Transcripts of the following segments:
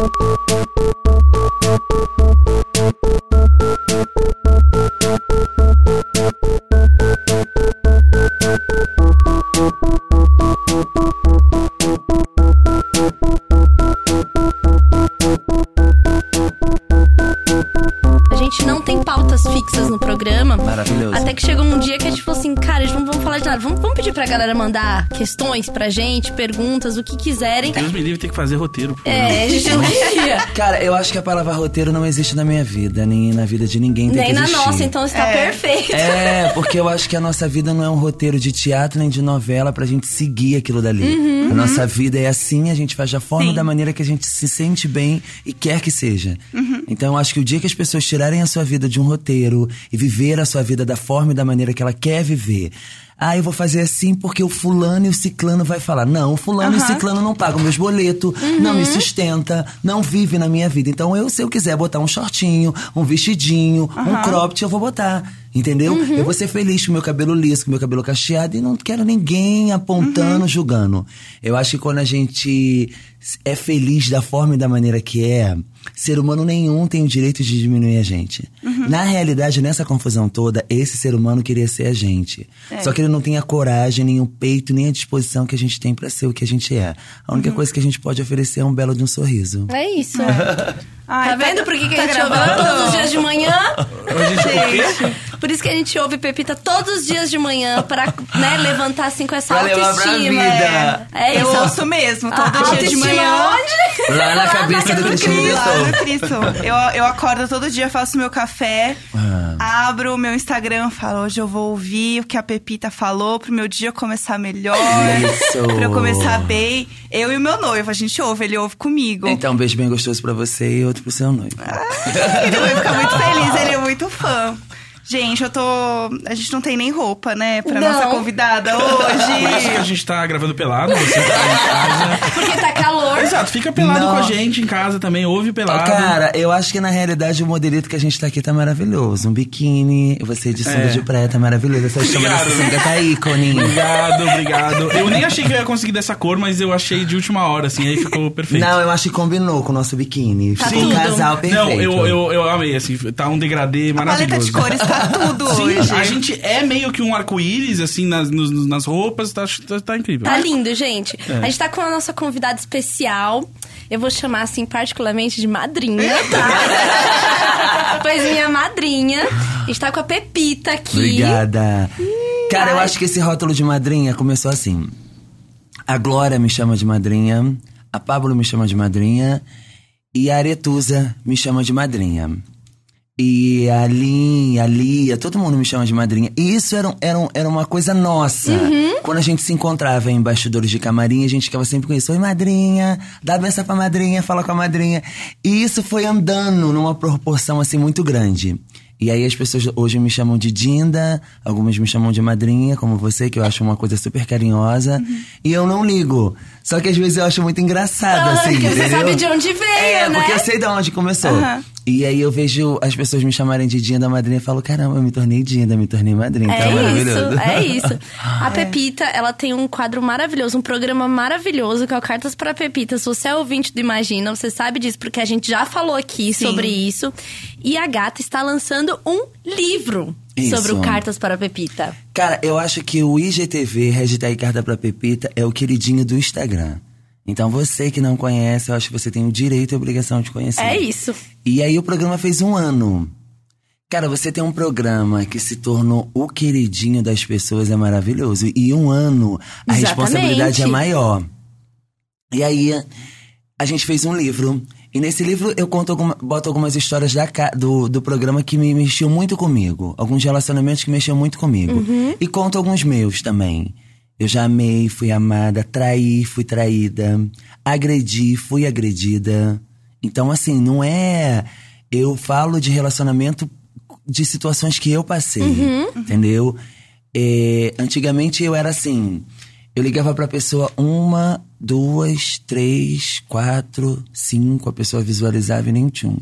A questões pra gente, perguntas, o que quiserem. Deus me livre ter que fazer roteiro. É, a gente não queria. Cara, eu acho que a palavra roteiro não existe na minha vida, nem na vida de ninguém tem Nem que na existir. nossa, então está perfeito. É, porque eu acho que a nossa vida não é um roteiro de teatro nem de novela pra gente seguir aquilo dali. Uhum. A nossa vida é assim, a gente faz da forma e da maneira que a gente se sente bem e quer que seja. Uhum. Então eu acho que o dia que as pessoas tirarem a sua vida de um roteiro e viver a sua vida da forma e da maneira que ela quer viver. Ah, eu vou fazer assim porque o fulano e o ciclano vai falar. Não, o fulano e o ciclano não pagam meus boletos, não Uhum. me sustenta, não vive na minha vida. Então eu, se eu quiser botar um shortinho, um vestidinho, um cropped, eu vou botar. Entendeu? Uhum. Eu vou ser feliz com meu cabelo liso, com meu cabelo cacheado e não quero ninguém apontando, julgando. Eu acho que quando a gente é feliz da forma e da maneira que é, ser humano nenhum tem o direito de diminuir a gente. Na realidade, nessa confusão toda, esse ser humano queria ser a gente. Só que ele não tem a coragem, nem o peito, nem a disposição que a gente tem pra ser o que a gente é. A única coisa que a gente pode oferecer é um belo de um sorriso. É isso. Ai, tá vendo por que, que a tá gente ouve gravando? todos os dias de manhã? Gente? Por isso que a gente ouve Pepita todos os dias de manhã pra né, levantar assim com essa Pra autoestima. vida. É isso. Eu ouço mesmo, todo A dia de manhã. onde? Lá na cabeça do Cristiano Eu, eu acordo todo dia, faço meu café, Ah. abro o meu Instagram, falo, hoje eu vou ouvir o que a Pepita falou pro meu dia começar melhor. Isso. pra eu começar bem. Eu e o meu noivo, a gente ouve, ele ouve comigo. Então, um beijo bem gostoso pra você e outro pro seu noivo. Ele vai ficar muito feliz, ele é muito fã. Gente, eu tô. A gente não tem nem roupa, né? Pra Não. nossa convidada Por isso que a hoje. gente tá gravando pelado, você tá em casa. Porque tá calor. Exato, fica pelado Não. com a gente em casa também, ouve pelado. Cara, eu acho que na realidade o modelito que a gente tá aqui tá maravilhoso. Um biquíni, você de sunga É. de praia tá maravilhoso. Essa chama dessa sunga tá ícone. Obrigado, obrigado. Eu nem achei que eu ia conseguir dessa cor, mas eu achei de última hora, assim, aí ficou perfeito. Não, eu acho que combinou com o nosso biquíni. Tá Ficou um casal perfeito. Não, eu, eu, eu amei, assim, tá um degradê A paleta maravilhoso. de cores tá tudo Sim, hoje. a gente é meio que um arco-íris, assim, nas, nos- nas roupas, tá, tá, tá incrível. Tá lindo, gente. É. A gente tá com a nossa convidada especial. Eu vou chamar, assim, particularmente de madrinha, tá? pois minha madrinha. A gente tá com a Pepita aqui. Obrigada. Cara, eu ai. acho que esse rótulo de madrinha começou assim. A Glória me chama de madrinha, a Pablo me chama de madrinha e a Aretusa me chama de madrinha. E a Lin, a Lia, todo mundo me chama de madrinha. E isso era, era, era uma coisa nossa. Quando a gente se encontrava em bastidores de camarim, a gente ficava sempre com isso. Oi, madrinha, dá benção pra madrinha, fala com a madrinha. E isso foi andando numa proporção, assim, muito grande. E aí as pessoas hoje me chamam de Dinda, algumas me chamam de madrinha, como você, que eu acho uma coisa super carinhosa. E eu não ligo. Só que às vezes eu acho muito engraçado, Ah, assim, porque você entendeu? sabe de onde veio, é, né? porque eu sei de onde começou. Aham. E aí eu vejo as pessoas me chamarem de Dinda madrinha e falo, caramba, eu me tornei Dinda, me tornei madrinha. tá É maravilhoso. isso, é isso. A Pepita, ela tem um quadro maravilhoso, um programa maravilhoso que é o Cartas para Pepita. Se você é ouvinte do Imagina, você sabe disso, porque a gente já falou aqui Sim. sobre isso. E a gata está lançando um livro Isso. sobre o Cartas para Pepita. Cara, eu acho que o IGTV, Hashtag Carta pra Pepita, é o queridinho do Instagram. Então você que não conhece, eu acho que você tem o direito e a obrigação de conhecer. É isso. E aí o programa fez um ano. Cara, você tem um programa que se tornou o queridinho das pessoas, é maravilhoso. E um ano, a Exatamente. responsabilidade é maior. E aí, a gente fez um livro. E nesse livro eu conto alguma, boto algumas histórias da, do, do programa que me mexiam muito comigo. Alguns relacionamentos que mexiam muito comigo. E conto alguns meus também. Eu já amei, fui amada, traí, fui traída, agredi, fui agredida. Então, assim, não é. Eu falo de relacionamento de situações que eu passei, entendeu? É, antigamente eu era assim. Eu ligava pra pessoa uma, duas, três, quatro, cinco, a pessoa visualizava e nem tchum.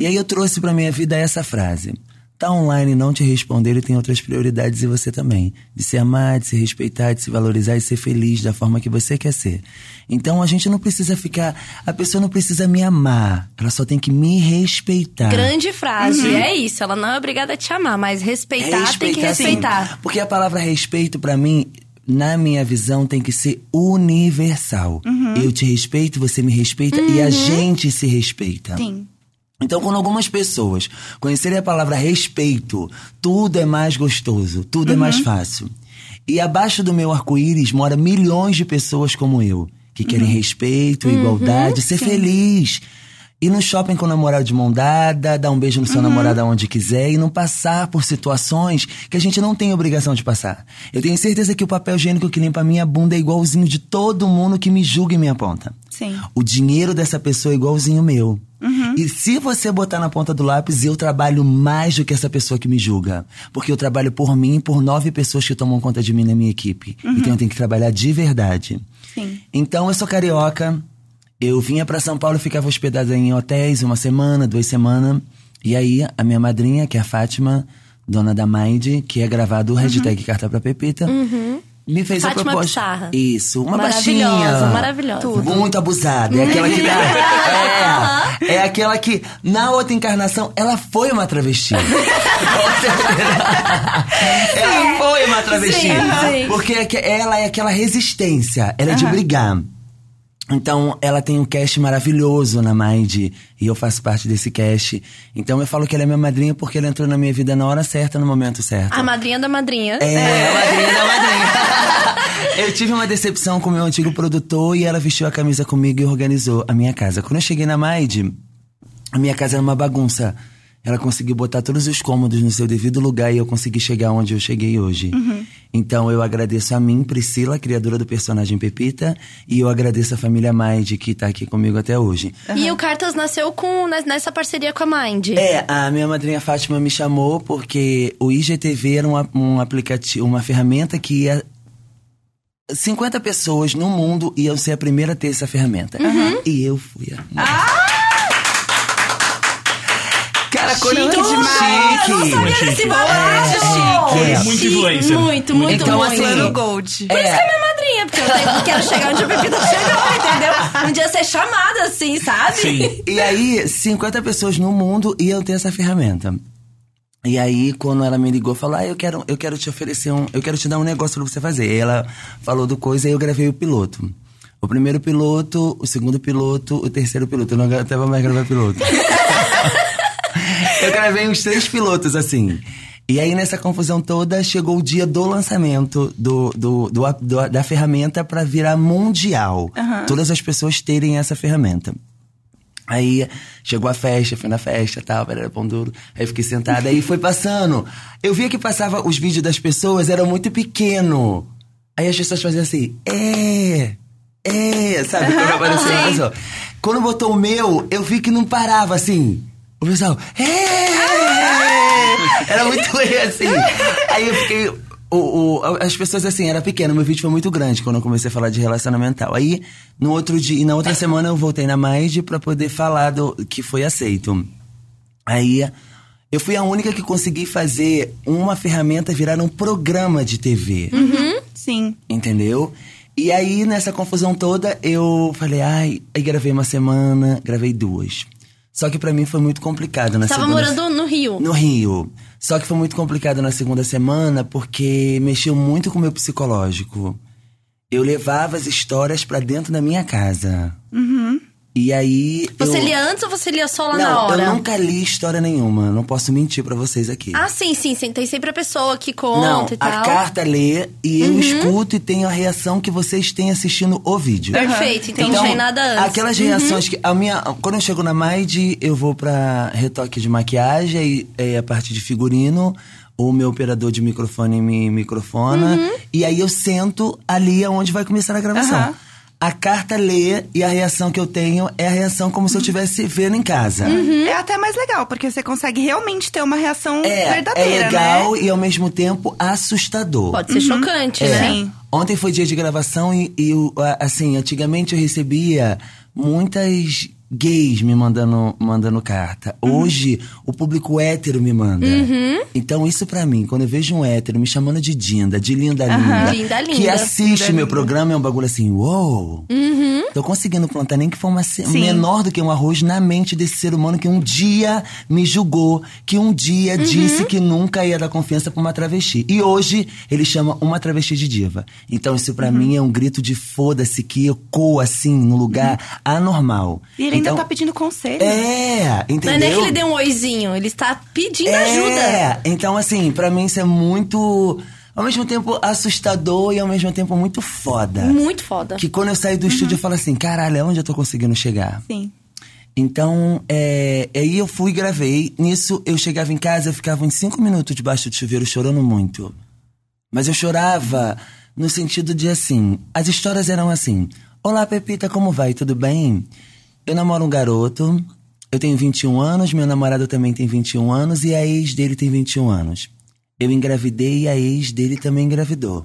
E aí eu trouxe pra minha vida essa frase. tá online e não te responder, ele tem outras prioridades e você também. De se amar, de se respeitar, de se valorizar e ser feliz da forma que você quer ser. Então a gente não precisa ficar. A pessoa não precisa me amar. Ela só tem que me respeitar. Grande frase, é isso. Ela não é obrigada a te amar, mas respeitar, tem que sim. respeitar. Porque a palavra respeito, pra mim, na minha visão, tem que ser universal. Eu te respeito, você me respeita e a gente se respeita. Sim. Então, quando algumas pessoas conhecerem a palavra respeito, tudo é mais gostoso, tudo é mais fácil. E abaixo do meu arco-íris mora milhões de pessoas como eu, que querem respeito, igualdade, ser feliz. Ir no shopping com o namorado de mão dada, dar um beijo no seu namorado aonde quiser e não passar por situações que a gente não tem obrigação de passar. Eu tenho certeza que o papel higiênico que limpa a minha bunda é igualzinho de todo mundo que me julga e me aponta. Sim. O dinheiro dessa pessoa é igualzinho o meu. E se você botar na ponta do lápis, eu trabalho mais do que essa pessoa que me julga. Porque eu trabalho por mim e por nove pessoas que tomam conta de mim na minha equipe. Então eu tenho que trabalhar de verdade. Sim. Então eu sou carioca. Eu vinha pra São Paulo e ficava hospedada em hotéis uma semana, duas semanas. E aí a minha madrinha, que é a Fátima, dona da Mind, que é gravado o hashtag Carta pra Pepita, me fez a Fátima proposta. Pissarra. Isso, uma Maravilhosa, baixinha. maravilhosa. Muito abusada. É aquela que dá. É, é aquela que, na outra encarnação, ela foi uma travesti. ela foi uma travesti. Sim, sim. Porque é ela é aquela resistência. Ela é de brigar. Então, ela tem um cast maravilhoso na Mind e eu faço parte desse cast. Então, eu falo que ela é minha madrinha porque ela entrou na minha vida na hora certa, no momento certo. A madrinha da madrinha. É, a madrinha da madrinha. eu tive uma decepção com o meu antigo produtor e ela vestiu a camisa comigo e organizou a minha casa. Quando eu cheguei na Maid, a minha casa era uma bagunça. Ela conseguiu botar todos os cômodos no seu devido lugar e eu consegui chegar onde eu cheguei hoje. Então eu agradeço a mim, Priscila, criadora do personagem Pepita, e eu agradeço a família Maid que tá aqui comigo até hoje. E o Cartas nasceu com nessa parceria com a Mind. É, a minha madrinha Fátima me chamou porque o IGTV era um, um aplicativo, uma ferramenta que ia 50 pessoas no mundo iam ser a primeira a ter essa ferramenta. E eu fui a. Cara, eu Chique demais. Eu não sabia Chique. desse babado. chique. É, muito Chique, influencer. Muito, muito, Então, muito. assim, Plano Gold. Por isso que é minha madrinha, porque eu tenho- quero chegar onde a Pepita chegou, entendeu? Um dia ser chamada assim, sabe? Sim. E aí, 50 pessoas no mundo iam ter essa ferramenta. E aí, quando ela me ligou, falou: Ah, eu quero, eu quero te oferecer um. Eu quero te dar um negócio pra você fazer. E ela falou do coisa e eu gravei o piloto. O primeiro piloto, o segundo piloto, o terceiro piloto. Eu não aguentava mais gravar piloto. eu gravei uns três pilotos, assim. E aí, nessa confusão toda, chegou o dia do lançamento do, do, do- do- da ferramenta pra virar mundial. Todas as pessoas terem essa ferramenta. Aí chegou a festa, fui na festa, tal, era pão duro. Aí fiquei sentada, aí foi passando. Eu via que passava, os vídeos das pessoas eram muito pequeno. Aí as pessoas faziam assim, é, é, sabe? Quando apareceu. Quando botou o meu, eu vi que não parava assim. O pessoal, é! Era muito assim. Aí eu fiquei. O, o- as pessoas assim, era pequeno, meu vídeo foi muito grande quando eu comecei a falar de relacionamento. Aí, no outro dia, e na outra semana eu voltei na Mind pra poder falar do que foi aceito. Aí, eu fui a única que consegui fazer uma ferramenta virar um programa de TV. Sim. Entendeu? E aí, nessa confusão toda, eu falei, ai, aí gravei uma semana, gravei duas. Só que pra mim foi muito complicado na Tava segunda morando no Rio. no Rio. Só que foi muito complicado na segunda semana porque mexeu muito com o meu psicológico. Eu levava as histórias pra dentro da minha casa. E aí. Você eu... lia antes ou você lia só lá na Não, hora? eu nunca li história nenhuma. Não posso mentir pra vocês aqui. Ah, sim, sim, sim. Tem sempre a pessoa que conta Não, e tal. a carta lê e eu escuto e tenho a reação que vocês têm assistindo o vídeo. Perfeito, então, não tem nada antes. Aquelas reações que. A minha, quando eu chego na Maid, eu vou pra retoque de maquiagem e, e a parte de figurino. O meu operador de microfone me microfona. Uhum. E aí eu sento ali onde vai começar a gravação. Aham. A carta lê e a reação que eu tenho é a reação como se eu estivesse vendo em casa. Uhum. É até mais legal, porque você consegue realmente ter uma reação É, verdadeira, é legal né? e ao mesmo tempo assustador. Pode ser chocante, É. né? Sim. Ontem foi dia de gravação e, e assim, antigamente eu recebia muitas gays me mandando, mandando carta. Hoje, o público hétero me manda. Então, isso pra mim, quando eu vejo um hétero me chamando de Dinda, de linda, linda, Linda, que linda. assiste meu programa, é um bagulho assim, uou! Tô conseguindo plantar nem que for uma Sim. menor do que um arroz na mente desse ser humano que um dia me julgou, que um dia disse que nunca ia dar confiança pra uma travesti. E hoje ele chama uma travesti de diva. Então isso pra mim é um grito de foda-se que ecoa assim no lugar anormal. Ainda Então, tá pedindo conselho. É, entendeu? Não é nem que ele deu um oizinho, ele está pedindo ajuda. É, então assim, pra mim isso é muito, ao mesmo tempo assustador e ao mesmo tempo muito foda. Muito foda. Que quando eu saio do estúdio eu falo assim, caralho, aonde eu tô conseguindo chegar? Sim. Então, é, aí eu fui e gravei. Nisso, eu chegava em casa, eu ficava em cinco minutos debaixo do chuveiro chorando muito. Mas eu chorava no sentido de assim, as histórias eram assim. Olá, Pepita, como vai? Tudo bem? Eu namoro um garoto, eu tenho 21 anos, meu namorado também tem 21 anos e a ex dele tem 21 anos. Eu engravidei e a ex dele também engravidou.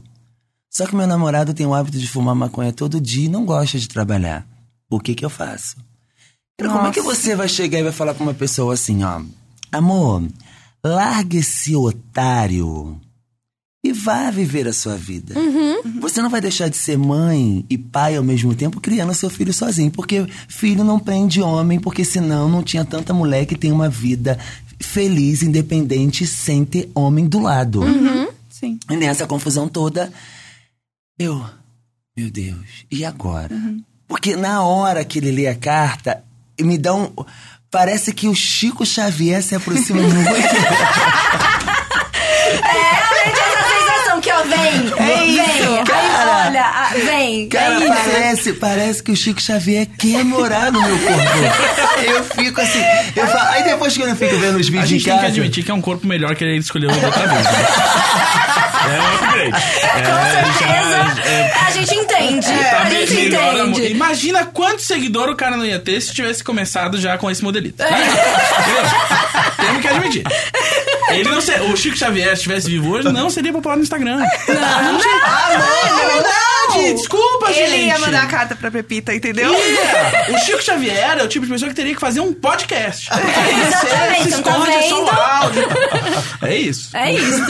Só que meu namorado tem o hábito de fumar maconha todo dia e não gosta de trabalhar. O que que eu faço? Cara, como é que você vai chegar e vai falar pra uma pessoa assim, ó, amor, larga esse otário e vá viver a sua vida. Você não vai deixar de ser mãe e pai ao mesmo tempo criando seu filho sozinho, porque filho não prende homem, porque senão não tinha tanta mulher que tem uma vida feliz, independente, sem ter homem do lado. Sim. E nessa confusão toda, eu, meu Deus, e agora? Porque na hora que ele lê a carta, me dá um. Parece que o Chico Xavier se aproxima muito. Realmente essa sensação que, ó, vem, É vem. isso, Aí, cara. olha, ah, vem. Cara, é isso. parece, parece que o Chico Xavier quer morar no meu corpo. Eu fico assim. Eu falo, aí depois que eu fico vendo os A vídeos gente em tem que casa. admitir que é um corpo melhor que ele escolheu outra vez. Né? É um upgrade. Com certeza. é, a gente entende. tá a gente a entende. Imagina quanto seguidor o cara não ia ter se tivesse começado já com esse modelito. É. Temos que admitir. Ele não ser, o Chico Xavier, se estivesse vivo hoje, não seria popular no Instagram. Não, Ah, não, é verdade. Desculpa, gente. Ele ia mandar a carta pra Pepita, entendeu? Ia. O Chico Xavier é o tipo de pessoa que teria que fazer um podcast. Ele Exatamente, se não tá esconde, é só o áudio. É isso. É isso.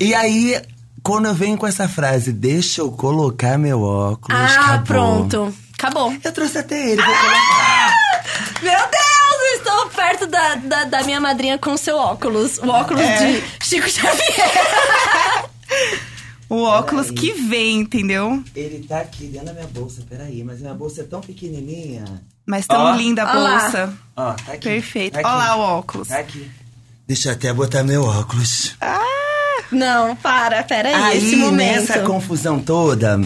E aí, quando eu venho com essa frase, deixa eu colocar meu óculos. Ah, acabou. pronto. Acabou. Eu trouxe até ele. Vou colocar. Meu Deus, perto da, da, da minha madrinha com seu óculos. O óculos de Chico Xavier. O óculos que vem, entendeu? Ele tá aqui dentro da minha bolsa, peraí, mas minha bolsa é tão pequenininha. Mas tão Ó. linda a bolsa. Ó, tá aqui. Perfeito. Tá aqui. Olha lá o óculos. Tá aqui. Deixa eu até botar meu óculos. Não, para, peraí, Aí, esse momento. nessa confusão toda,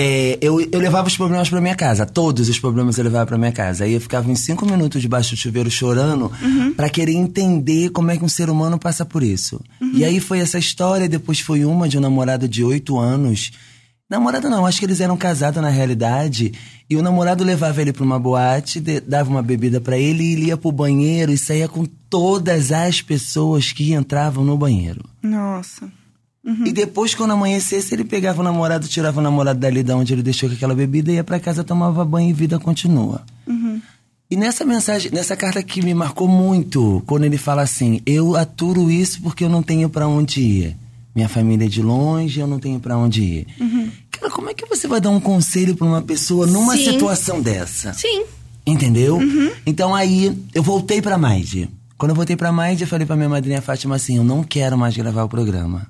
é, eu, eu levava os problemas pra minha casa. Todos os problemas eu levava pra minha casa. Aí eu ficava uns cinco minutos debaixo do chuveiro chorando pra querer entender como é que um ser humano passa por isso. E aí foi essa história, depois foi uma de um namorado de oito anos. Namorado não, acho que eles eram casados na realidade. E o namorado levava ele pra uma boate, de- dava uma bebida pra ele e ele ia pro banheiro e saía com todas as pessoas que entravam no banheiro. Nossa. E depois, quando amanhecesse, ele pegava o namorado, tirava o namorado dali da onde ele deixou com aquela bebida, ia pra casa, tomava banho e vida continua. E nessa mensagem, nessa carta que me marcou muito, quando ele fala assim: Eu aturo isso porque eu não tenho pra onde ir. Minha família é de longe, eu não tenho pra onde ir. Cara, como é que você vai dar um conselho pra uma pessoa numa Sim. situação dessa? Sim. Entendeu? Então aí eu voltei pra Maide. Quando eu voltei pra Maide, eu falei pra minha madrinha Fátima assim: eu não quero mais gravar o programa.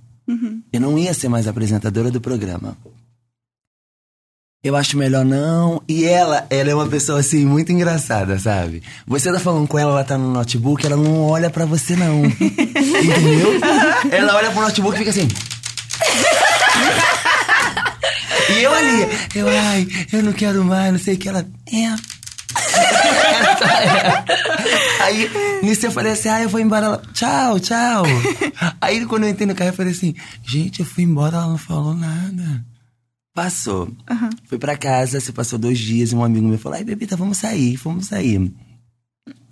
Eu não ia ser mais apresentadora do programa. Eu acho melhor não. E ela, ela é uma pessoa assim muito engraçada, sabe? Você tá falando com ela, ela tá no notebook, ela não olha pra você não. Entendeu? Ela olha pro notebook e fica assim. E eu ali, eu, ai, eu não quero mais, não sei o que. Ela, é. Aí, nisso eu falei assim, ah, eu vou embora. Ela, tchau, tchau. Aí, quando eu entrei no carro, eu falei assim, gente, eu fui embora, ela não falou nada. Passou. Fui pra casa, se passou dois dias, e um amigo meu falou, ai, Bebita, vamos sair, vamos sair.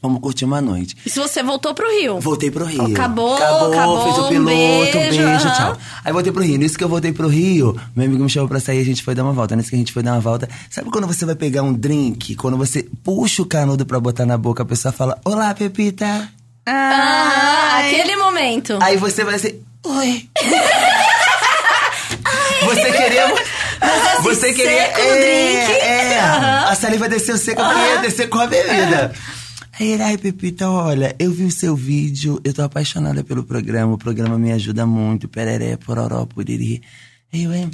Vamos curtir uma noite. E se você voltou pro Rio? Voltei pro Rio. Acabou, acabou, fez o um piloto, beijo, beijo, aham. tchau. Aí voltei pro Rio. Nisso que eu voltei pro Rio, meu amigo me chamou pra sair, a gente foi dar uma volta. Nisso que a gente foi dar uma volta. Sabe quando você vai pegar um drink, quando você puxa o canudo pra botar na boca, a pessoa fala, olá, Pepita. Ah, Ai. aquele momento. Aí você vai assim, oi. você queria... Você queria... seco no é, drink. é. Aham. A saliva desceu seca porque ia descer com a bebida. Aí ele, ai, Pepita, olha, eu vi o seu vídeo, eu tô apaixonada pelo programa, o programa me ajuda muito, pereré, pororó, puriri. Aí eu, é,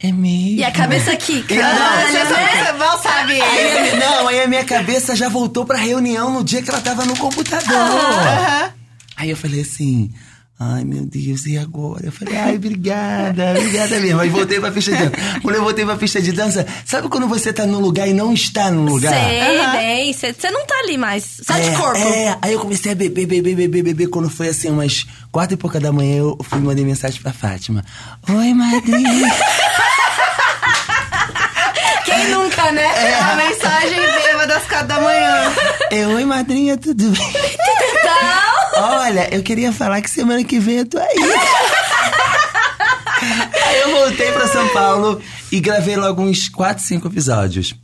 é mesmo. E a cabeça aqui, a- caralho, Você né? sabe, você mal sabe. Aí a minha- não, aí a minha cabeça já voltou pra reunião no dia que ela tava no computador. Aham. Aí eu falei assim, ai meu Deus, e agora? Eu falei, ai, obrigada, obrigada mesmo. Aí voltei pra pista de dança. Quando eu voltei pra pista de dança, sabe quando você tá num lugar e não está num lugar? Sei bem, você não tá ali mais. De É, corpo. É, aí eu comecei a beber, beber, beber, beber. Quando foi assim, umas quatro e pouca da manhã, eu fui e mandei mensagem pra Fátima. Oi, madrinha. Quem nunca, né? É. A mensagem bêbada às quatro da manhã. Eu, oi, madrinha, tudo bem? Então, Olha, eu queria falar que semana que vem eu tô aí. aí eu voltei pra São Paulo e gravei logo uns 4, 5 episódios.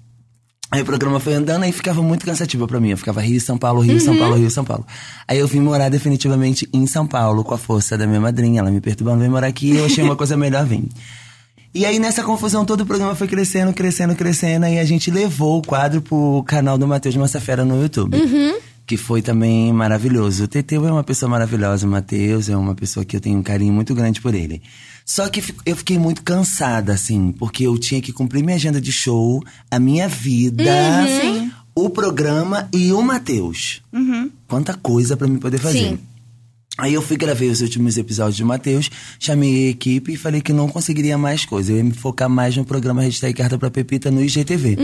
Aí o programa foi andando e ficava muito cansativo pra mim. Eu ficava Rio, São Paulo, Rio, São Paulo, Rio, São Paulo. Aí eu vim morar definitivamente em São Paulo com a força da minha madrinha. Ela me perturbando, vem morar aqui e eu achei uma coisa melhor vir. E aí, nessa confusão, todo o programa foi crescendo, crescendo, crescendo. E a gente levou o quadro pro canal do Matheus Massafera no YouTube. Que foi também maravilhoso. O Teteu é uma pessoa maravilhosa, o Matheus é uma pessoa que eu tenho um carinho muito grande por ele. Só que eu fiquei muito cansada, assim, porque eu tinha que cumprir minha agenda de show, a minha vida, o programa e o Matheus. Quanta coisa pra mim poder fazer. Sim. Aí eu fui gravei os últimos episódios de Matheus, chamei a equipe e falei que não conseguiria mais coisa. Eu ia me focar mais no programa Hashtag Carta pra Pepita no IGTV.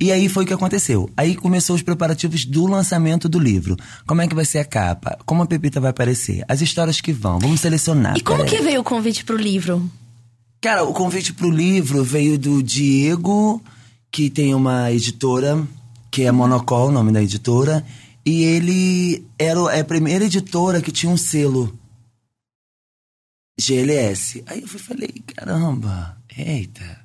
E aí foi o que aconteceu. Aí começou os preparativos do lançamento do livro. Como é que vai ser a capa? Como a Pepita vai aparecer? As histórias que vão. Vamos selecionar. e como que veio o convite pro livro? Cara, o convite pro livro veio do Diego, que tem uma editora, que é Monocol, o nome da editora. E ele era é a primeira editora que tinha um selo GLS. Aí eu falei, caramba, eita,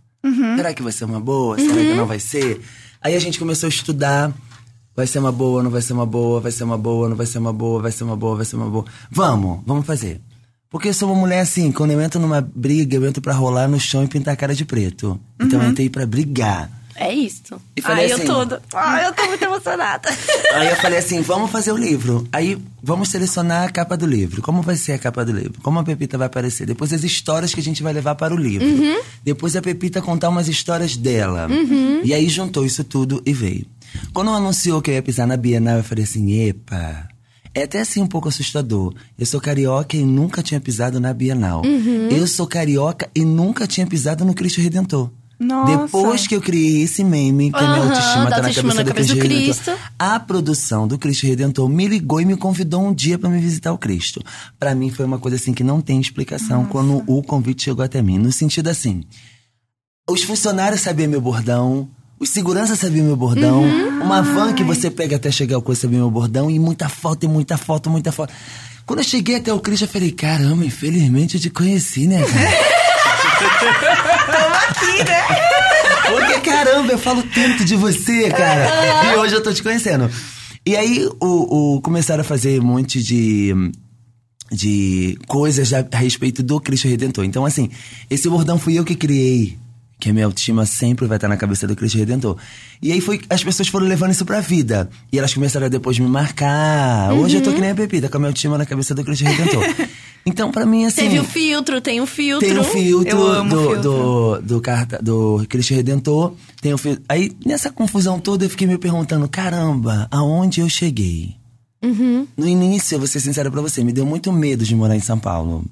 será que vai ser uma boa? Será que não vai ser? Aí a gente começou a estudar. Vai ser uma boa, não vai ser uma boa, vai ser uma boa, não vai ser uma boa, vai ser uma boa, vai ser uma boa. Vamos, vamos fazer. Porque eu sou uma mulher assim, quando eu entro numa briga, eu entro pra rolar no chão e pintar a cara de preto. Então eu entrei pra brigar. É isso. E falei Ai, assim- eu toda. Ai, eu tô muito emocionada. Aí eu falei assim, vamos fazer o livro. Aí vamos selecionar a capa do livro. Como vai ser a capa do livro? Como a Pepita vai aparecer? Depois as histórias que a gente vai levar para o livro. Depois a Pepita contar umas histórias dela. E aí juntou isso tudo e veio. Quando anunciou que eu ia pisar na Bienal, eu falei assim, epa... É até assim um pouco assustador. Eu sou carioca e nunca tinha pisado na Bienal. Eu sou carioca e nunca tinha pisado no Cristo Redentor. Nossa. Depois que eu criei esse meme, que a minha autoestima tá na cabeça na do cabeça Cristo do Redentor. Cristo. A produção do Cristo Redentor me ligou e me convidou um dia pra me visitar o Cristo. Pra mim foi uma coisa assim que não tem explicação quando o convite chegou até mim. No sentido assim, os funcionários sabiam meu bordão, os seguranças sabiam meu bordão, uma van que você pega até chegar ao coisa sabia meu bordão e muita foto e muita foto, muita foto. Quando eu cheguei até o Cristo, eu falei, caramba, infelizmente eu te conheci, né, cara? Aqui, né? Porque, caramba, eu falo tanto de você, cara. E hoje eu tô te conhecendo. E aí, o, o- começaram a fazer um monte de, de coisas a respeito do Cristo Redentor. Então, assim, esse bordão fui eu que criei. Que a minha autoestima sempre vai estar na cabeça do Cristo Redentor. E aí foi, as pessoas foram levando isso pra vida. E elas começaram a depois me marcar. Hoje eu tô que nem a Pepita, com a minha autoestima na cabeça do Cristo Redentor. Então, pra mim, assim. Teve o filtro, tem o filtro. Tem o filtro, Eu amo do, filtro. do, do, carta, do Cristo Redentor. Tem o filtro. Aí, nessa confusão toda, eu fiquei me perguntando: caramba, aonde eu cheguei? Uhum. No início, eu vou ser sincera pra você, me deu muito medo de morar em São Paulo.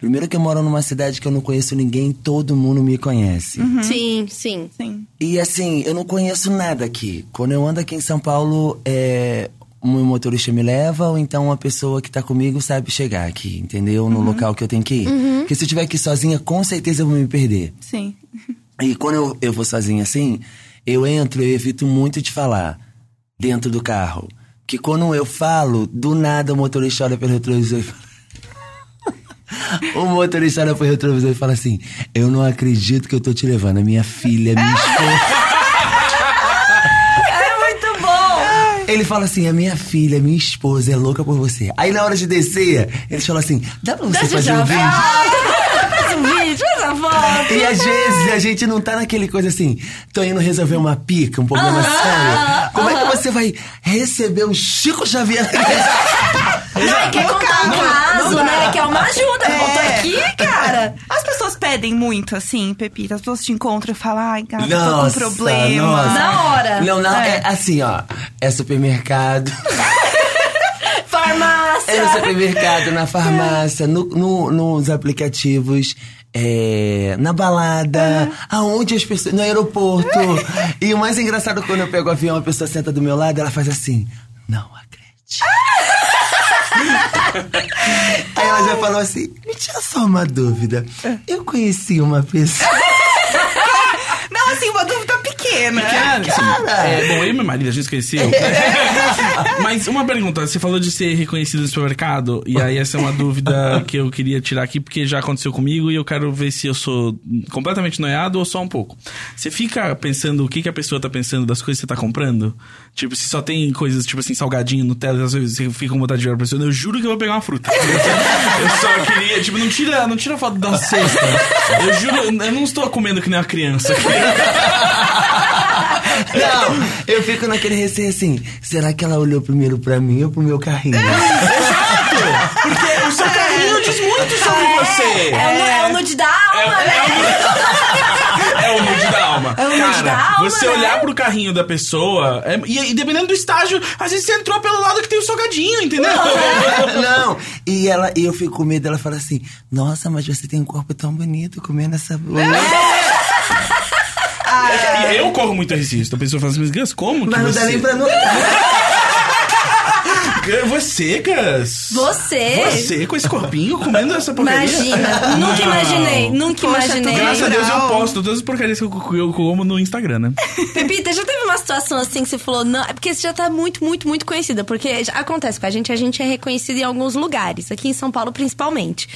Primeiro que eu moro numa cidade que eu não conheço ninguém, todo mundo me conhece. Sim, sim. Sim. E assim, eu não conheço nada aqui. Quando eu ando aqui em São Paulo, é, um motorista me leva, ou então uma pessoa que tá comigo sabe chegar aqui, entendeu? No local que eu tenho que ir. Porque se eu estiver aqui sozinha, com certeza eu vou me perder. Sim. E quando eu, eu vou sozinha assim, eu entro, eu evito muito de falar dentro do carro. que quando eu falo, do nada o motorista olha pelo retrovisor e fala. O motorista olha pro retrovisor e fala assim: Eu não acredito que eu tô te levando. A minha filha, minha esposa. É muito bom! Ele fala assim: A minha filha, minha esposa é louca por você. Aí na hora de descer, ele fala assim: Dá pra você Deixa fazer um vídeo? Faz um vídeo, faz foto. E às vezes a gente não tá naquele coisa assim, tô indo resolver uma pica, um problema sério. Como é que você vai receber o Chico Xavier? Não, quer contar um caso, né? Quer uma ajuda. É. Voltou aqui, cara. As pessoas pedem muito, assim, Pepita. As pessoas te encontram e falam, ai, cara, tô com problema. nossa. Na hora. Não, não, é. É. assim, ó. É supermercado. Farmácia. É no supermercado, na farmácia, no, no- nos aplicativos. é, na balada, aonde as pessoas. No aeroporto. E o mais engraçado quando eu pego o avião, a pessoa senta do meu lado, ela faz assim. Não acredito. Aí ela já falou assim: me tira só uma dúvida. Eu conheci uma pessoa. Não, assim, uma dúvida pequena. Cara, assim, é, bom, eu e meu marido, a gente esqueceu. Mas uma pergunta, você falou de ser reconhecido no supermercado, e aí essa é uma dúvida que eu queria tirar aqui, porque já aconteceu comigo e eu quero ver se eu sou completamente noiado ou só um pouco. Você fica pensando o que, que a pessoa tá pensando das coisas que você tá comprando? Tipo, se só tem coisas, tipo assim, salgadinho, Nutella, às vezes você fica com vontade de olhar pra pessoa, eu juro que eu vou pegar uma fruta. Eu só queria, tipo, não tira, não tira foto da cesta. Eu juro, eu não estou comendo que nem uma criança. Não, eu fico naquele receio assim: será que ela olhou primeiro pra mim ou pro meu carrinho? Porque o seu carrinho diz muito sobre você. É, o, nu- é o nude da alma, né? É o nude da alma. É o nude Cara, da alma, você né? olhar pro carrinho da pessoa, é- e, e dependendo do estágio, às vezes você entrou pelo lado que tem o salgadinho, entendeu? Não, e ela, e eu fico com medo, ela fala assim: Nossa, mas você tem um corpo tão bonito comendo essa. E eu corro muito risco. A pessoa fala assim, mas Gus, como Mas não você... dá nem pra notar. Você, Gus? Você? Você com esse corpinho comendo essa porcaria? Imagina. Nunca imaginei. Nunca Poxa, imaginei. Graças a Deus eu posto todas as porcarias que eu, eu como no Instagram, né? Pepita, já teve uma situação assim que você falou, não, é porque você já tá muito, muito, muito conhecida. Porque acontece com a gente, a gente é reconhecida em alguns lugares, aqui em São Paulo principalmente.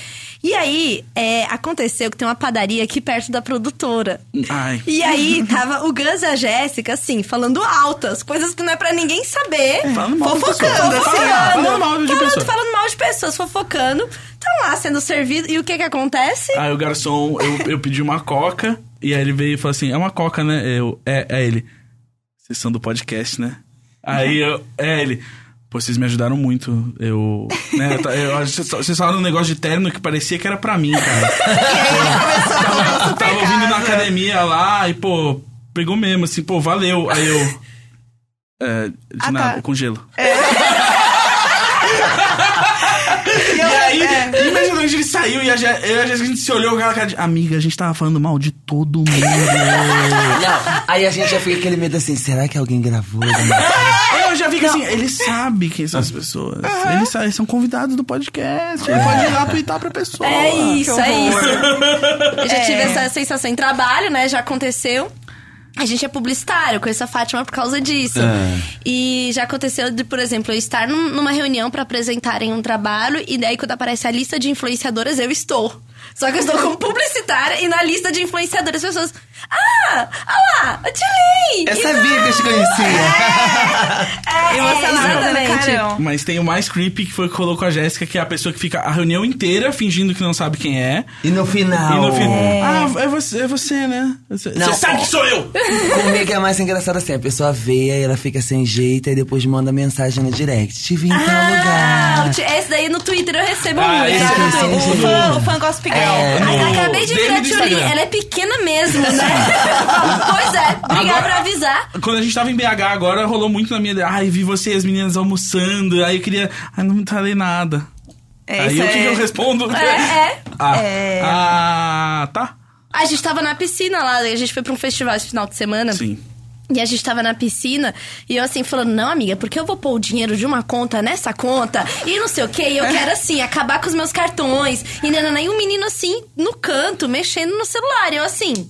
E aí, é, aconteceu que tem uma padaria aqui perto da produtora. Ai. E aí, tava o Gus e a Jéssica, assim, falando altas, coisas que não é pra ninguém saber. De fofocando, fofocando. Falando mal de falando, pessoa. falando mal de pessoas, fofocando. Estão lá sendo servidos. E o que que acontece? Aí o garçom, eu, eu pedi uma coca, e aí ele veio e falou assim, é uma coca, né? Eu, é, é ele. Vocês são do podcast, né? Aí eu, é ele. Pô, vocês me ajudaram muito. Eu. Né, eu, eu, vocês- falaram um negócio de terno que parecia que era pra mim, cara. tava, tava ouvindo na academia lá e, pô, pegou mesmo, assim, pô, valeu. Aí eu. É, de Ah, nada, tá. com gelo. E é. imediatamente ele saiu e a, Je- eu e a Jéssica, a gente se olhou com aquela cara de. Amiga, a gente tava falando mal de todo mundo. Não, aí a gente já fica aquele medo assim: será que alguém gravou? Eu já vi que assim, ele sabe quem são as pessoas. Eles, sa- eles são convidados do podcast. Ele pode ir lá twittar pra pessoa. É isso, é isso. Eu já É. tive essa sensação em trabalho, né? Já aconteceu. A gente é publicitário, eu conheço a Fátima por causa disso. É. E já aconteceu de, por exemplo, eu estar num- numa reunião pra apresentarem um trabalho e daí quando aparece a lista de influenciadoras, eu estou. Só que eu estou como publicitária e na lista de influenciadoras as pessoas. Ah! Olha lá! A Tilly! Eu sabia que eu te conhecia. É, Emocionada do exatamente. carão. Mas tem o mais creepy que foi que colocou a Jéssica, que é a pessoa que fica a reunião inteira fingindo que não sabe quem é. E no final. E no final. Ah, é você, é você né? Você, Não, você sabe que sou eu! Comigo é mais engraçado assim: a pessoa vê, aí ela fica sem jeito, e depois manda mensagem no direct. Te vi em tal Ah, lugar. o Ti- esse daí no Twitter eu recebo Ah, muito. esse eu O fã, o fã gospel girl. É. Ai, No- acabei de Tchuli, Instagram. ela é pequena mesmo, né? pois é, obrigada Agora- pra avisar. Quando a gente tava em BH agora, rolou muito na minha. Ai, vi você e as meninas almoçando. Aí eu queria. Ai, não me falei nada. É, aí isso o que, é- que eu respondo? É, é. Ah, É. ah, tá. A gente tava na piscina lá, a gente foi pra um festival esse final de semana. Sim. E a gente tava na piscina e eu assim falando, não, amiga, porque eu vou pôr o dinheiro de uma conta nessa conta e não sei o que, e eu quero assim, acabar com os meus cartões. E nanana, e um menino assim, no canto, mexendo no celular. E eu assim,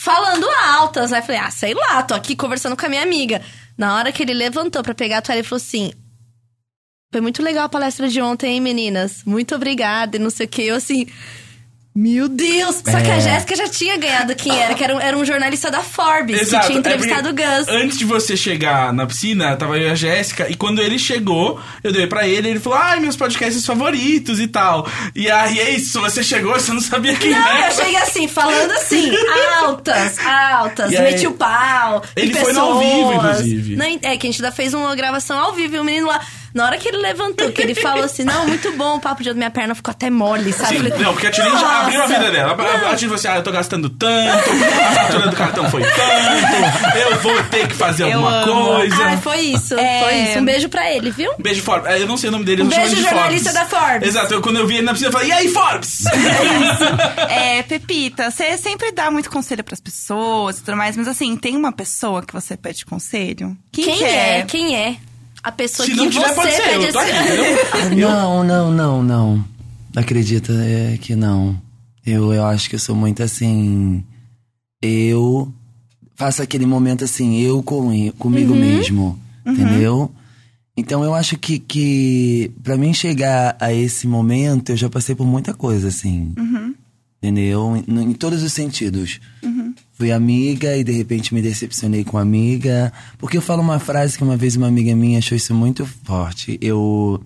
falando altas, né? Falei, ah, sei lá, tô aqui conversando com a minha amiga. Na hora que ele levantou pra pegar a toalha, ele falou assim: Foi muito legal a palestra de ontem, hein, meninas? Muito obrigada e não sei o que. Eu assim. Meu Deus! Só que a É. Jéssica já tinha ganhado quem era, que era um, era um jornalista da Forbes, que tinha é entrevistado o porque Gus. Antes de você chegar na piscina, tava eu e a Jéssica, e quando ele chegou, eu dei pra ele, ele falou, ai, meus podcasts favoritos e tal. E aí é isso, você chegou, você não sabia quem Não, era. eu cheguei assim, falando assim, altas, altas, aí- meti o pau. e Ele foi no ao vivo, inclusive. Não, é que a gente ainda fez uma gravação ao vivo e o menino lá. Na hora que ele levantou, que ele falou assim: Não, muito bom o papo de minha perna ficou até mole, sabe? Sim, não, porque a Tilly já abriu a vida dela. A- A, a Tilly falou assim: ah, eu tô gastando tanto, a fatura do cartão foi tanto, eu vou ter que fazer Eu alguma amo. coisa. Ai, foi isso, É. foi isso. Um beijo pra ele, viu? Um beijo, Forbes. É, Eu não sei o nome dele, eu Um não beijo, de jornalista Forbes. da Forbes. Exato, eu, quando eu vi ele na piscina, eu falei, e aí, Forbes? É, Pepita, você sempre dá muito conselho pras pessoas e tudo mais, mas assim, tem uma pessoa que você pede conselho? Quem, Quem que é? Quem é? A pessoa Se que não tiver, você pode ser, eu tô aqui, entendeu? Não, não, não, não. Acredita é, que não. Eu, eu acho que eu sou muito assim. Eu faço aquele momento assim, eu com, comigo mesmo. Entendeu? Então eu acho que, que para mim chegar a esse momento, eu já passei por muita coisa, assim. Entendeu? Em, em todos os sentidos. Fui amiga e de repente me decepcionei com amiga. Porque eu falo uma frase que uma vez uma amiga minha achou isso muito forte. Eu,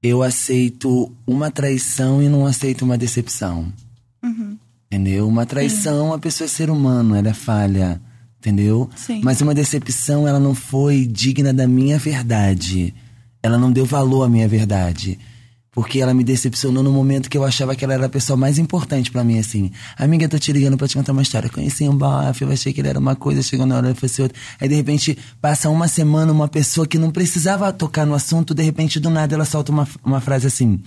eu aceito uma traição e não aceito uma decepção. Entendeu? Uma traição, a pessoa é ser humano, ela é falha. Entendeu? Sim. Mas uma decepção, ela não foi digna da minha verdade. Ela não deu valor à minha verdade. Porque ela me decepcionou no momento que eu achava que ela era a pessoa mais importante pra mim, assim. Amiga, tô te ligando pra te contar uma história. Conheci um bofe, eu achei que ele era uma coisa, chegou na hora ele fosse outra. Aí, de repente, passa uma semana, uma pessoa que não precisava tocar no assunto, de repente, do nada, ela solta uma, uma frase assim.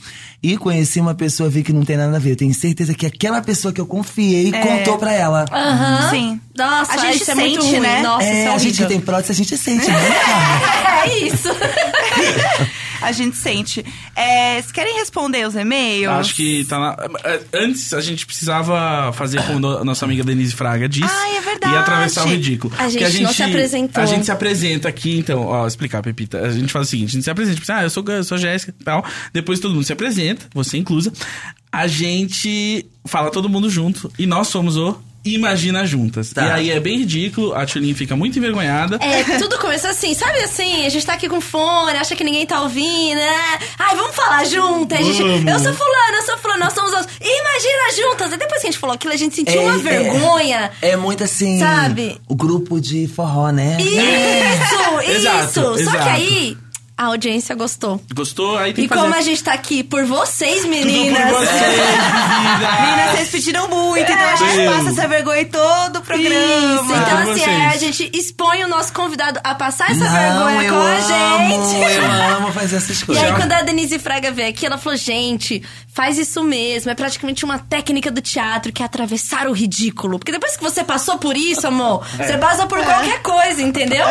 E conheci uma pessoa, vi que não tem nada a ver. Eu tenho certeza que aquela pessoa que eu confiei contou pra ela. Aham. Sim. Nossa, A gente isso é muito sente, ruim. né? Nossa, isso é, é a gente que tem prótese, a gente sente, né? É isso. A gente sente. É, vocês querem responder os e-mails? Acho que tá na. é, Antes a gente precisava fazer como a nossa amiga Denise Fraga disse. Ai, é verdade. E atravessar o ridículo. A Porque gente não se apresentou. A gente se apresenta aqui, então, ó, explicar, Pepita. A gente faz o seguinte: a gente se apresenta, tipo, assim, ah, eu sou, eu sou Jéssica e tal. Depois todo mundo se apresenta, você inclusa. A gente fala todo mundo junto. E nós somos o Imagina Juntas. Tá. E aí é bem ridículo, a Tulin fica muito envergonhada. É, tudo começou assim, sabe assim? A gente tá aqui com fone, acha que ninguém tá ouvindo, né? Ai, vamos falar a gente, eu sou fulano, eu sou fulano, nós somos os. Imagina juntas. E depois que a gente falou aquilo, a gente sentiu uma vergonha. É, muito assim. Sabe? O grupo de forró, né? Isso, isso. Exato, Só que exato. aí a audiência gostou. Gostou? Aí tem E que fazer. como a gente tá aqui por vocês, Tudo meninas. por você, querida. Meninas, vocês pediram muito, então a gente Deus. passa essa vergonha em todo o programa. Isso, então assim, vocês. é, a gente expõe o nosso convidado a passar essa Não, vergonha com a gente. Eu amo fazer essas E coisas. aí, quando a Denise Fraga veio aqui, ela falou: gente, faz isso mesmo. É praticamente uma técnica do teatro que é atravessar o ridículo. Porque depois que você passou por isso, amor, você passa por qualquer coisa, entendeu?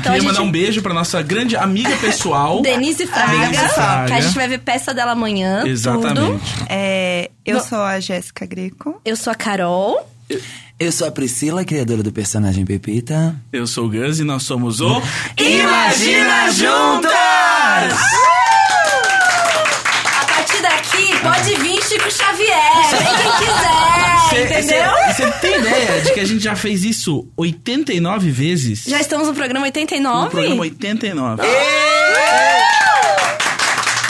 Então Queria a mandar um gente. beijo pra nossa grande amiga pessoal. Denise Fraga, Denise Fraga. que a gente vai ver peça dela amanhã. Exatamente. Tudo. É, eu Bom. sou a Jéssica Greco. Eu sou a Carol. Eu sou a Priscila, criadora do personagem Pepita. Eu sou o Gus e nós somos o Imagina Juntas! A partir daqui, pode vir Chico Xavier. Vem quem quiser, entendeu? Você tem ideia de que a gente já fez isso 89 vezes? Já estamos no programa 89? No programa 89.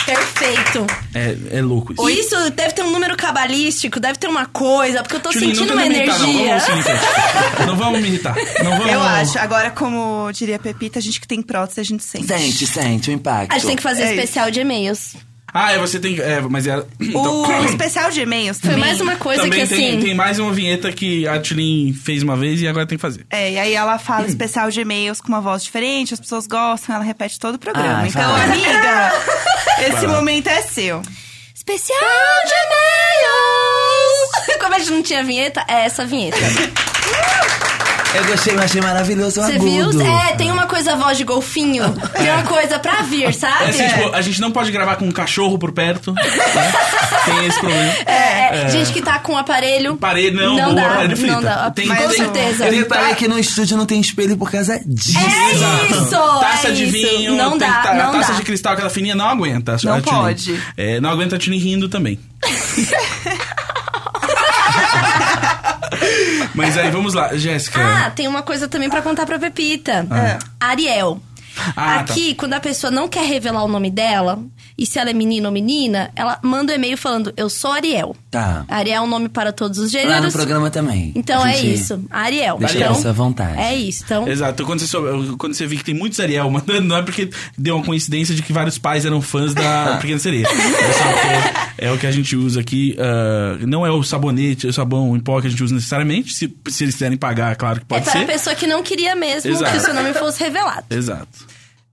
Perfeito. É, é louco isso. Isso deve ter um número cabalístico, deve ter uma coisa, porque eu tô Julinho, sentindo não uma energia. Irritar. Não vamos me irritar. Não vamos. Eu acho. Agora, como diria Pepita, a gente que tem prótese, a gente sente. Sente, sente o impacto. A gente tem que fazer É isso. especial de e-mails. Ah, é, você tem. É, mas é. Então, O especial de e-mails Foi também. mais uma coisa também que tem, assim. tem mais uma vinheta que a Tulin fez uma vez e agora tem que fazer. É, e aí ela fala especial de e-mails com uma voz diferente, as pessoas gostam, ela repete todo o programa. Ah, então, fala. amiga, esse Vai lá. momento é seu. Especial de e-mails! Como a gente não tinha vinheta, é essa a vinheta. Eu gostei, eu achei maravilhoso o Você viu? É, tem uma coisa voz de golfinho. Tem uma coisa pra vir, É sabe? assim, tipo, a gente não pode gravar com um cachorro por perto. né? Tem esse problema. É, é, gente que tá com o aparelho. Parede, não, Não dá, aparelho frita. não dá. Tem, Com tem- certeza. Eu reparei ta- que no estúdio não tem espelho por causa disso. É isso! Taça é de isso. vinho, Não dá, ta- não taça dá. de cristal, aquela fininha, não aguenta. a Não pode. É, não aguenta a Tini rindo também. Mas aí, vamos lá. Jéssica. Ah, tem uma coisa também pra contar pra Pepita. Ariel. Ah, tá. Aqui, quando a pessoa não quer revelar o nome dela, e se ela é menino ou menina, ela manda um e-mail falando: Eu sou Ariel. Tá. Ariel é um nome para todos os Lá no gêneros. programa também. Então é isso. Ariel. Deixa Ariel. essa vontade. É isso. Então, Exato. Quando você, soube- quando você viu que tem muitos Ariel mandando, não é porque deu uma coincidência de que vários pais eram fãs da Pequena Sereia. É, é o que a gente usa aqui. ah, não é o sabonete, o sabão em pó que a gente usa necessariamente. Se, se eles quiserem pagar, claro que é pode para a ser. pessoa que não queria mesmo Exato. que o seu nome fosse revelado. Exato.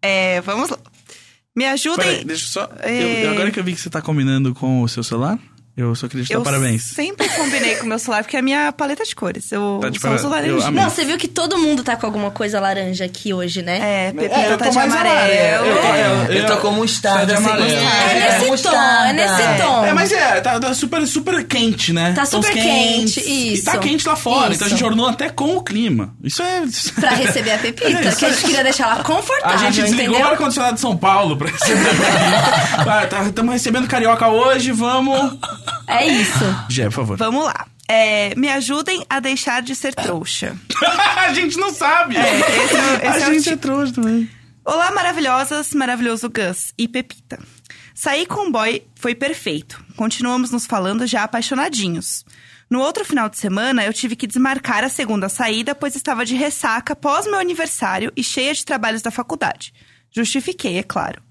É, vamos lá. Me ajudem. Peraí, deixa eu só. É. eu- agora que eu vi que você tá combinando com o seu celular, eu só queria te dar Eu parabéns. sempre combinei com o meu celular, porque é a minha paleta de cores. Eu Tá de só uso laranja. eu. Não, você viu que todo mundo tá com alguma coisa laranja aqui hoje, né? É, Pepita É, eu tá tô de amarelo. amarelo. É, eu, Eu- tô com mostarda, Tá de amarelo. mostarda. É nesse tom, mostarda. é nesse tom. É, mas é, tá, tá super, super quente, né? Tá super quente, E isso. tá quente lá fora, então a Isso. gente ornou até com o clima. Isso é. Pra receber a Pepita, É, isso que a gente é- queria deixar ela A confortável, gente desligou o ar-condicionado de São Paulo pra receber a Estamos tá, recebendo carioca hoje, vamos. É isso. Gé, por favor. Vamos lá. É, me ajudem a deixar de ser trouxa. a gente não sabe. É, esse é esse a é gente tipo. é trouxa também. Olá, maravilhosas, maravilhoso Gus e Pepita. Sair com o boy foi perfeito. Continuamos nos falando já apaixonadinhos. No outro final de semana, eu tive que desmarcar a segunda saída, pois estava de ressaca após meu aniversário e cheia de trabalhos da faculdade. Justifiquei, é claro.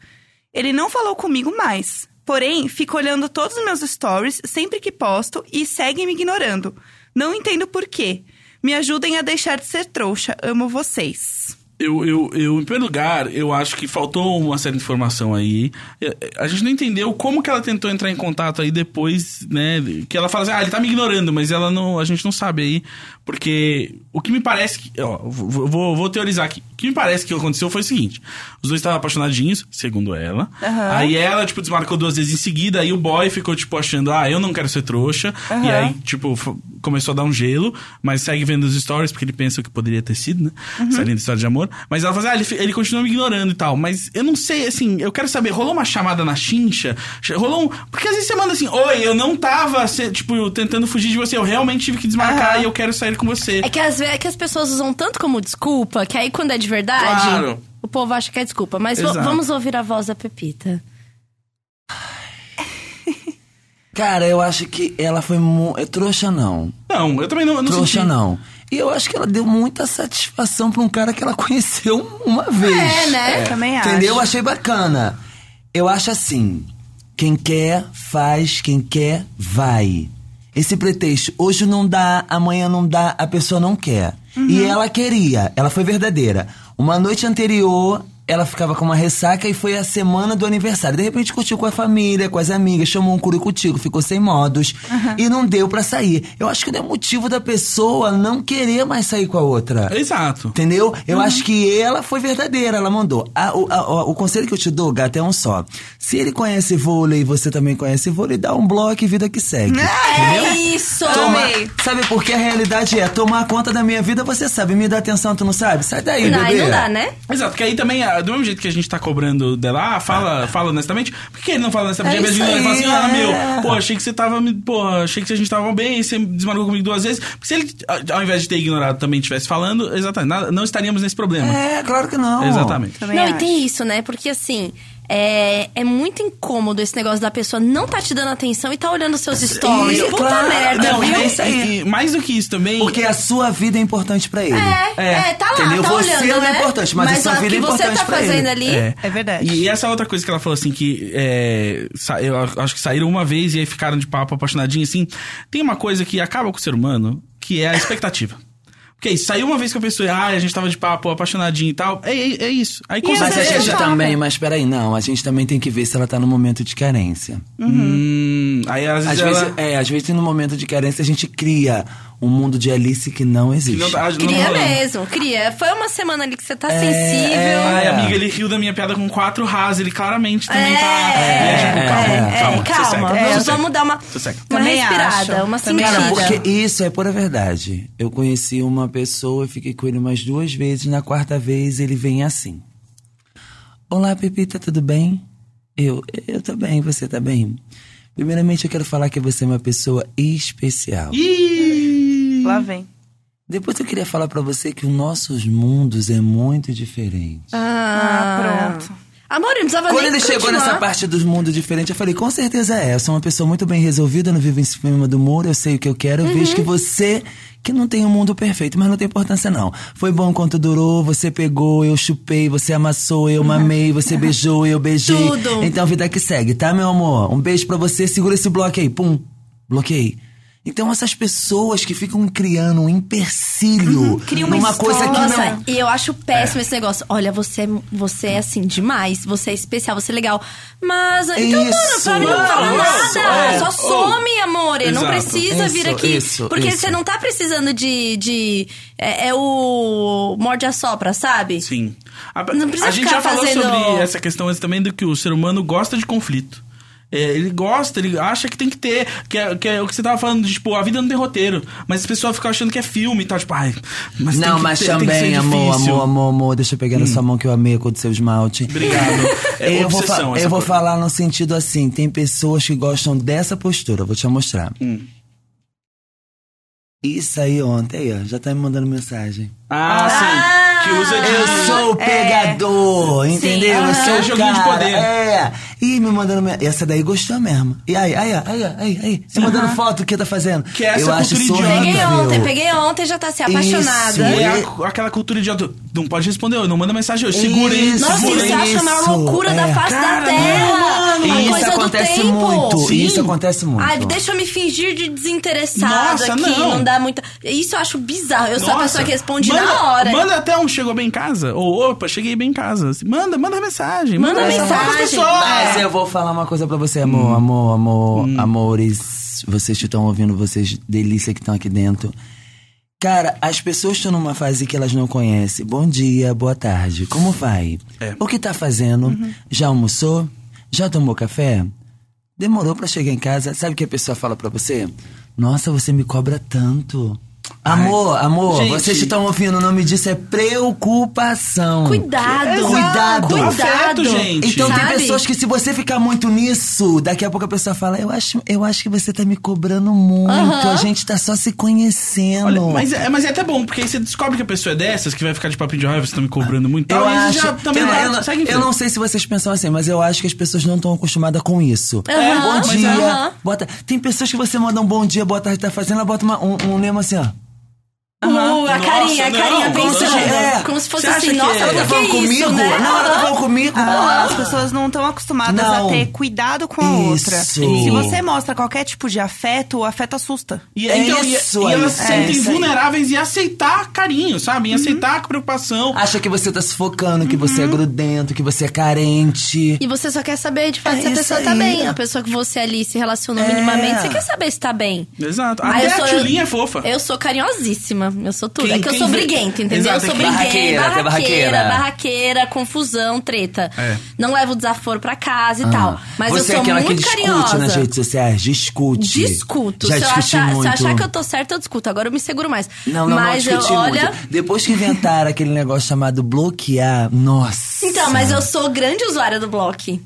Ele não falou comigo mais. Porém, fica olhando todos os meus stories sempre que posto e segue me ignorando. Não entendo por quê. Me ajudem a deixar de ser trouxa. Amo vocês. Eu, eu, eu, em primeiro lugar, eu acho que faltou uma certa informação aí. É, A gente não entendeu como que ela tentou entrar em contato aí depois, né? Que ela fala assim, ah, ele tá me ignorando, mas ela não, a gente não sabe aí. Porque o que me parece que. Ó, vou, vou, teorizar aqui. O que me parece que aconteceu foi o seguinte: os dois estavam apaixonadinhos, segundo ela. Aham. Aí ela, tipo, desmarcou duas vezes em seguida, aí o boy ficou, tipo, achando, ah, eu não quero ser trouxa. E Aham. aí, tipo, começou a dar um gelo, mas segue vendo os stories, porque ele pensa que poderia ter sido, né? Essa linda história de amor. Mas ela fala assim, ah, ele, ele continua me ignorando e tal. Mas eu não sei, assim, eu quero saber, rolou uma chamada na chincha? Rolou um... Porque às vezes você manda assim, oi, eu não tava, tipo, tentando fugir de você, eu realmente tive que desmarcar e eu quero sair com você. É que às vezes é que as pessoas usam tanto como desculpa, que aí quando é de verdade, Claro. o povo acha que é desculpa. Mas vo- Exato. vamos ouvir a voz da Pepita. Cara, eu acho que ela foi mu... é, trouxa não. Não, eu também não, eu não trouxa senti. não. E eu acho que ela deu muita satisfação pra um cara que ela conheceu uma vez. É, né? Também acho. Entendeu? Eu achei bacana. Eu acho assim: quem quer, faz, quem quer, vai. Esse pretexto, hoje não dá, amanhã não dá, a pessoa não quer. E ela queria, ela foi verdadeira. Uma noite anterior, ela ficava com uma ressaca e foi a semana do aniversário. De repente curtiu com a família, com as amigas, chamou um curicutico, ficou sem modos e não deu pra sair. Eu acho que não é motivo da pessoa não querer mais sair com a outra. Exato. Entendeu? Eu acho que ela foi verdadeira, ela mandou. A- o, a- o- o conselho que eu te dou, gata, é um só. Se ele conhece vôlei e você também conhece vôlei, dá um bloco e vida que segue. É isso! Toma, sabe por que a realidade é tomar conta da minha vida, você sabe. Me dá atenção, tu não sabe? Sai daí, Não, aí bebê. não dá, né? Exato, porque aí também, do mesmo jeito que a gente tá cobrando dela, ah, fala, fala honestamente, por que ele não fala honestamente? É Ao invés de isso ele falar assim, ah, é. meu, pô, achei que você tava, me- pô, achei que a gente tava bem, você desmarcou comigo duas vezes. Porque se ele, ao invés de ter ignorado, também estivesse falando, exatamente, não estaríamos nesse problema. É, claro que não. Exatamente. Também não, acho. e tem isso, né? Porque assim, é, é muito incômodo esse negócio da pessoa não tá te dando atenção e tá olhando seus stories. Isso, Puta claro. merda, Não, é. E, e mais do que isso também. Porque a sua vida é importante pra ele. É, é, tá lá, Entendeu? tá você olhando, não né? é importante, mas, a sua vida é que você importante tá pra fazendo ele. ali... É. É verdade. E essa outra coisa que ela falou assim, que é, eu acho que saíram uma vez e aí ficaram de papo apaixonadinho assim. Tem uma coisa que acaba com o ser humano, que é a expectativa. Porque é isso, saiu uma vez com a pessoa, ah, a gente tava de papo, apaixonadinho e tal. É, é, é isso. Aí com E Mas a vezes gente também, mas peraí, não, a gente também tem que ver se ela tá no momento de carência. Hum, aí às Às vezes, vezes, ela... é, às vezes no momento de carência a gente cria um mundo de Alice que não existe. Que não tá- não Queria rolando. mesmo, queria. Foi uma semana ali que você tá É, sensível. é. Ai, amiga, ele riu da minha piada com quatro Ras. Ele claramente também É, tá. é, tipo, calma, é, calma, é, calma. sossega, Vamos, dar uma, uma respirada, acho. uma sentida. Cara, porque isso é pura verdade. Eu conheci uma pessoa, fiquei com ele umas duas vezes. Na quarta vez ele vem assim: Olá, Pepita, tudo bem? Eu, eu tô bem, você tá bem? Primeiramente, eu quero falar que você é uma pessoa especial. Ih! Lá vem. Depois eu queria falar pra você que os nossos mundos é muito diferente. Ah, pronto. Amor, não precisava Quando nem ele chegou continuar. nessa parte dos mundos diferentes, eu falei, com certeza é. Eu sou uma pessoa muito bem resolvida, não vivo em cima do muro, eu sei o que eu quero, eu Uhum. vejo que você, que não tem um mundo perfeito, mas não tem importância não. Foi bom enquanto durou, você pegou, eu chupei, você amassou, eu mamei, você beijou, eu beijei. Tudo. Então vida que segue, tá, meu amor? Um beijo pra você, segura esse bloco aí, pum, bloqueei. Então essas pessoas que ficam criando um empecilho Cria uma numa coisa que Nossa, não... e eu acho péssimo esse negócio. Olha, você, é- você é assim demais, você é especial, você é legal. Mas, então, mano, Isso, pra mim não fala isso, nada. é. Só some, amor. Não Exato. precisa vir Isso, aqui. isso, porque isso. você não tá precisando de. de é, é o morde a sopra, sabe? Sim. A, Não precisa a gente ficar já falou fazendo- sobre essa questão antes também do que o ser humano gosta de conflito. É, ele gosta, ele acha que tem que ter. Que é, que é o que você tava falando, de, tipo, a vida não tem roteiro. Mas as pessoas ficam achando que é filme e tal, tipo, ai. Mas tem não, que mas ter- tem que também, ser amor, amor, amor, amor, deixa eu pegar na sua mão que eu amei a cor do seu esmalte. Obrigado. É eu vou, fa- obsessão essa eu vou falar no sentido assim: tem pessoas que gostam dessa postura, vou te mostrar. Hum. Isso aí ontem, aí, ó, já tá me mandando mensagem. Ah, sim. Que usa de. Eu sou o pegador, entendeu? Eu sou É o joguinho de cara, poder. É. Ih, me mandando. me- Essa daí gostou mesmo. E aí, aí, aí, aí, aí. Você mandando foto, o que tá fazendo? Que é essa eu acho cultura idiota. Peguei ontem, peguei ontem, já tá assim, apaixonada. Isso, É é. a- aquela cultura idiota. Não pode responder hoje, não manda mensagem hoje. Segura. Isso, Nossa, segura isso acha a maior loucura da é. face Cara, da terra. não, Uma Isso coisa acontece do tempo. muito. Sim. Isso acontece muito. Ai, deixa eu me fingir de desinteressado Nossa, aqui, não. não. dá muita. Isso eu acho bizarro. Eu sou a Nossa, pessoa que responde manda, na hora. Manda até um chegou bem em casa. Ou opa, cheguei bem em casa. Manda, manda mensagem. Manda as mensagem. Mas eu vou falar uma coisa pra você, amor, amor, amor, amores. Vocês que estão ouvindo, vocês, delícia que estão aqui dentro. Cara, as pessoas estão numa fase que elas não conhecem. Bom dia, boa tarde. Como vai? É. O que tá fazendo? Já almoçou? Já tomou café? Demorou pra chegar em casa. Sabe o que a pessoa fala pra você? Nossa, você me cobra tanto. Amor, amor, Gente. vocês que estão ouvindo, o nome disso é preocupação. Cuidado. Cuidado. Cuidado. Afeto, gente. Então tem Sabe? pessoas que se você ficar muito nisso, daqui a pouco a pessoa fala, eu acho, eu acho que você tá me cobrando muito, a gente tá só se conhecendo. Olha, mas, é, mas é até bom, porque aí você descobre que a pessoa é dessas, que vai ficar de papinho de raiva, você tá me cobrando muito. eu tal, acho, já também eu, vai, eu segue eu não sei se vocês pensam assim, mas eu acho que as pessoas não estão acostumadas com isso. Aham, bom dia, aham. bota. Tem pessoas que você manda um bom dia, boa tarde, tá fazendo, ela bota uma- um, um lema assim, ó. Uh, a Nossa, carinha, a carinha não, pensando. como se- é. Como se fosse assim, nossa, é- por Ela tá falando isso, comigo? né? Não, ela tá falando comigo. Ah, as pessoas não estão acostumadas Não. a ter cuidado com a outra. Isso. Se você mostra qualquer tipo de afeto, o afeto assusta. E, É então, e- isso e, elas se É sentem isso aí. vulneráveis em aceitar carinho, sabe? Em aceitar a preocupação. Acha que você tá sufocando, que você é grudento, que você é carente. E você só quer saber, de fato, É se a isso pessoa tá aí. bem. A pessoa que você ali se relacionou É. minimamente, você quer saber se tá bem. Exato. Até a Tchulinha é fofa. Eu sou carinhosíssima, eu sou tudo. Quem- é que eu sou briguenta, entendeu? Exato, eu sou é que- briguenta, Barraqueira, barraqueira, até barraqueira, barraqueira. confusão, treta. É. Não levo desaforo pra casa e tal. Mas você eu sou é aquela muito que discute carinhosa. nas redes sociais, discute. Discuto. Já se, eu discuti achar, se eu muito. achar que eu tô certa, eu discuto. Agora eu me seguro mais. Não, não, mas não discuti eu, olha. muito. Depois que inventaram aquele negócio chamado bloquear, nossa. Então, mas eu sou grande usuária do Block.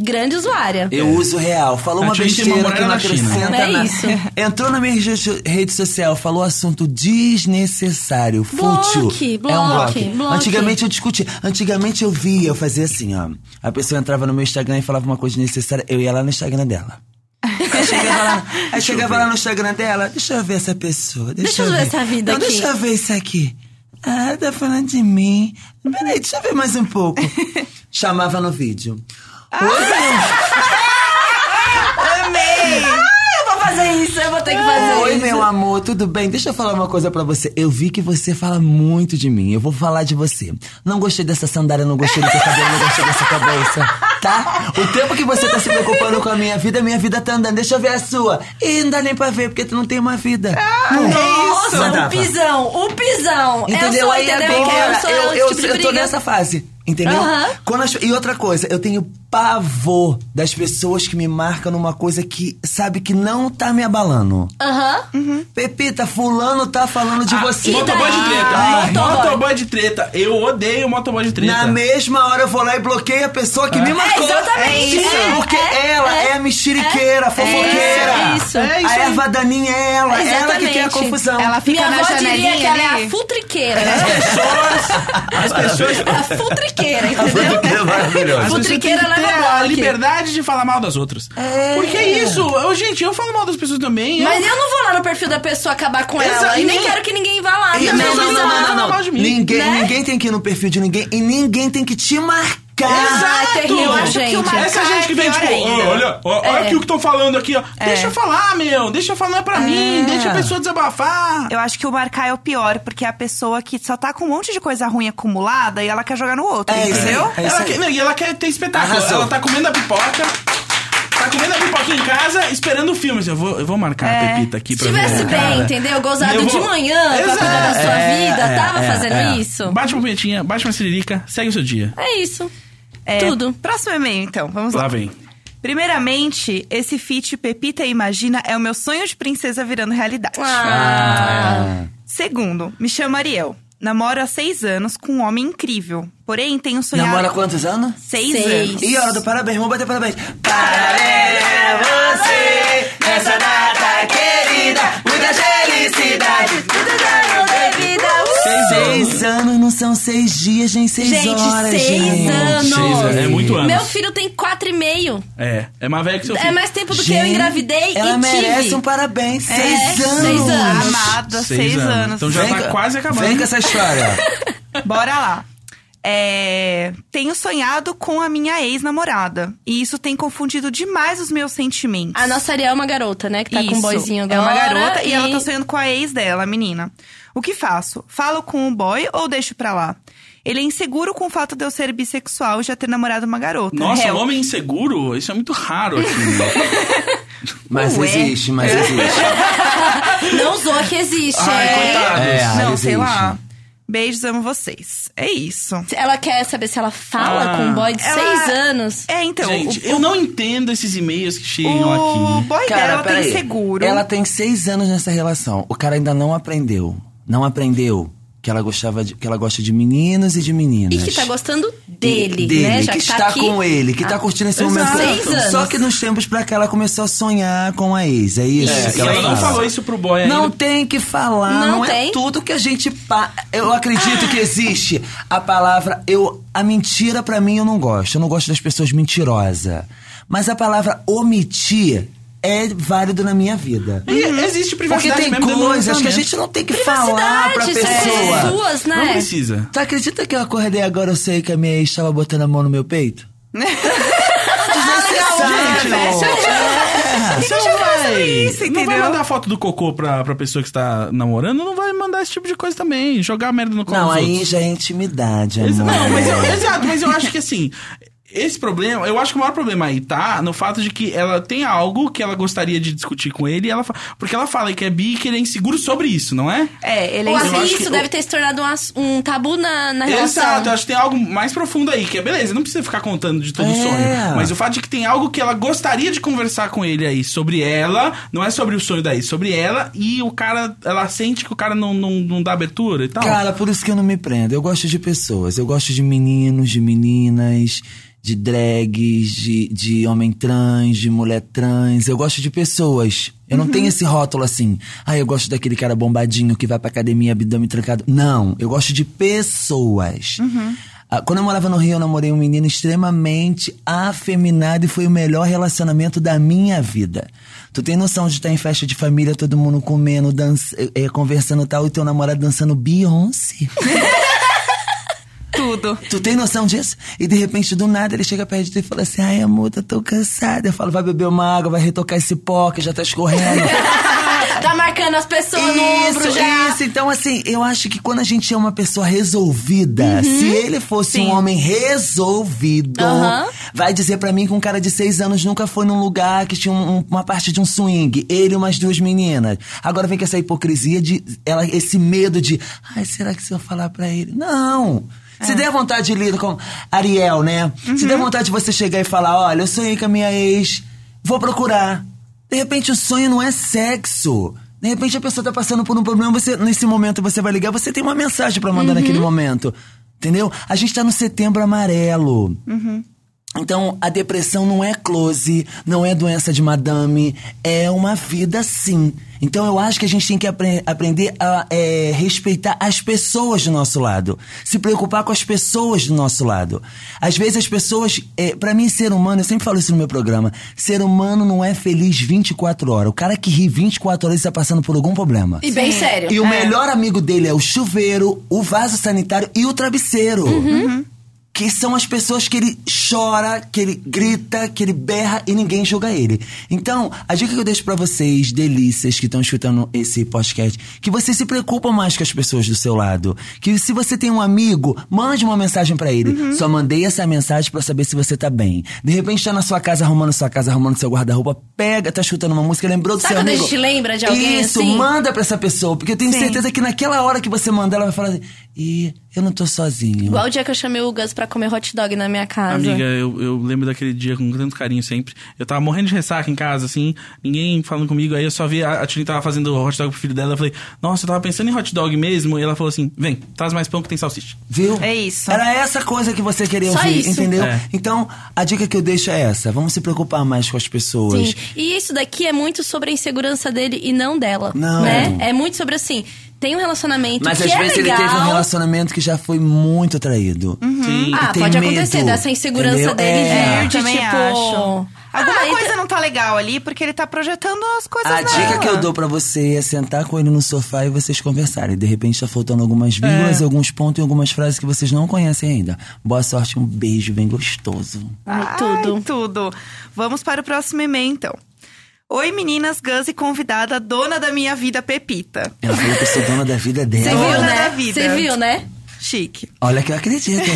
Grande usuária. Eu uso real. Falou A uma besteira que não acrescenta É nada. isso. Entrou na minha rede social, falou assunto desnecessário, fútil. Bloque, é um bloque, bloque. bloque. Antigamente eu discutia. Antigamente eu via, eu fazia assim, ó. A pessoa entrava no meu Instagram e falava uma coisa desnecessária, eu ia lá no Instagram dela. Aí chegava lá, aí chegava lá no Instagram dela, deixa eu ver essa pessoa. Deixa, Deixa eu ver essa vida Não, aqui. Deixa eu ver isso aqui. Ah, tá falando de mim. Peraí, deixa eu ver mais um pouco. Chamava no vídeo. Amei! Eu vou fazer isso, eu vou ter que fazer Oi, isso. meu amor, tudo bem? Deixa eu falar uma coisa pra você. Eu vi que você fala muito de mim. Eu vou falar de você. Não gostei dessa sandália, não gostei do teu cabelo, não gostei dessa cabeça. Tá? O tempo que você tá se preocupando com a minha vida, minha vida tá andando. Deixa eu ver a sua. E não dá nem pra ver, porque tu não tem uma vida. Nossa, Mandava. o pisão, o pisão. Entendeu? Eu sou, Aí entendeu? agora, eu sou eu, eu, tipo de eu tô nessa fase. Entendeu? Aham. Quando as- e outra coisa, eu tenho pavor das pessoas que me marcam numa coisa que sabe que não tá me abalando. Aham. Pepita, fulano tá falando de Ah, você. Motoboy de treta. Ai. Motoboy de treta. Eu odeio motoboy de treta. Na mesma hora eu vou lá e bloqueio a pessoa que me marcou. exatamente. isso. É, porque é, ela é, é, a mexeriqueira, a fofoqueira. É isso. É isso a erva daninha é ela. Ela que quer a confusão. Ela fica Minha na avó diria janelinha que ela é a futriqueira. As pessoas. As pessoas. A futriqueira, A entendeu? fofoqueira é maravilhosa. Futriqueira leva a bloco. liberdade de falar mal das outras. É. Porque é isso. Eu, gente, eu falo mal das pessoas também. Mas eu não vou lá no perfil da pessoa acabar com ela. Exato, E nem nem- quero que ninguém vá lá também. não, não, não, não, não, Ninguém, né? ninguém tem que ir no perfil de ninguém e ninguém tem que te marcar. Ah, é terrível, Eu acho que o gente. marcar Essa gente que vem, é tipo. "Ó, olha, ó, olha É. aqui o que estão falando aqui, ó. Deixa eu falar, meu. Deixa eu falar, é pra mim. Deixa a pessoa desabafar. Eu acho que o marcar é o pior, porque é a pessoa que só tá com um monte de coisa ruim acumulada e ela quer jogar no outro, É entendeu? É ela quer, não, e ela quer ter espetáculo. Arrasou. Ela tá comendo a pipoca. Tá comendo a pipoca em casa, esperando o filme. Eu vou, eu vou marcar a É. Pepita aqui Se pra ver. tivesse bem, cara. entendeu? Gozado eu de vou- manhã pra Exato. cuidar da sua É, vida. é, Tava é, fazendo é. isso. Bate uma punhetinha, bate uma siririca, segue o seu dia. É isso. É, Tudo. Próximo e-mail, então. Vamos lá. Lá vem. Primeiramente, esse feat Pepita e Imagina é o meu sonho de princesa virando realidade. Ah. Segundo, me chamo Ariel. Namoro há seis anos com um homem incrível. Porém, tenho sonhado... Namora há quantos anos? Seis, Seis. anos. E hora do parabéns, vamos bater parabéns. Parabéns a você nessa data querida, muita felicidade, Seis anos não são seis dias, nem seis Gente, horas, seis gente. anos. Seis anos, é muito anos. Meu filho tem quatro e meio. É, é mais velho que seu filho. É mais tempo do que eu Gente, engravidei Ela e merece tive. um parabéns. É, seis anos. seis anos. Amada, seis, anos. Então já Vem tá quase acabando. Vem com essa história. Bora lá. É, tenho sonhado com a minha ex-namorada. E isso tem confundido demais os meus sentimentos. A nossa Ariel é uma garota, né? Que tá com um Isso. boyzinho agora. É uma garota e... ela tá sonhando com a ex dela, a menina. O que faço? Falo com o boy ou deixo pra lá? Ele é inseguro com o fato de eu ser bissexual e já ter namorado uma garota. Nossa, Hell. homem inseguro, isso é muito raro aqui. né? Mas Ué. existe, mas existe. Não zoa que existe. Ai, é. coitado. É, Não, existe. sei lá. Beijos, amo vocês. É isso. Ela quer saber se ela fala Ah. com um boy de Ela- seis anos. É, então. Gente, o, eu não entendo esses e-mails que chegam o aqui. boy Cara, dela tá peraí. inseguro. Ela tem seis anos nessa relação. O cara ainda não aprendeu. Não aprendeu que ela gostava de, que ela gosta de meninos e de meninas. E que tá gostando dele, dele, né? Já que, que, tá está aqui. com ele, que tá curtindo esse Exato. momento. Seis anos. Só que nos tempos pra cá ela começou a sonhar com a ex. É isso, É, que e ela, ela não falou isso pro boy ainda. Não tem que falar, não, Não é tem? tudo que a gente pa... Eu acredito que existe a palavra eu a mentira pra mim eu não gosto. Eu não gosto das pessoas mentirosas. Mas a palavra omitir é válido na minha vida. E existe Porque privacidade tem mesmo dentro do coisas que a gente não tem que falar pra pessoa. suas, né? Não precisa. Tu acredita que eu acordei agora eu sei que a minha ex estava botando a mão no meu peito? Desnecessário! É. Você não vai, isso, não vai mandar foto do cocô pra, pra pessoa que está namorando, não vai mandar esse tipo de coisa também. Jogar a merda no colo Não, aí outros. já é intimidade, amor. Não, mas eu, exato, mas eu acho que assim. Esse problema, eu acho que o maior problema aí tá no fato de que ela tem algo que ela gostaria de discutir com ele, e ela fa- porque ela fala que é bi e que ele é inseguro sobre isso, não é? É, ele é acho isso que deve ter se tornado um, um tabu na, na relação. Exato, eu acho que tem algo mais profundo aí, que é beleza, não precisa ficar contando de todo o É. sonho. Mas o fato de que tem algo que ela gostaria de conversar com ele aí sobre ela, não é sobre o sonho daí, sobre ela, e o cara, ela sente que o cara não, não, não dá abertura e tal. Cara, por isso que eu não me prendo. Eu gosto de pessoas. Eu gosto de meninos, de meninas, de drags, de, de homem trans, de mulher trans. Eu gosto de pessoas. Eu não tenho esse rótulo assim. Ah, eu gosto daquele cara bombadinho que vai pra academia, abdômen trancado. Não, eu gosto de pessoas. Ah, Quando eu morava no Rio, eu namorei um menino extremamente afeminado e foi o melhor relacionamento da minha vida. Tu tem noção de estar em festa de família, todo mundo comendo, dança, eh, conversando e tal, e teu namorado dançando Beyoncé? tudo. Tu tem noção disso? E de repente, do nada, ele chega perto de tu e fala assim: Ai, amor, eu tô cansada. Eu falo: Vai beber uma água, vai retocar esse pó que já tá escorrendo. Já marcando as pessoas no ombro já. Isso, então assim, eu acho que quando a gente é uma pessoa resolvida, se ele fosse Sim. um homem resolvido, Aham. vai dizer pra mim que um cara de seis anos nunca foi num lugar que tinha um- uma parte de um swing, ele e umas duas meninas. Agora vem com essa hipocrisia de, ela, esse medo de, ai, será que se eu falar pra ele? Não! Se der vontade de ler com Ariel, né? Se der vontade de você chegar e falar, olha, eu sonhei com a minha ex, vou procurar. De repente o sonho não é sexo. De repente a pessoa tá passando por um problema, você nesse momento você vai ligar, você tem uma mensagem pra mandar naquele momento. Entendeu? A gente tá no setembro amarelo. Então, a depressão não é close, não é doença de madame, é uma vida sim. Então, eu acho que a gente tem que apre- aprender a é, respeitar as pessoas do nosso lado. Se preocupar com as pessoas do nosso lado. Às vezes, as pessoas. É, para mim, ser humano, eu sempre falo isso no meu programa: ser humano não é feliz 24 horas. O cara que ri 24 horas está passando por algum problema. E bem sério. E o melhor amigo dele é o chuveiro, o vaso sanitário e o travesseiro. Que são as pessoas que ele chora, que ele grita, que ele berra e ninguém julga ele. Então, a dica que eu deixo pra vocês, delícias, que estão escutando esse podcast, que você se preocupa mais com as pessoas do seu lado. Que se você tem um amigo, mande uma mensagem pra ele. Só mandei essa mensagem pra saber se você tá bem. De repente tá na sua casa, arrumando sua casa, arrumando seu guarda-roupa, pega, tá escutando uma música, lembrou do Sabe seu quando a amigo. gente lembra de alguém Isso, assim? manda pra essa pessoa, porque eu tenho Sim. certeza que naquela hora que você mandar, ela vai falar assim, ih, eu não tô sozinho. Igual o dia que eu chamei o Gus pra comer hot dog na minha casa. Amiga, eu, eu lembro daquele dia com tanto carinho sempre. Eu tava morrendo de ressaca em casa, assim, ninguém falando comigo. Aí eu só vi a, a Tilly tava fazendo hot dog pro filho dela. Eu falei, nossa, eu tava pensando em hot dog mesmo. E ela falou assim: vem, traz mais pão que tem salsicha. Viu? É isso. Era essa coisa que você queria Só ouvir, isso. entendeu? É. Então, a dica que eu deixo é essa. Vamos se preocupar mais com as pessoas. Sim. E isso daqui é muito sobre a insegurança dele e não dela. Não. Né? É muito sobre assim. Tem um relacionamento Mas que às é vezes legal. ele teve um relacionamento que já foi muito traído. Sim. Ah, tem pode medo, acontecer dessa insegurança entendeu? dele É. vir de também tipo. acho. Alguma Ah, coisa então- não tá legal ali, porque ele tá projetando as coisas A nela. dica que eu dou pra você é sentar com ele no sofá e vocês conversarem. De repente tá faltando algumas vírgulas, alguns pontos e algumas frases que vocês não conhecem ainda. Boa sorte, um beijo bem gostoso. Ai, tudo. Ai, tudo. Vamos para o próximo e-mail, então. Oi, meninas, Gus e convidada, dona da minha vida, Pepita. Ela falou que eu sou dona da vida Você dela. Dona viu, da né? vida. Você viu, né? Chique. Olha que eu acredito. né?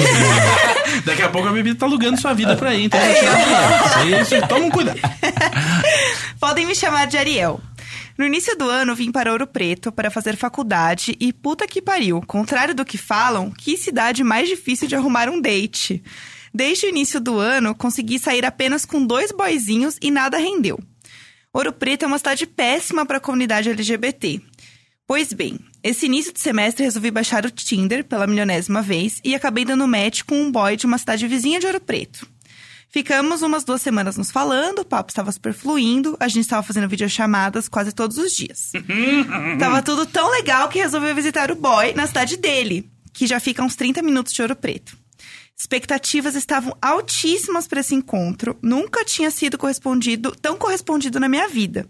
Daqui a pouco a bebida tá alugando sua vida pra aí, então dinheiro. Isso, toma um cuidado. Podem me chamar de Ariel. No início do ano, vim para Ouro Preto para fazer faculdade e puta que pariu. Contrário do que falam, que cidade mais difícil de arrumar um date. Desde o início do ano, consegui sair apenas com dois boizinhos e nada rendeu. Ouro Preto é uma cidade péssima para a comunidade LGBT. Pois bem, esse início de semestre resolvi baixar o Tinder pela milionésima vez e acabei dando match com um boy de uma cidade vizinha de Ouro Preto. Ficamos umas duas semanas nos falando, o papo estava super fluindo, a gente estava fazendo videochamadas quase todos os dias. Tava tudo tão legal que resolveu visitar o boy na cidade dele, que já fica a uns 30 minutos de Ouro Preto. Expectativas estavam altíssimas para esse encontro, nunca tinha sido correspondido, tão correspondido na minha vida.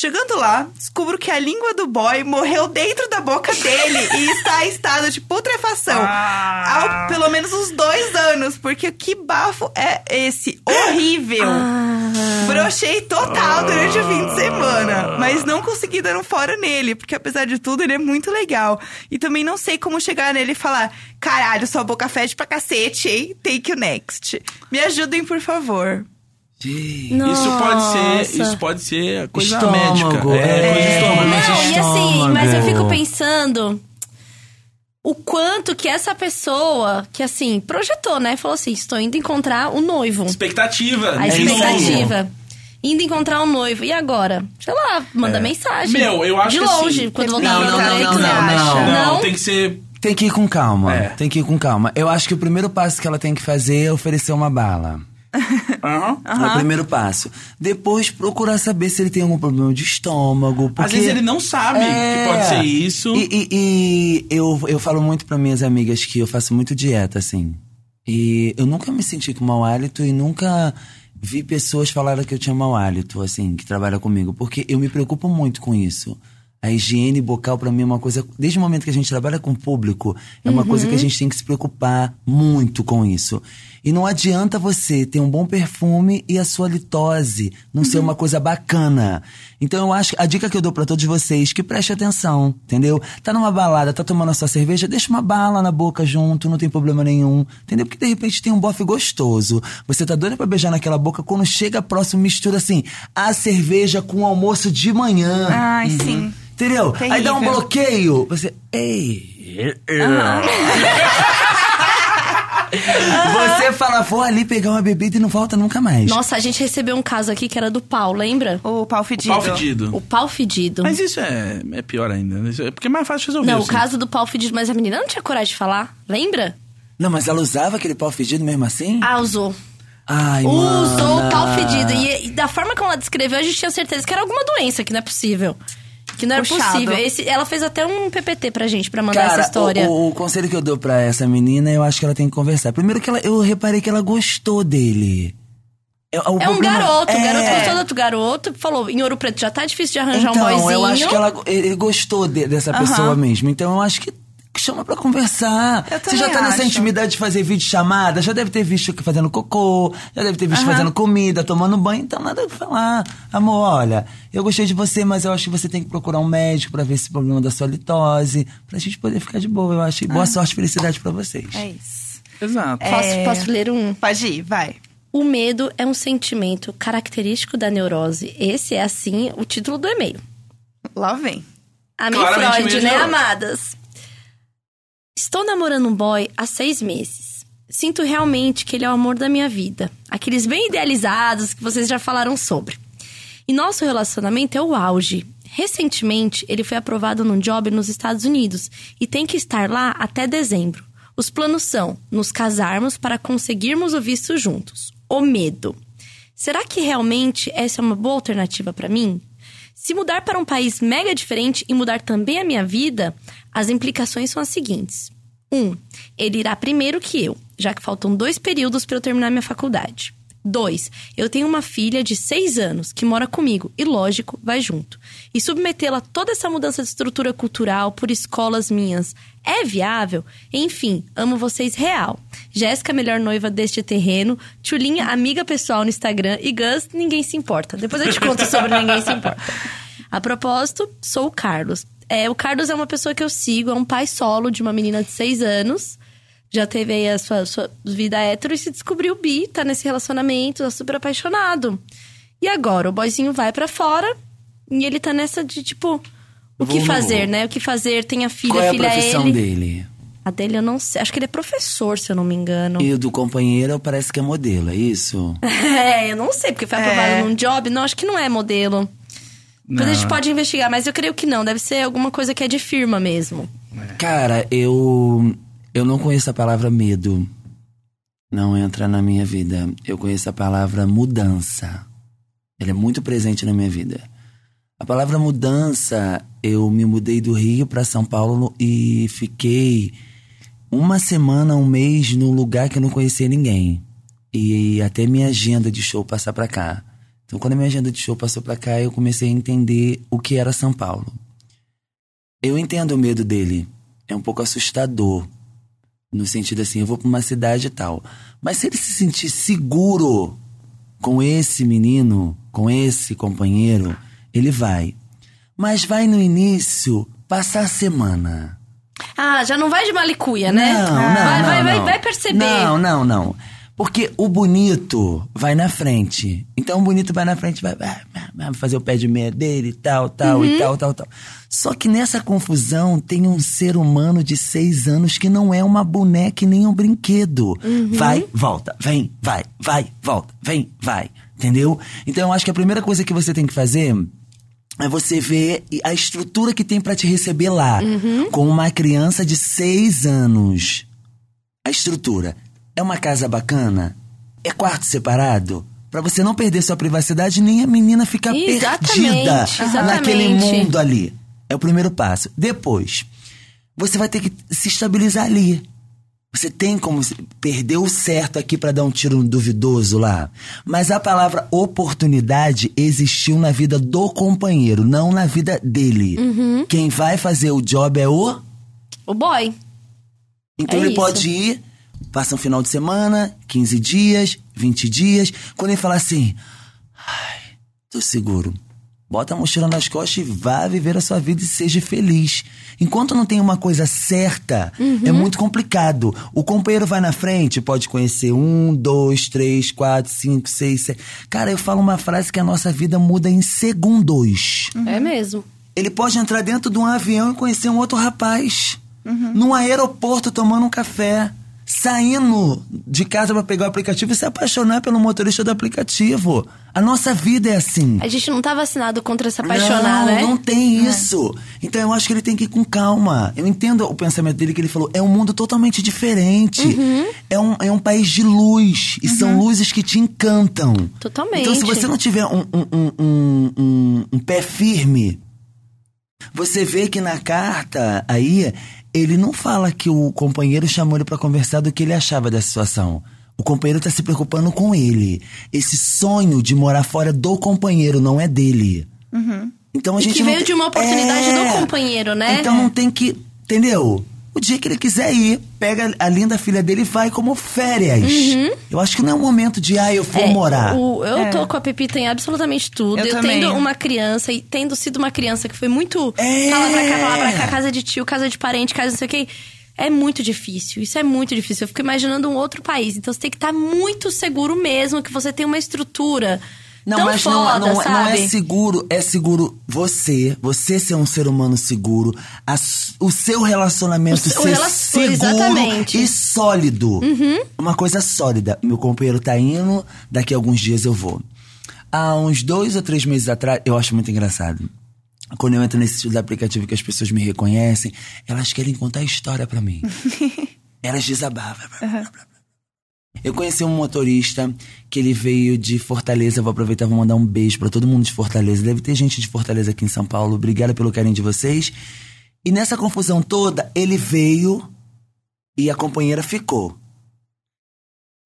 Chegando lá, descubro que a língua do boy morreu dentro da boca dele e está em estado de putrefação. Há pelo menos uns dois anos, porque que bafo é esse? Horrível! Brochei total durante o fim de semana, mas não consegui dar um fora nele, porque apesar de tudo, ele é muito legal. E também não sei como chegar nele e falar: caralho, sua boca fede pra cacete, hein? Take you next. Me ajudem, por favor. Isso pode ser, isso pode ser coisa Estômago, médica. É, é. coisa estômago. Não, e assim, mas eu fico pensando o quanto que essa pessoa, que assim, projetou, né? Falou assim: estou indo encontrar o noivo. Expectativa. A É isso expectativa. Indo encontrar o noivo. E agora? Sei lá, manda mensagem. Meu, eu acho De que longe, assim- quando voltar Não, não, não, não, não? Não, Não? tem que ser. Tem que ir com calma. É. Tem que ir com calma. Eu acho que o primeiro passo que ela tem que fazer é oferecer uma bala. Aham. É o primeiro passo. Depois procurar saber se ele tem algum problema de estômago. Porque... Às vezes ele não sabe É. que pode ser isso. E, e- e eu, eu falo muito para minhas amigas que eu faço muito dieta, assim. E eu nunca me senti com mau hálito e nunca vi pessoas falarem que eu tinha mau hálito, assim, que trabalham comigo. Porque eu me preocupo muito com isso. A higiene bucal pra mim é uma coisa. Desde o momento que a gente trabalha com o público, é uma coisa que a gente tem que se preocupar muito com isso. E não adianta você ter um bom perfume e a sua litose não ser uma coisa bacana. Então eu acho que a dica que eu dou pra todos vocês que preste atenção, entendeu? Tá numa balada, tá tomando a sua cerveja, deixa uma bala na boca junto, não tem problema nenhum, entendeu? Porque de repente tem um bofe gostoso. Você tá doida pra beijar naquela boca, quando chega próximo mistura assim, a cerveja com o almoço de manhã. Ai, sim. Entendeu? Aí dá um Terrível. bloqueio. Você. Ei. Você fala, vou ali pegar uma bebida e não volta nunca mais. Nossa, a gente recebeu um caso aqui que era do pau, lembra? O pau fedido. Pau fedido. O pau fedido. Mas isso é, é pior ainda. né? Isso é porque é mais fácil resolver. Não, o assim. caso do pau fedido, mas a menina não tinha coragem de falar, lembra? Não, mas ela usava aquele pau fedido mesmo assim? Ah, usou. Ai, Usou mana. o pau fedido. E, e da forma como ela descreveu, a gente tinha certeza que era alguma doença, que não é possível. Que não era Puxado. possível. Esse- ela fez até um PPT pra gente, pra mandar Cara, essa história. O, o conselho que eu dou pra essa menina, eu acho que ela tem que conversar. Primeiro que ela, eu reparei que ela gostou dele. É, o É um garoto, o É. garoto gostou do outro garoto, falou, em Ouro Preto já tá difícil de arranjar então, um boyzinho. eu acho que ela, ele gostou de- dessa pessoa mesmo. Então eu acho que chama pra conversar. Você já tá nessa acho. intimidade de fazer vídeo chamada, já deve ter visto que fazendo cocô, já deve ter visto fazendo comida, tomando banho, então nada a falar. Amor, olha, eu gostei de você, mas eu acho que você tem que procurar um médico pra ver esse problema da sua litose, pra gente poder ficar de boa, eu acho. E boa sorte e felicidade pra vocês. É isso. Exato. Posso, É. posso ler um? Pode ir, vai. O medo é um sentimento característico da neurose. Esse é, assim, o título do e-mail. Lá vem. A Claramente Freud, né, de- amadas? Estou namorando um boy há seis meses. Sinto realmente que ele é o amor da minha vida. Aqueles bem idealizados que vocês já falaram sobre. E nosso relacionamento é o auge. Recentemente, ele foi aprovado num job nos Estados Unidos e tem que estar lá até dezembro. Os planos são nos casarmos para conseguirmos o visto juntos. O medo. Será que realmente essa é uma boa alternativa para mim? Se mudar para um país mega diferente e mudar também a minha vida, as implicações são as seguintes. Um, ele irá primeiro que eu, já que faltam dois períodos para eu terminar minha faculdade. Dois, eu tenho uma filha de seis anos que mora comigo e, lógico, vai junto. E submetê-la a toda essa mudança de estrutura cultural por escolas minhas é viável? Enfim, amo vocês real. Jéssica, melhor noiva deste terreno. Tchulinha, amiga pessoal no Instagram. E Gus, ninguém se importa. Depois eu te conto sobre ninguém se importa. A propósito, sou o Carlos. É, o Carlos é uma pessoa que eu sigo, é um pai solo de uma menina de seis anos. Já teve aí a sua, sua vida hétero e se descobriu bi, tá nesse relacionamento, tá super apaixonado. E agora, o boyzinho vai pra fora e ele tá nessa de tipo. O que Vou, não fazer, né? O que fazer? Tem a filha, Qual é a a filha profissão ele. dele? A dele eu não sei. Acho que ele é professor, se eu não me engano. E o do companheiro parece que é modelo, é isso? É, eu não sei, porque foi aprovado É. num job. Não, acho que não é modelo. Depois a gente Não. pode investigar, mas eu creio que não. Deve ser alguma coisa que é de firma mesmo. Cara, eu eu não conheço a palavra medo. Não entra na minha vida. Eu conheço a palavra mudança. Ela é muito presente na minha vida. A palavra mudança, eu me mudei do Rio para São Paulo e fiquei uma semana, um mês num lugar que eu não conhecia ninguém. E até minha agenda de show passar para cá. Então, quando a minha agenda de show passou para cá, eu comecei a entender o que era São Paulo. Eu entendo o medo dele. É um pouco assustador. No sentido assim, eu vou pra uma cidade e tal. Mas se ele se sentir seguro com esse menino, com esse companheiro, ele vai. Mas vai no início passar a semana. Ah, já não vai de malicuia, né? Não, não, vai, não, vai, vai, não. vai perceber. Não, não, não. Porque o bonito vai na frente. Então o bonito vai na frente, vai, vai, vai fazer o pé de meia dele e tal, tal, Uhum. e tal, tal, tal. Só que nessa confusão tem um ser humano de seis anos que não é uma boneca nem um brinquedo. Uhum. Vai, volta, vem, vai, vai, volta, vem, vai. Entendeu? Então eu acho que a primeira coisa que você tem que fazer é você ver a estrutura que tem pra te receber lá. Uhum. Com uma criança de seis anos. A estrutura. É uma casa bacana? É quarto separado? Pra você não perder sua privacidade nem a menina ficar Exatamente, perdida exatamente. naquele mundo ali. É o primeiro passo. Depois, você vai ter que se estabilizar ali. Você tem como perder o certo aqui pra dar um tiro duvidoso lá. Mas a palavra oportunidade existiu na vida do companheiro, não na vida dele. Uhum. Quem vai fazer o job é o. O boy. Então É ele isso. pode ir Passa um final de semana, 15 dias, 20 dias. Quando ele fala assim, ai, tô seguro. Bota a mochila nas costas e vá viver a sua vida e seja feliz. Enquanto não tem uma coisa certa, é muito complicado. O companheiro vai na frente, pode conhecer um, dois, três, quatro, cinco, seis, sete. Cara, eu falo uma frase que a nossa vida muda em segundos. É mesmo. Ele pode entrar dentro de um avião e conhecer um outro rapaz. Num aeroporto tomando um café. Saindo de casa pra pegar o aplicativo e se apaixonar pelo motorista do aplicativo. A nossa vida é assim. A gente não tá vacinado contra se apaixonar, não, né? Não tem isso. Então eu acho que ele tem que ir com calma. Eu entendo o pensamento dele que ele falou. É um mundo totalmente diferente. Uhum. É, um, é um país de luz. E são luzes que te encantam. Totalmente. Então se você não tiver um, um, um, um- um pé firme, você vê que na carta aí, ele não fala que o companheiro chamou ele pra conversar do que ele achava da situação. O companheiro tá se preocupando com ele. Esse sonho de morar fora do companheiro não é dele. Então a Uhum. E gente que veio tem- de uma oportunidade É. do companheiro, né? Então não tem que. Entendeu? O dia que ele quiser ir, pega a linda filha dele e vai como férias. Eu acho que não é o momento de, ah, eu vou Uhum. É, morar. o- eu É. tô com a Pepita em absolutamente tudo. Eu Eu, tendo uma criança e tendo sido uma criança que foi muito É. pra lá pra cá, lá pra cá, casa de tio, casa de parente, casa não sei o quê. É muito difícil. Isso é muito difícil. Eu fico imaginando um outro país. Então você tem que estar muito seguro mesmo, que você tem uma estrutura. Não, tão mas foda, não, não, não sabe? é seguro, é seguro você, você ser um ser humano seguro, a o seu relacionamento O seu ser seguro exatamente. e sólido. Uma coisa sólida. Meu companheiro tá indo, daqui a alguns dias eu vou. Há uns dois ou três meses atrás, eu acho muito engraçado. Quando eu entro nesse tipo de aplicativo que as pessoas me reconhecem, elas querem contar história pra mim. elas desabafam. Eu conheci um motorista que ele veio de Fortaleza. Vou aproveitar e vou mandar um beijo pra todo mundo de Fortaleza. Deve ter gente de Fortaleza aqui em São Paulo. Obrigada pelo carinho de vocês. E nessa confusão toda, ele veio e a companheira ficou.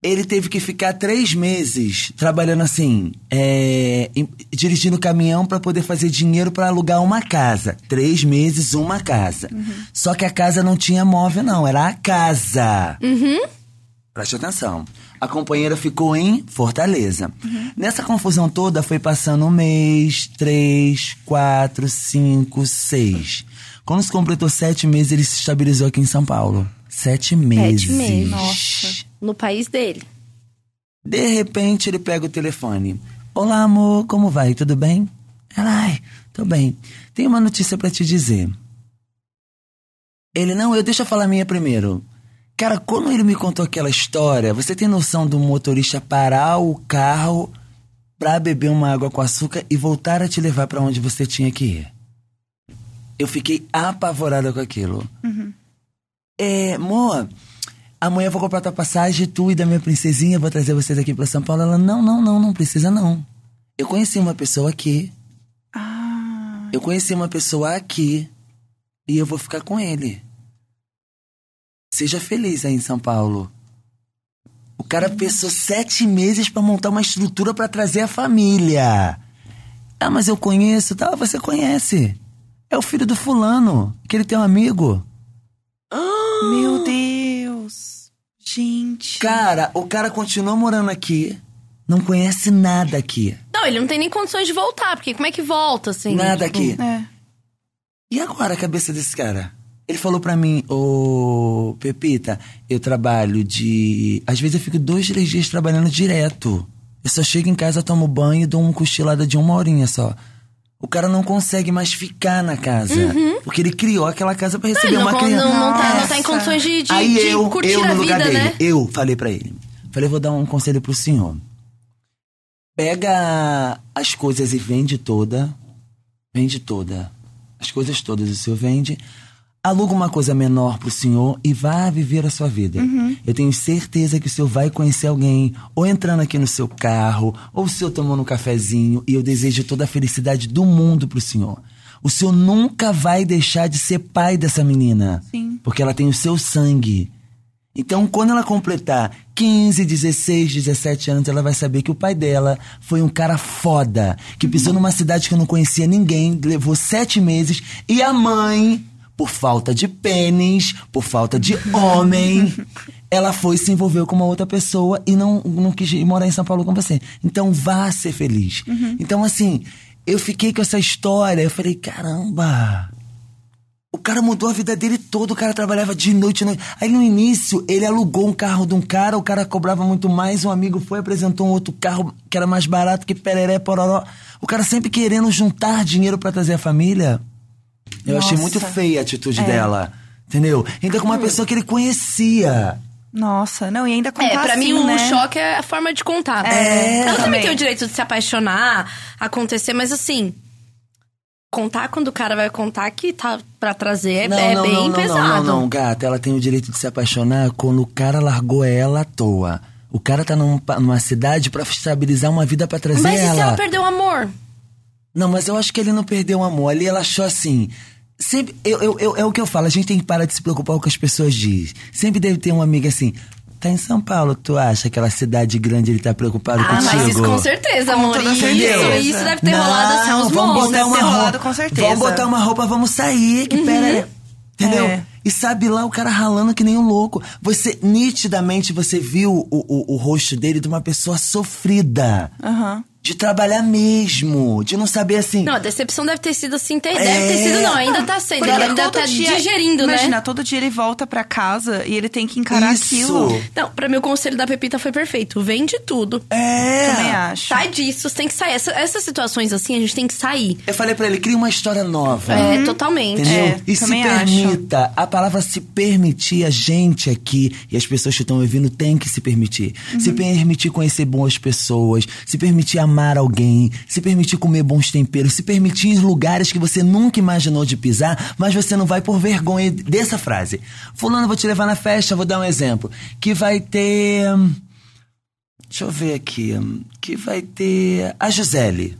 Ele teve que ficar três meses trabalhando assim, é, em- dirigindo caminhão pra poder fazer dinheiro pra alugar uma casa. Três meses, uma casa. Só que a casa não tinha móvel, não. Era a casa. Preste atenção. A companheira ficou em Fortaleza. Nessa confusão toda, foi passando um mês, três, quatro, cinco, seis. Quando se completou sete meses, ele se estabilizou aqui em São Paulo. Sete meses. meses. Nossa. No país dele. De repente, ele pega o telefone. Olá, amor, como vai? Tudo bem? Ela, ai, tô bem. Tenho uma notícia pra te dizer. Ele, não, eu deixa eu falar a minha primeiro. Cara, quando ele me contou aquela história, você tem noção do motorista parar o carro pra beber uma água com açúcar e voltar a te levar pra onde você tinha que ir? Eu fiquei apavorada com aquilo. É, amor, amanhã eu vou comprar tua passagem, tu e da minha princesinha, vou trazer vocês aqui pra São Paulo. Ela, não, não, não, não precisa não. Eu conheci uma pessoa aqui. Ah. Eu conheci uma pessoa aqui. E eu vou ficar com ele. Seja feliz aí em São Paulo. O cara pensou sete meses pra montar uma estrutura pra trazer a família. Ah, mas eu conheço. Tá, você conhece. É o filho do fulano, que ele tem um amigo. Meu Deus. Gente. Cara, o cara continua morando aqui, não conhece nada aqui. Não, ele não tem nem condições de voltar, porque como é que volta, assim? nada Tipo, aqui. É. E agora a cabeça desse cara? Ele falou pra mim, ô Pepita, eu trabalho de. Às vezes eu fico dois, três dias trabalhando direto. Eu só chego em casa, tomo banho e dou uma cochilada de uma horinha só. O cara não consegue mais ficar na casa. Porque ele criou aquela casa pra receber Uhum. Não, uma não, criança. não, não, tá, não tá em condições de, de, Aí de eu, curtir eu no lugar vida, dele, né? eu falei pra ele. Falei, vou dar um conselho pro senhor. Pega as coisas e vende toda. Vende toda. As coisas todas o senhor vende. Aluga uma coisa menor pro senhor e vá viver a sua vida. Eu tenho certeza que o senhor vai conhecer alguém, ou entrando aqui no seu carro, ou o senhor tomando um cafezinho, e eu desejo toda a felicidade do mundo pro senhor. O senhor nunca vai deixar de ser pai dessa menina. Sim. Porque ela tem o seu sangue. Então, quando ela completar 15, 16, 17 anos, ela vai saber que o pai dela foi um cara foda, que pisou numa cidade que eu não conhecia ninguém, levou sete meses, e a mãe, por falta de pênis, por falta de homem, ela foi se envolveu com uma outra pessoa e não, não quis morar em São Paulo com você. Então vá ser feliz. Então, assim, eu fiquei com essa história, eu falei, caramba. O cara mudou a vida dele toda, o cara trabalhava de noite, noite. Aí no início, ele alugou um carro de um cara, o cara cobrava muito mais, um amigo foi, apresentou um outro carro que era mais barato que pereré, pororó. O cara sempre querendo juntar dinheiro pra trazer a família. Eu achei Nossa. muito feia a atitude dela, entendeu? Ainda com uma pessoa que ele conhecia. Nossa, não, e ainda contar É, pra mim assim, o né? choque é a forma de contar. É, Ela também também. tem o direito de se apaixonar, acontecer, mas assim. Contar quando o cara vai contar que tá pra trazer é, é bem não, não, pesado. Não, não, não, gata. Ela tem o direito de se apaixonar quando o cara largou ela à toa. O cara tá num numa cidade pra estabilizar uma vida pra trazer Mas e ela. se ela perdeu o amor? Não, mas eu acho que ele não perdeu o amor. Ali ela achou assim. Sempre, eu, eu, eu- é o que eu falo, a gente tem que parar de se preocupar com o que as pessoas dizem. Sempre deve ter uma amiga assim. Tá em São Paulo, tu acha? Aquela cidade grande ele tá preocupado Ah, contigo? mas isso com certeza, Com amor. toda Isso, certeza. isso deve ter Não, rolado assim aos vamos montes. botar deve uma ter roupa. rolado com certeza. Vamos botar uma roupa, vamos sair, que pera. Entendeu? É. E sabe lá o cara ralando que nem um louco. Você, nitidamente, você viu o, o, o rosto dele de uma pessoa sofrida. Aham. De trabalhar mesmo. De não saber assim. Não, a decepção deve ter sido assim. Ter, É. Deve ter sido, não. Ainda tá sendo. Porque Ela ainda tá dia, digerindo, imagina, né? todo dia ele volta pra casa e ele tem que encarar Isso. aquilo. Não, pra mim o conselho da Pepita foi perfeito. Vende tudo. É. Também acho. Sai disso, você tem que sair. Essa- essas situações assim, a gente tem que sair. Eu falei pra ele, cria uma história nova. É, totalmente. Entendeu? É, e se também acho. permita. A palavra se permitir, a gente aqui e as pessoas que estão ouvindo têm que se permitir. Se Uhum. permitir conhecer boas pessoas, se permitir amar alguém, se permitir comer bons temperos, se permitir ir lugares que você nunca imaginou de pisar, mas você não vai por vergonha dessa frase. Fulano, vou te levar na festa, vou dar um exemplo. Que vai ter. hum, Deixa eu ver aqui. hum, Que vai ter. A Gisele.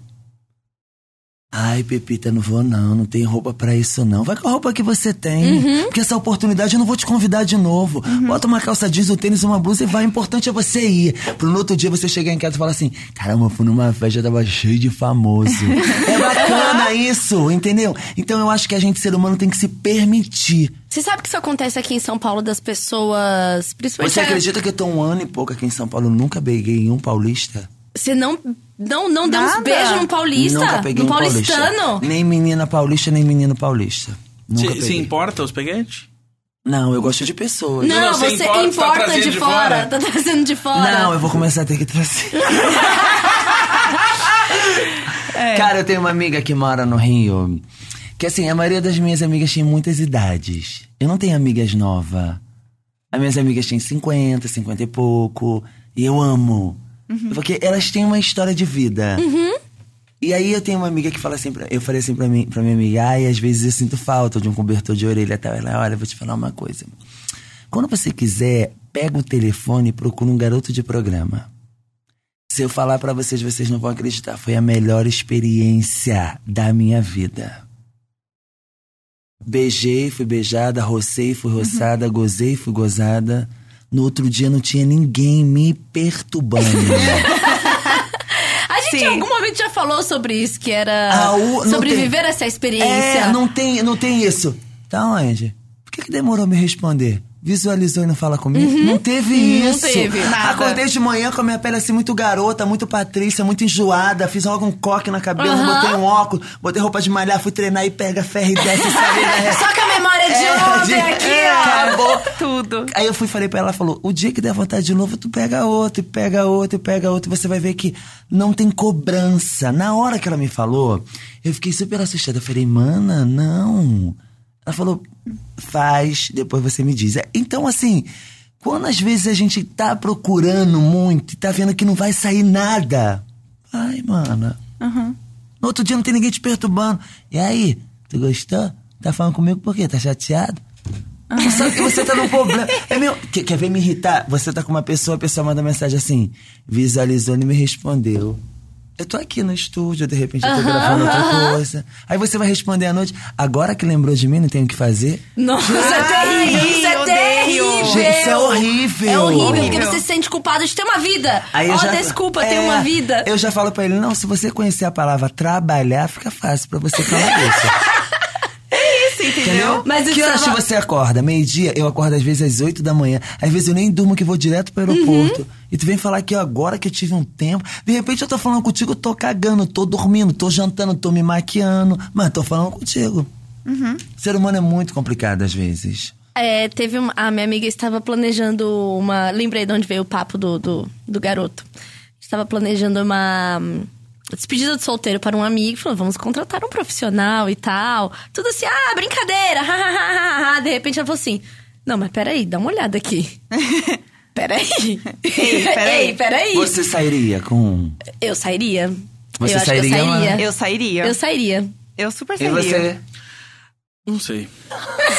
Ai, Pepita, não vou não, não tem roupa pra isso não. Vai com a roupa que você tem. Uhum. Porque essa oportunidade eu não vou te convidar de novo. Bota uma calça jeans, um tênis, uma blusa e vai. O importante é você ir. Pro no outro dia você chegar em casa e falar assim: caramba, fui numa festa, tava cheio de famoso. é bacana isso, entendeu? Então eu acho que a gente, ser humano, tem que se permitir. Você sabe que isso acontece aqui em São Paulo das pessoas. Principalmente. Você acredita que eu tô um ano e pouco aqui em São Paulo, nunca beijei um paulista? Você não. Não, não deu uns beijos num paulista? Nunca peguei num um paulistano? paulista. Nem menina paulista, nem menino paulista. Nunca Se, importa os peguetes? Não, eu gosto de pessoas. Não, Não, você você importa, importa, tá de, de fora. fora. Tá trazendo de fora. Não, eu vou começar a ter que trazer. Cara, eu tenho uma amiga que mora no Rio. Que assim, a maioria das minhas amigas tem muitas idades. Eu não tenho amigas novas. As minhas amigas têm 50, 50 e pouco. E eu amo. Porque elas têm uma história de vida. E aí eu tenho uma amiga que fala assim, pra, eu falei assim pra, mim, pra minha amiga, ai, às vezes eu sinto falta de um cobertor de orelha e tal. Ela, olha, vou te falar uma coisa. Quando você quiser, pega o telefone e procura um garoto de programa. Se eu falar pra vocês, vocês não vão acreditar. Foi a melhor experiência da minha vida. Beijei, fui beijada, rocei, fui roçada, gozei, fui gozada. No outro dia não tinha ninguém me perturbando. A gente Sim. em algum momento já falou sobre isso, que era Ah, o- não sobre tem- essa experiência. É, não tem, não tem isso. Tá onde? Por que, que demorou a me responder? Visualizou e não fala comigo? Não teve Uhum. Não isso. teve, nada. Acordei de manhã com a minha pele assim muito garota, muito patrícia, muito enjoada. Fiz logo um coque na cabeça, Aham. botei um óculos, botei roupa de malhar, fui treinar e pega ferro e desce sabe, né? Só com a memória de É, ontem de- aqui, é, ó. Acabou. Tudo. Aí eu fui e falei pra ela, ela falou, o dia que der vontade de novo, tu pega outro, e pega outro, e pega outro, e você vai ver que não tem cobrança. Na hora que ela me falou, eu fiquei super assustada. Eu falei, mana, não. Ela falou, faz, depois você me diz. É, Então, assim, quando às vezes a gente tá procurando muito e tá vendo que não vai sair nada, ai, mana. No outro dia não tem ninguém te perturbando. E aí, tu gostou? Tá falando comigo por quê? Tá chateado? Tu sabe que você tá num problema. É meu. Quer, quer ver me irritar? Você tá com uma pessoa, a pessoa manda mensagem assim: visualizou e me respondeu. Eu tô aqui no estúdio, de repente eu tô gravando outra coisa. Aí você vai responder à noite. Agora que lembrou de mim, não tenho o que fazer? Nossa, é Ai, terrível, isso é terrível. Gente, isso é horrível. É horrível, porque você se sente culpado de ter uma vida. Aí eu Ó, já- desculpa, é, ter uma vida. Eu já falo pra ele: não, se você conhecer a palavra trabalhar, fica fácil pra você falar isso. Entendeu? Mas que horas que tava- você acorda? Meio-dia? Eu acordo às vezes às 8 da manhã. Às vezes eu nem durmo que vou direto pro aeroporto. E tu vem falar que agora que eu tive um tempo. De repente eu tô falando contigo, eu tô cagando, tô dormindo, tô jantando, tô me maquiando. Mas tô falando contigo. Ser humano é muito complicado às vezes. É, teve uma, a minha amiga estava planejando uma. Lembrei de onde veio o papo do, do, do garoto. Estava planejando uma despedida de solteiro para um amigo. Falou, vamos contratar um profissional e tal. Tudo assim, ah, brincadeira. ha, ha, ha, ha, ha. De repente ela falou assim: Não, mas peraí, dá uma olhada aqui. peraí. Ei, peraí. Ei, peraí. Você sairia com. Eu sairia. Você eu acho que eu sairia, sairia. Eu sairia. Eu sairia. Eu super E sairia. você? Não sei.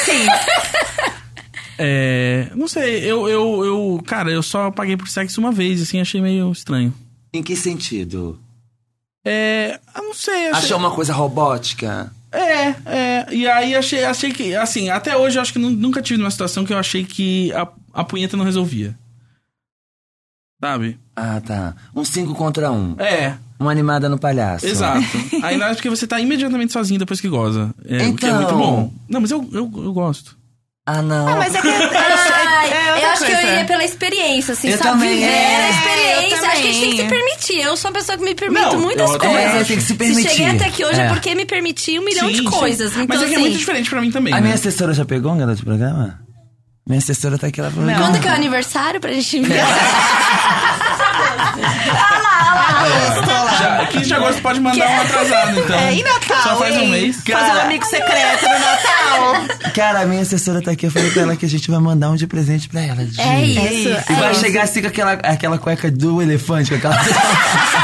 Sim. É. Não sei, eu, eu, eu. Cara, eu só paguei por sexo uma vez, assim, achei meio estranho. Em que sentido? É. Eu não sei, achei. Achou uma coisa robótica? É, é. E aí achei, achei que, assim, até hoje eu acho que nu- nunca tive numa situação que eu achei que a, a punheta não resolvia. Sabe? Ah, tá. Um 5 contra um. É, Uma animada no palhaço. exato. Ainda mais porque você tá imediatamente sozinho depois que goza. É, O que é Então. muito bom. Não, mas eu, eu, eu gosto. Ah, não. Ah, mas é que é, É, é eu acho que eu coisa. iria pela experiência, assim, Eu sabe? também. Viver É, a experiência. eu Acho que a gente tem que se permitir. Eu sou uma pessoa que me permito Não, muitas eu coisas. acho. Tem que se permitir. cheguei até aqui hoje é, É. porque me permiti um milhão Sim, de sim. coisas. Então, mas é que é assim, muito diferente pra mim também. A né? minha assessora já pegou um garoto de programa? Minha assessora tá aqui, ela falou. Quando que é o aniversário pra gente ver? Já, 15 de agosto pode mandar um atrasado, então. É, e Natal, Só faz um mês. Fazer um Cara. amigo secreto no Natal. Cara, a minha assessora tá aqui, eu falei pra ela que a gente vai mandar um de presente pra ela. Gi. É isso. isso. E é vai isso. chegar assim com aquela, aquela cueca do elefante, com aquela.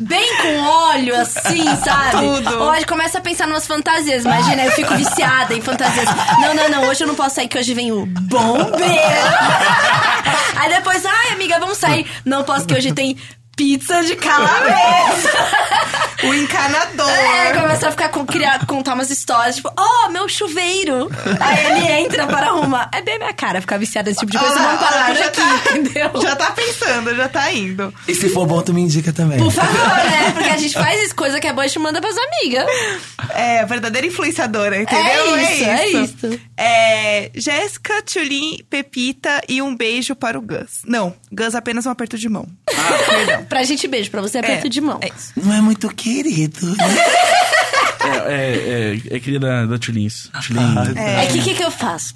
Bem com óleo, assim, sabe? Tudo. Hoje começa a pensar numas fantasias. Imagina, eu fico viciada em fantasias. Não, não, não, hoje eu não posso sair, que hoje vem o bombeiro. Aí depois, ai, amiga, vamos sair. Não posso, que hoje tem pizza de calabresa. O encanador. É, começa a ficar com, criar, contar umas histórias, tipo, oh, meu chuveiro. Aí ele entra para arrumar. É bem minha cara ficar viciada nesse tipo de coisa. Ah, Vamos parar por já aqui, tá- entendeu? Já tá pensando, já tá indo. E se for bom, tu me indica também. Por favor, né? Porque a gente faz isso, coisa que é boa, a gente manda pras amigas. É, verdadeira influenciadora, entendeu? É isso, é isso. É, Jéssica, Tulin, Pepita e um beijo para o Gus. Não, Gus apenas um aperto de mão. Perdão. Pra gente, beijo. Pra você, aperto É, de mão. É isso. Não é muito querido. né? É, é, é, é cria da, da Tulins. Tulin. É que o que, que eu faço?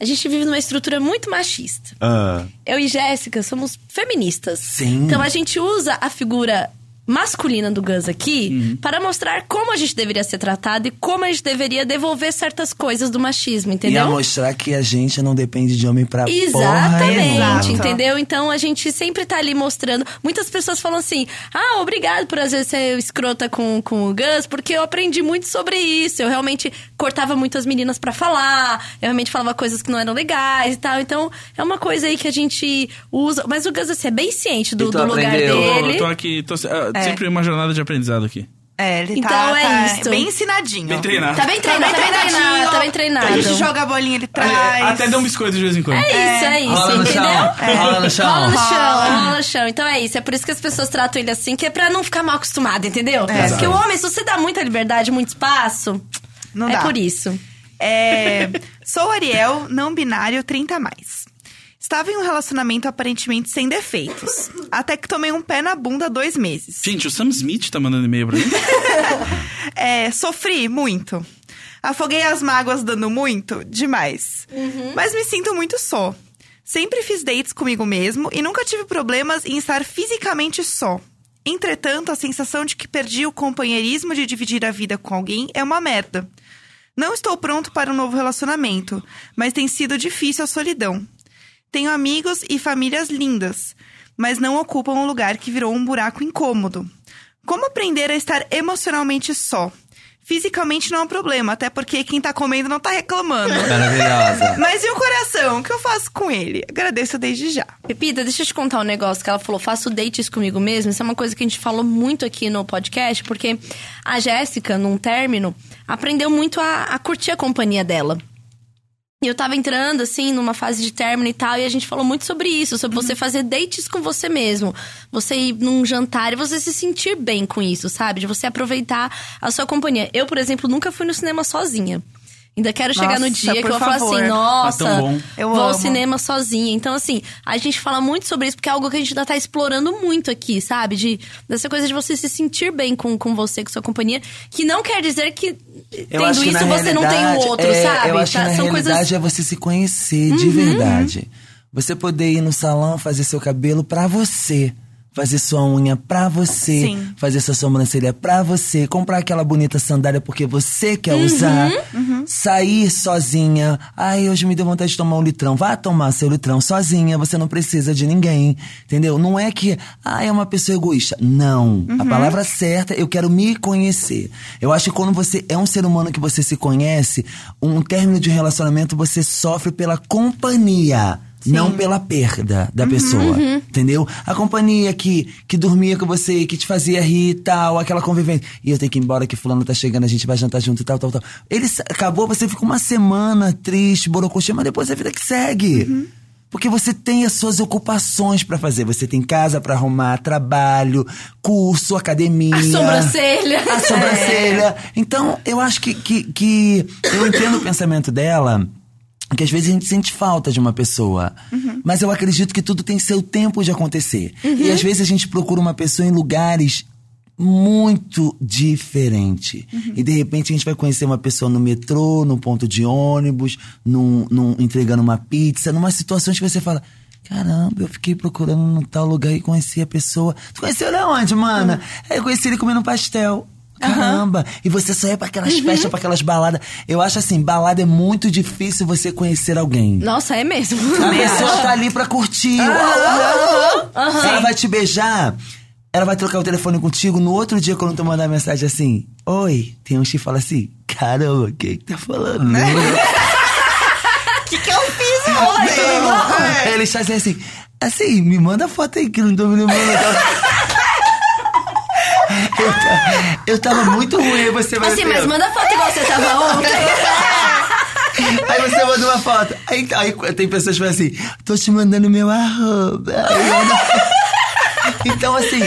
A gente vive numa estrutura muito machista. Ah. Eu e Jéssica somos feministas. Sim. Então a gente usa a figura masculina do Gus aqui para mostrar como a gente deveria ser tratado e como a gente deveria devolver certas coisas do machismo, E a entendeu? mostrar que a gente não depende de homem pra Exatamente. Exato. entendeu? Então a gente sempre tá ali mostrando. Muitas pessoas falam assim: ah, obrigado por às vezes ser escrota com, com o Gus, porque eu aprendi muito sobre isso. Eu realmente cortava muitas meninas pra falar, eu realmente falava coisas que não eram legais e tal. Então é uma coisa aí que a gente usa. Mas o Gus, assim, é bem ciente do, E tu do lugar aprendeu? dele. Eu tô aqui, tô, ah, É. sempre uma jornada de aprendizado aqui. É, ele Então tá, é tá isso. bem ensinadinho. Bem treinado. Tá bem Tá treinado, bem tá bem treinado, treinadinho. tá bem treinado. A gente joga a bolinha, ele traz. Até dá um biscoito de vez em quando. É isso, é isso, Rola no entendeu? chão. Rola no chão. Rola no chão, Rola. rola no chão. Então é isso. É por isso que as pessoas tratam ele assim, que é pra não ficar mal acostumado, entendeu? É. Porque o homem, se você dá muita liberdade, muito espaço, Não é dá. por isso. É, sou Ariel, não binário, 30 a mais. Estava em um relacionamento aparentemente sem defeitos. Até que tomei um pé na bunda há dois meses. Gente, o Sam Smith tá mandando e-mail pra mim. É, sofri muito. Afoguei as mágoas dando muito? Demais. Mas me sinto muito só. Sempre fiz dates comigo mesmo e nunca tive problemas em estar fisicamente só. Entretanto, a sensação de que perdi o companheirismo de dividir a vida com alguém é uma merda. Não estou pronto para um novo relacionamento, mas tem sido difícil a solidão. Tenho amigos e famílias lindas, mas não ocupam um lugar que virou um buraco incômodo. Como aprender a estar emocionalmente só? Fisicamente não é um problema, até porque quem tá comendo não tá reclamando. Maravilhosa. Mas e o coração? O que eu faço com ele? Agradeço desde já. Pepita, deixa eu te contar um negócio que ela falou, faço dates comigo mesmo. Isso é uma coisa que a gente falou muito aqui no podcast, porque a Jéssica, num término, aprendeu muito a, a curtir a companhia dela. E eu tava entrando, assim, numa fase de término e tal, e a gente falou muito sobre isso, sobre você fazer dates com você mesmo. Você ir num jantar e você se sentir bem com isso, sabe? De você aproveitar a sua companhia. Eu, por exemplo, nunca fui no cinema sozinha. Ainda quero chegar no Nossa, dia que eu vou falar assim, nossa, bom. Eu vou ao amo. cinema sozinha. Então, assim, a gente fala muito sobre isso, porque é algo que a gente ainda tá explorando muito aqui, sabe? De, dessa coisa de você se sentir bem com, com você, com sua companhia. Que não quer dizer que, Eu tendo que isso, você não tem o outro, é, sabe? Eu acho Tá? que na São realidade coisas. Uhum. é você se conhecer de verdade. Você poder ir no salão fazer seu cabelo pra você. Fazer sua unha pra você. Sim. Fazer sua sobrancelha pra você. Comprar aquela bonita sandália porque você quer Uhum. usar. Sair sozinha. Ai, hoje me deu vontade de tomar um litrão. Vá tomar seu litrão sozinha. Você não precisa de ninguém. Entendeu? Não é que, ah, é uma pessoa egoísta. Não. A palavra certa, eu quero me conhecer. Eu acho que quando você é um ser humano que você se conhece, um término de relacionamento você sofre pela companhia. Não pela perda da pessoa, entendeu? A companhia que, que dormia com você, que te fazia rir e tal, aquela convivência. E eu tenho que ir embora que fulano tá chegando, a gente vai jantar junto e tal, tal, tal. Ele acabou, você fica uma semana triste, borocochê, mas depois é a vida que segue. Porque você tem as suas ocupações pra fazer. Você tem casa pra arrumar, trabalho, curso, academia. A sobrancelha. A sobrancelha. Então, eu acho que, que, que eu entendo o pensamento dela. Que às vezes a gente sente falta de uma pessoa. Mas eu acredito que tudo tem seu tempo de acontecer. E às vezes a gente procura uma pessoa em lugares muito diferente. E de repente a gente vai conhecer uma pessoa no metrô, no ponto de ônibus, num, num- entregando uma pizza, numa situação que você fala. Caramba, eu fiquei procurando num tal lugar e conheci a pessoa. Tu conheceu ele aonde, mana? É, Eu conheci ele comendo pastel. Caramba! E você só ia pra aquelas festas, pra aquelas baladas. Eu acho assim, balada é muito difícil você conhecer alguém. Nossa, é mesmo. A pessoa tá ali pra curtir. Ela vai te beijar. Ela vai trocar o telefone contigo. No outro dia, quando tu mandar mensagem assim: Oi, tem um que fala assim: Caramba, quem que tá falando? O que, que eu fiz ontem? Ele está assim: Assim, me manda foto aí que eu não tô me lembrando. Eu, ta- eu tava muito ruim, você vai Assim, ver. mas manda foto igual você tava ontem. Aí você manda uma foto. Aí, aí tem pessoas que falam assim, tô te mandando meu arroba. Então, assim,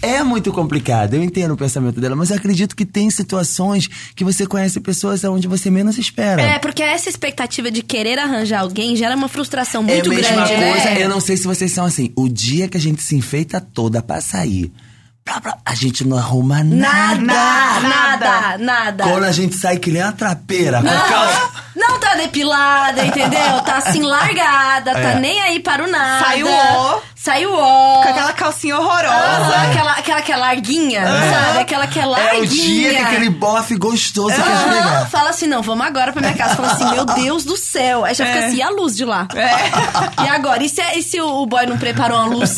é muito complicado. Eu entendo o pensamento dela, mas eu acredito que tem situações que você conhece pessoas onde você menos espera. É, porque essa expectativa de querer arranjar alguém gera uma frustração É muito a mesma grande, coisa, né? eu não sei se vocês são assim. O dia que a gente se enfeita toda pra sair, a gente não arruma nada. Nada, nada, nada. Quando a gente sai que nem uma trapeira, com calça. Não tá depilada, entendeu? Tá assim, largada, tá É. nem aí para o nada. Saiu ó. Saiu ó. Com aquela calcinha horrorosa. Aham, aquela, aquela que é larguinha, sabe? Aquela que é larguinha. É o dia que aquele bofe gostoso quer Aham, pegar. Fala assim, não, vamos agora pra minha casa. Fala assim, meu Deus do céu. Aí já fica assim, e a luz de lá? É. E agora? E se, e se o boy não preparou uma luz?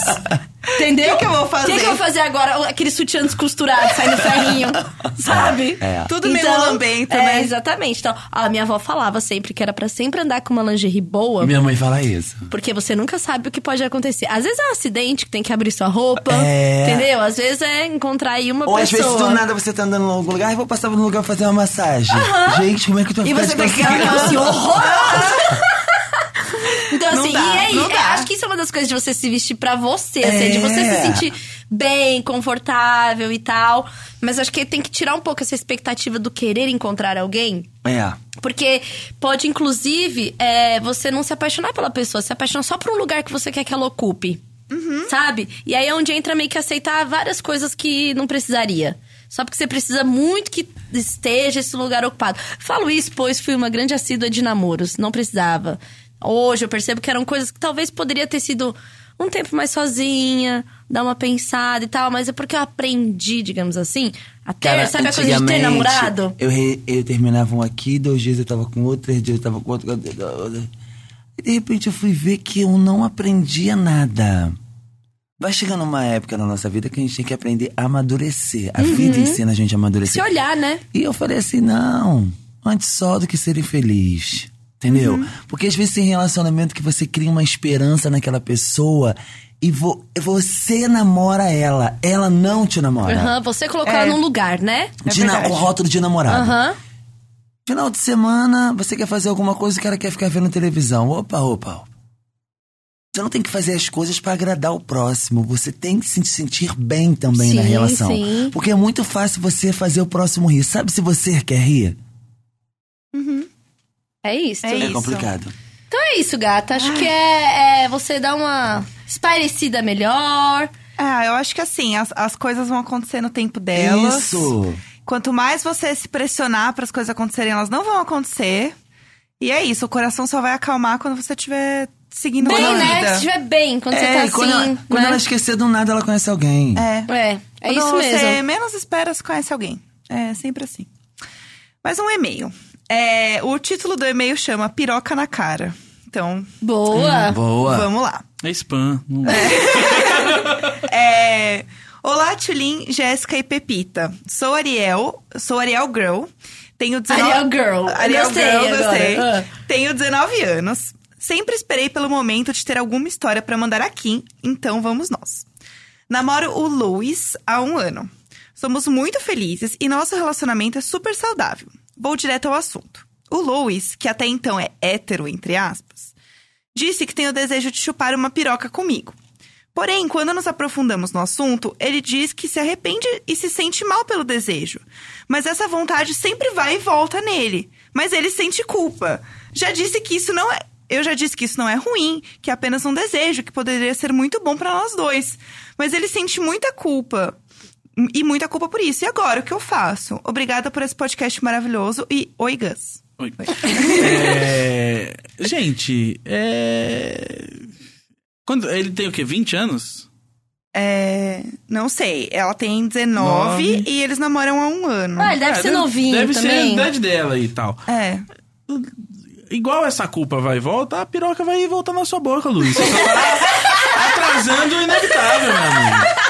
Entendeu? O que que eu vou fazer? O que, que eu vou fazer agora? Aquele sutiã descosturado, saindo ferrinho, sabe? É. Tudo meio lambento, é, né? Exatamente. Então, a minha avó falava sempre que era pra sempre andar com uma lingerie boa. Minha mãe fala isso. Porque você nunca sabe o que pode acontecer. Às vezes é um acidente que tem que abrir sua roupa. É. Entendeu? Às vezes é encontrar aí uma Ou às pessoa. vezes do nada você tá andando em algum lugar e vou passar no lugar fazer uma massagem. Gente, como é que tu vai E você tem aquela calcinha? calcinha horrorosa. Então, Não assim, dá, e aí? dá. acho que isso é uma das coisas de você se vestir pra você, assim, de você É. se sentir bem, confortável e tal. Mas acho que tem que tirar um pouco essa expectativa do querer encontrar alguém. É. Porque pode, inclusive, é, você não se apaixonar pela pessoa, se apaixonar só por um lugar que você quer que ela ocupe. Sabe? E aí é onde entra meio que aceitar várias coisas que não precisaria. Só porque você precisa muito que esteja esse lugar ocupado. Falo isso, pois fui uma grande assídua de namoros. Não precisava. Hoje eu percebo que eram coisas que talvez poderia ter sido um tempo mais sozinha, dar uma pensada e tal, mas é porque eu aprendi, digamos assim, a ter, Cara, sabe a coisa de ter namorado? Eu, re- eu terminava um aqui, dois dias eu tava com outro, três dias eu tava com outro. E de repente eu fui ver que eu não aprendia nada. Vai chegando uma época na nossa vida que a gente tem que aprender a amadurecer. A vida ensina a gente a amadurecer. Se olhar, né? E eu falei assim: não, antes só do que ser infeliz. Entendeu? Uhum. Porque às vezes tem relacionamento que você cria uma esperança naquela pessoa e vo- você namora ela, ela não te namora. Aham, você colocou ela É. num lugar, né? É De na- verdade. com rótulo de namorado. Aham. Final de semana, você quer fazer alguma coisa e o cara quer ficar vendo televisão. Opa, opa. opa. Você não tem que fazer as coisas pra agradar o próximo. Você tem que se sentir bem também na Sim, relação. sim. Porque é muito fácil você fazer o próximo rir. Sabe se você quer rir? É isso. É É isso. complicado. Então é isso, gata. Acho que é, é você dar uma espairecida melhor. Ah, eu acho que assim, as, as coisas vão acontecer no tempo delas. Isso. Quanto mais você se pressionar para as coisas acontecerem, elas não vão acontecer. E é isso, o coração só vai acalmar quando você estiver seguindo Bem, a né? Se estiver bem, quando É, você tá e assim. quando, ela, quando né? ela esquecer do nada, ela conhece alguém. É. É, é Quando isso você mesmo. menos espera, você conhece alguém. É sempre assim. Mais um e-mail. É, o título do e-mail chama Piroca na Cara. Então, Boa. Boa. vamos lá. É spam. Não... É, Olá, Tulin, Jéssica e Pepita. Sou Ariel, sou Ariel Girl. Tenho 19... Ariel Girl. Ariel Gostei Girl, agora. gostei. Ah. Tenho 19 anos. Sempre esperei pelo momento de ter alguma história pra mandar aqui, então vamos nós. Namoro o Louis há um ano. Somos muito felizes e nosso relacionamento é super saudável. Vou direto ao assunto. O Louis, que até então é hétero, entre aspas, disse que tem o desejo de chupar uma piroca comigo. Porém, quando nos aprofundamos no assunto, ele diz que se arrepende e se sente mal pelo desejo. Mas essa vontade sempre vai e volta nele. Mas ele sente culpa. Já disse que isso não é. Eu já disse que isso não é ruim, que é apenas um desejo, que poderia ser muito bom pra nós dois. Mas ele sente muita culpa. E muita culpa por isso. E agora, o que eu faço? Obrigada por esse podcast maravilhoso e oi, Gus. Oi. É, Gente, é. Quando... Ele tem o quê? 20 anos? É. Não sei. Ela tem 19 Nove. e eles namoram há um ano. Ah, ele deve É, ser novinho Deve ser a também. idade dela e tal. É. Igual essa culpa vai e volta, a piroca vai voltar na sua boca, Luiz. Você só tá atrasando o inevitável, meu amigo.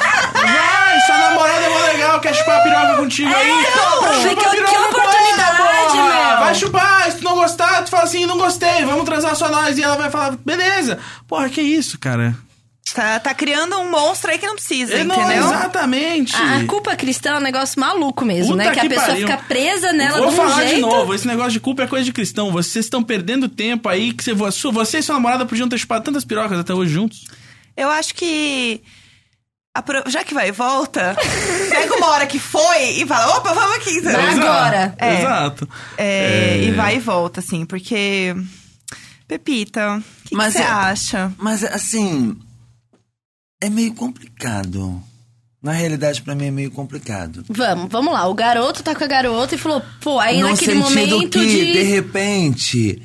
Namorada é mó legal, quer chupar a piroca contigo aí. então, Chupa que- a que piroca ela, oportunidade, meu. Vai chupar, se tu não gostar, tu fala assim, não gostei, vamos transar só nós. E ela vai falar, beleza. Porra, que isso, cara? Tá, tá criando um monstro aí que não precisa, É, não, entendeu? exatamente. A, a culpa cristã é um negócio maluco mesmo, Puta né? Que a que pessoa pariu. fica presa nela Vou de um falar jeito. de novo, esse negócio de culpa é coisa de cristão. Vocês estão perdendo tempo aí que você, você e sua namorada podiam ter chupado tantas pirocas até hoje juntos. Eu acho que. Já que vai e volta, pega uma hora que foi e fala, opa, vamos aqui. Vai Exato, agora. É. Exato. É, É. E vai e volta, assim, porque. Pepita, o que você é- acha? Mas, assim, é meio complicado. Na realidade, pra mim, é meio complicado. Vamos, vamos lá. O garoto tá com a garota e falou, pô, aí no naquele momento que, de. de repente,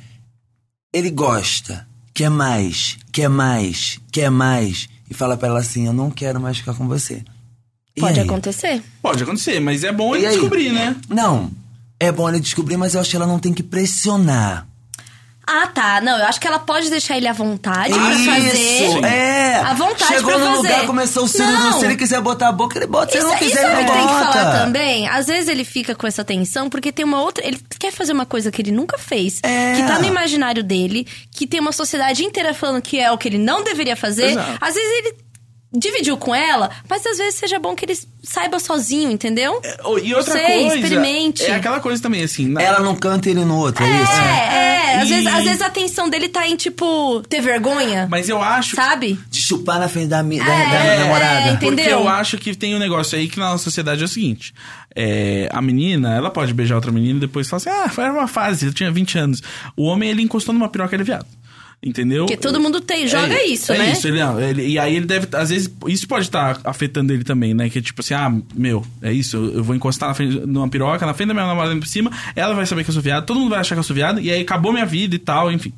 ele gosta, quer mais, quer mais, quer mais. E fala pra ela assim, eu não quero mais ficar com você. E Pode aí? acontecer. Pode acontecer, mas é bom E ele aí? descobrir, né? Não, é bom ele descobrir, mas eu acho que ela não tem que pressionar. Ah, tá. Não, eu acho que ela pode deixar ele à vontade pra fazer. Isso, é. À vontade Chegou pra no fazer. lugar, começou o Não. se ele quiser botar a boca, ele bota. Se ele não Isso, quiser, isso é ele não tem que bota. falar também. Às vezes ele fica com essa tensão porque tem uma outra. Ele quer fazer uma coisa que ele nunca fez, É. que tá no imaginário dele, que tem uma sociedade inteira falando que é o que ele não deveria fazer. Exato. Às vezes ele dividiu com ela, mas às vezes seja bom que ele saiba sozinho, entendeu? Oh, E outra Sei, coisa. experimente. É aquela coisa também, assim. na- Ela não canta ele no outro, é, isso? É, é. Às, E- vezes, às vezes a atenção dele tá em, tipo, ter vergonha. Mas eu acho. Sabe? De chupar na frente da, mi- da, É, da é, namorada. entendeu? Porque eu acho que tem um negócio aí que na nossa sociedade é o seguinte: é, a menina, ela pode beijar outra menina e depois falar assim: ah, foi uma fase, eu tinha 20 anos. O homem, ele encostou numa piroca, ele é viado. Entendeu? Porque todo mundo tem, joga é, isso, é né? isso, ele, não, ele- e aí ele deve, às vezes, isso pode estar afetando ele também, né? Que tipo assim, ah, meu, é isso, eu, eu vou encostar na frente, numa piroca, na frente da minha namorada por cima, ela vai saber que eu sou viado, todo mundo vai achar que eu sou viado, e aí acabou minha vida e tal, enfim.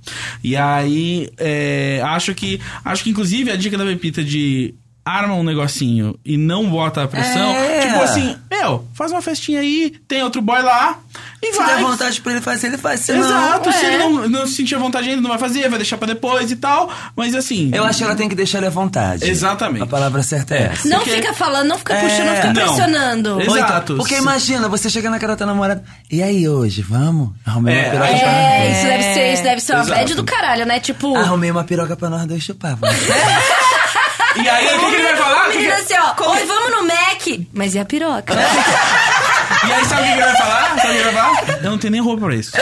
E aí, é, acho que, acho que inclusive a dica da Pepita de arma um negocinho e não bota a pressão, É. tipo assim, meu, faz uma festinha aí, tem outro boy lá, e Se vai. der vontade pra ele fazer, ele faz. Se não, Exato, se é. ele não, não sentir a vontade, ele não vai fazer, vai deixar pra depois e tal. Mas assim. Eu acho que ela tem que deixar ele à vontade. Exatamente. A palavra certa é, É. essa. Não Porque- fica falando, não fica É, puxando, não fica não. pressionando. Exato. Então, porque imagina, você chega na cara da tua namorada. E aí hoje, vamos? Arrumei É, uma piroca aí- pra nós É, dois. isso deve ser, isso deve ser uma bad do caralho, né? Tipo, Arrumei uma piroca pra nós dois chupar. vamos. E aí, o que, que ele vai falar? a menina assim, ó, oi, vamos no Mac. Mas e a piroca? E aí, sabe o que ele vai falar? Sabe o que ele vai falar? Eu não tenho nem roupa pra isso.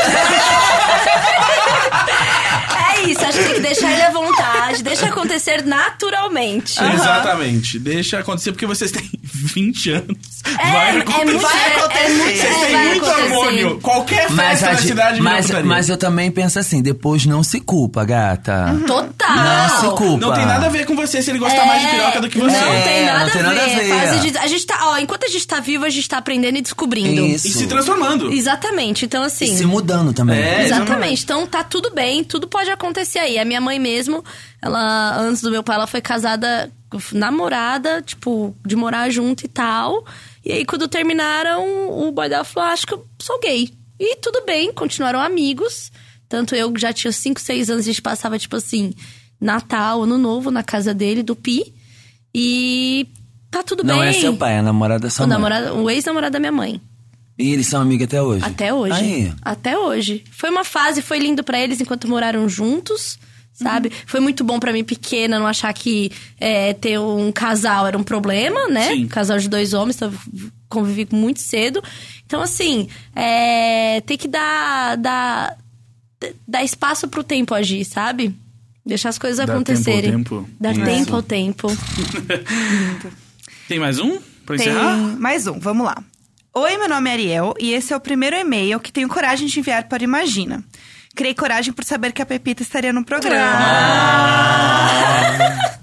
É isso, acho que tem que deixar ele à vontade, deixa acontecer naturalmente. Exatamente. Deixa acontecer porque vocês têm 20 anos. É, Vai é acontecer. muito, Vai é- é acontecer. Vocês é, têm vai muito acontecer. hormônio. Qualquer festa a na cidade vira mas, mas eu também penso assim, depois não se culpa, gata. Total. Não se culpa. Não tem nada a ver com você se ele gostar É, mais de piroca do que você. Não É, tem nada, não tem a, nada a ver. ver. Fase de- a gente tá, ó, enquanto a gente tá vivo, a gente tá aprendendo e descobrindo. Isso. E se transformando. Exatamente. Então, E assim. se mudando também. É, Exatamente. Então tá tudo bem, tudo pode acontecer aí. A minha mãe mesmo, ela, antes do meu pai, ela foi casada, namorada, tipo, de morar junto e tal. E aí, quando terminaram, o boy dela falou: "Ah, acho que eu sou gay. E tudo bem, continuaram amigos. Tanto eu que já tinha 5, 6 anos, a gente passava, tipo assim, Natal, Ano Novo, na casa dele, do Pi. E tá tudo Não bem. é seu pai, é a namorada da sua O, mãe. namorado, o ex-namorado da minha mãe. E eles são amigos até hoje? Até hoje. Aí. Até hoje. Foi uma fase, foi lindo pra eles enquanto moraram juntos, sabe? Foi muito bom pra mim, pequena, não achar que é, ter um casal era um problema, né? Sim. Casal de dois homens, então eu convivi muito cedo. Então, assim, é, tem que dar, dar, dar espaço pro tempo agir, sabe? Deixar as coisas Dar acontecerem. tempo ao tempo. Dar Isso. tempo ao tempo. Tem mais um? Pra Tem encerrar? mais um, vamos lá. Oi, meu nome é Ariel e esse é o primeiro e-mail que tenho coragem de enviar para o Imagina. Criei coragem por saber que a Pepita estaria no programa.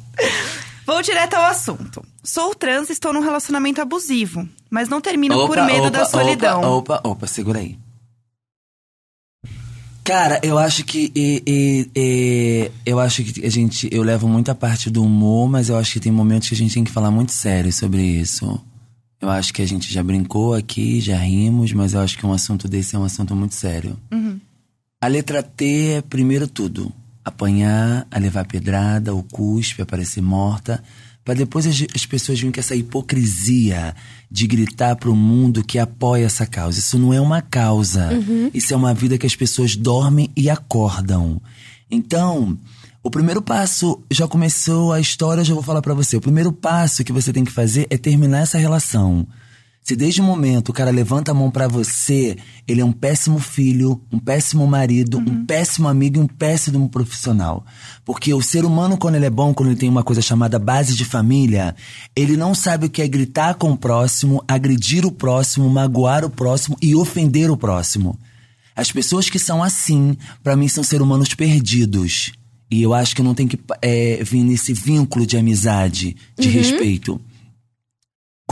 Vou direto ao assunto. Sou trans e estou num relacionamento abusivo, mas não termino por medo da solidão. Opa, opa, opa, segura aí. Cara, eu acho que e- e- e- eu acho que a gente eu levo muita parte do humor, mas eu acho que tem momentos que a gente tem que falar muito sério sobre isso. Eu acho que a gente já brincou aqui, já rimos, mas eu acho que um assunto desse é um assunto muito sério. A letra T é primeiro tudo. Apanhar, a levar pedrada, o cuspe, a parecer morta. Pra depois as, as pessoas virem com essa hipocrisia de gritar pro mundo que apoia essa causa. Isso não é uma causa. Isso é uma vida que as pessoas dormem e acordam. Então, o primeiro passo, já começou a história, já vou falar pra você. O primeiro passo que você tem que fazer é terminar essa relação. Se desde o momento o cara levanta a mão pra você, ele é um péssimo filho, um péssimo marido, um péssimo amigo e um péssimo profissional. Porque o ser humano, quando ele é bom, quando ele tem uma coisa chamada base de família, ele não sabe o que é gritar com o próximo, agredir o próximo, magoar o próximo e ofender o próximo. As pessoas que são assim, pra mim, são seres humanos perdidos. E eu acho que não tem que é, vir nesse vínculo de amizade, de respeito.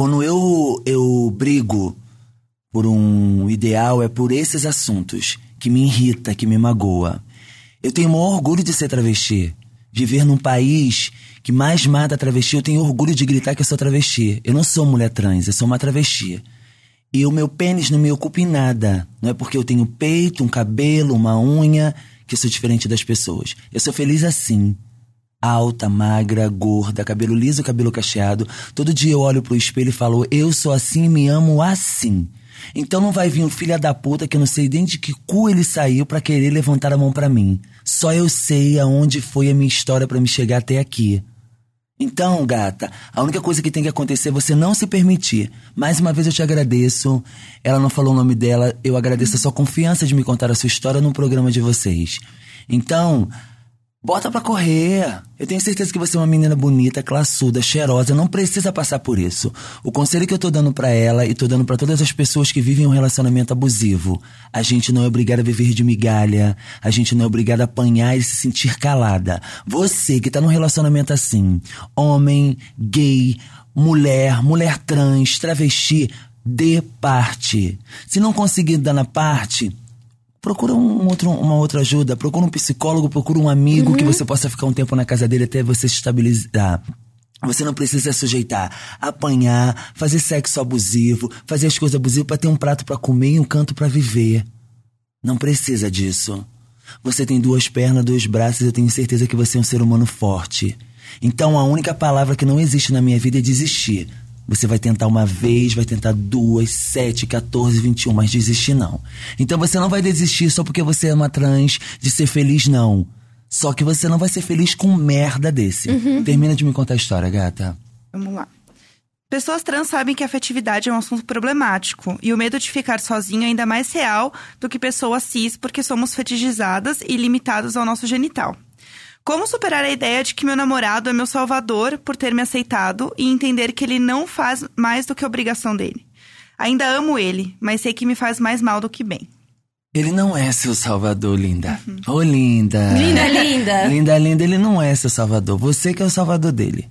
Quando eu, eu brigo por um ideal, é por esses assuntos que me irrita, que me magoa. Eu tenho o maior orgulho de ser travesti. Viver num país que mais mata travesti, eu tenho orgulho de gritar que eu sou travesti. Eu não sou mulher trans, eu sou uma travesti. E o meu pênis não me ocupa em nada. Não é porque eu tenho peito, um cabelo, uma unha, que eu sou diferente das pessoas. Eu sou feliz assim. Alta, magra, gorda, cabelo liso, cabelo cacheado. Todo dia eu olho pro espelho e falo, eu sou assim me amo assim. Então não vai vir um filho da puta que eu não sei nem de que cu ele saiu pra querer levantar a mão pra mim. Só eu sei aonde foi a minha história pra me chegar até aqui. Então, gata, a única coisa que tem que acontecer é você não se permitir. Mais uma vez eu te agradeço. Ela não falou o nome dela, eu agradeço a sua confiança de me contar a sua história no programa de vocês. Então, bota pra correr. Eu tenho certeza que você é uma menina bonita, classuda, cheirosa, não precisa passar por isso. O conselho que eu tô dando pra ela e tô dando pra todas as pessoas que vivem um relacionamento abusivo, a gente não é obrigada a viver de migalha, a gente não é obrigada a apanhar e se sentir calada. Você que tá num relacionamento assim, homem, gay, mulher, mulher trans, travesti, dê parte. Se não conseguir dar na parte, procura um outro, uma outra ajuda, procura um psicólogo, procura um amigo que você possa ficar um tempo na casa dele até você se estabilizar. Você não precisa se sujeitar apanhar, fazer sexo abusivo, fazer as coisas abusivas pra ter um prato pra comer e um canto pra viver. Não precisa disso. Você tem duas pernas, dois braços, eu tenho certeza que você é um ser humano forte. Então a única palavra que não existe na minha vida é desistir. Você vai tentar uma vez, vai tentar duas, sete, 14, 21, mas desistir não. Então você não vai desistir só porque você é uma trans de ser feliz, não. Só que você não vai ser feliz com merda desse. Termina de me contar a história, gata. Vamos lá. Pessoas trans sabem que a afetividade é um assunto problemático e o medo de ficar sozinho é ainda mais real do que pessoas cis porque somos fetichizadas e limitados ao nosso genital. Como superar a ideia de que meu namorado é meu salvador por ter me aceitado e entender que ele não faz mais do que a obrigação dele? Ainda amo ele, mas sei que me faz mais mal do que bem. Ele não é seu salvador, linda. Ô, linda. Linda, linda. Linda, linda, ele não é seu salvador. Você que é o salvador dele.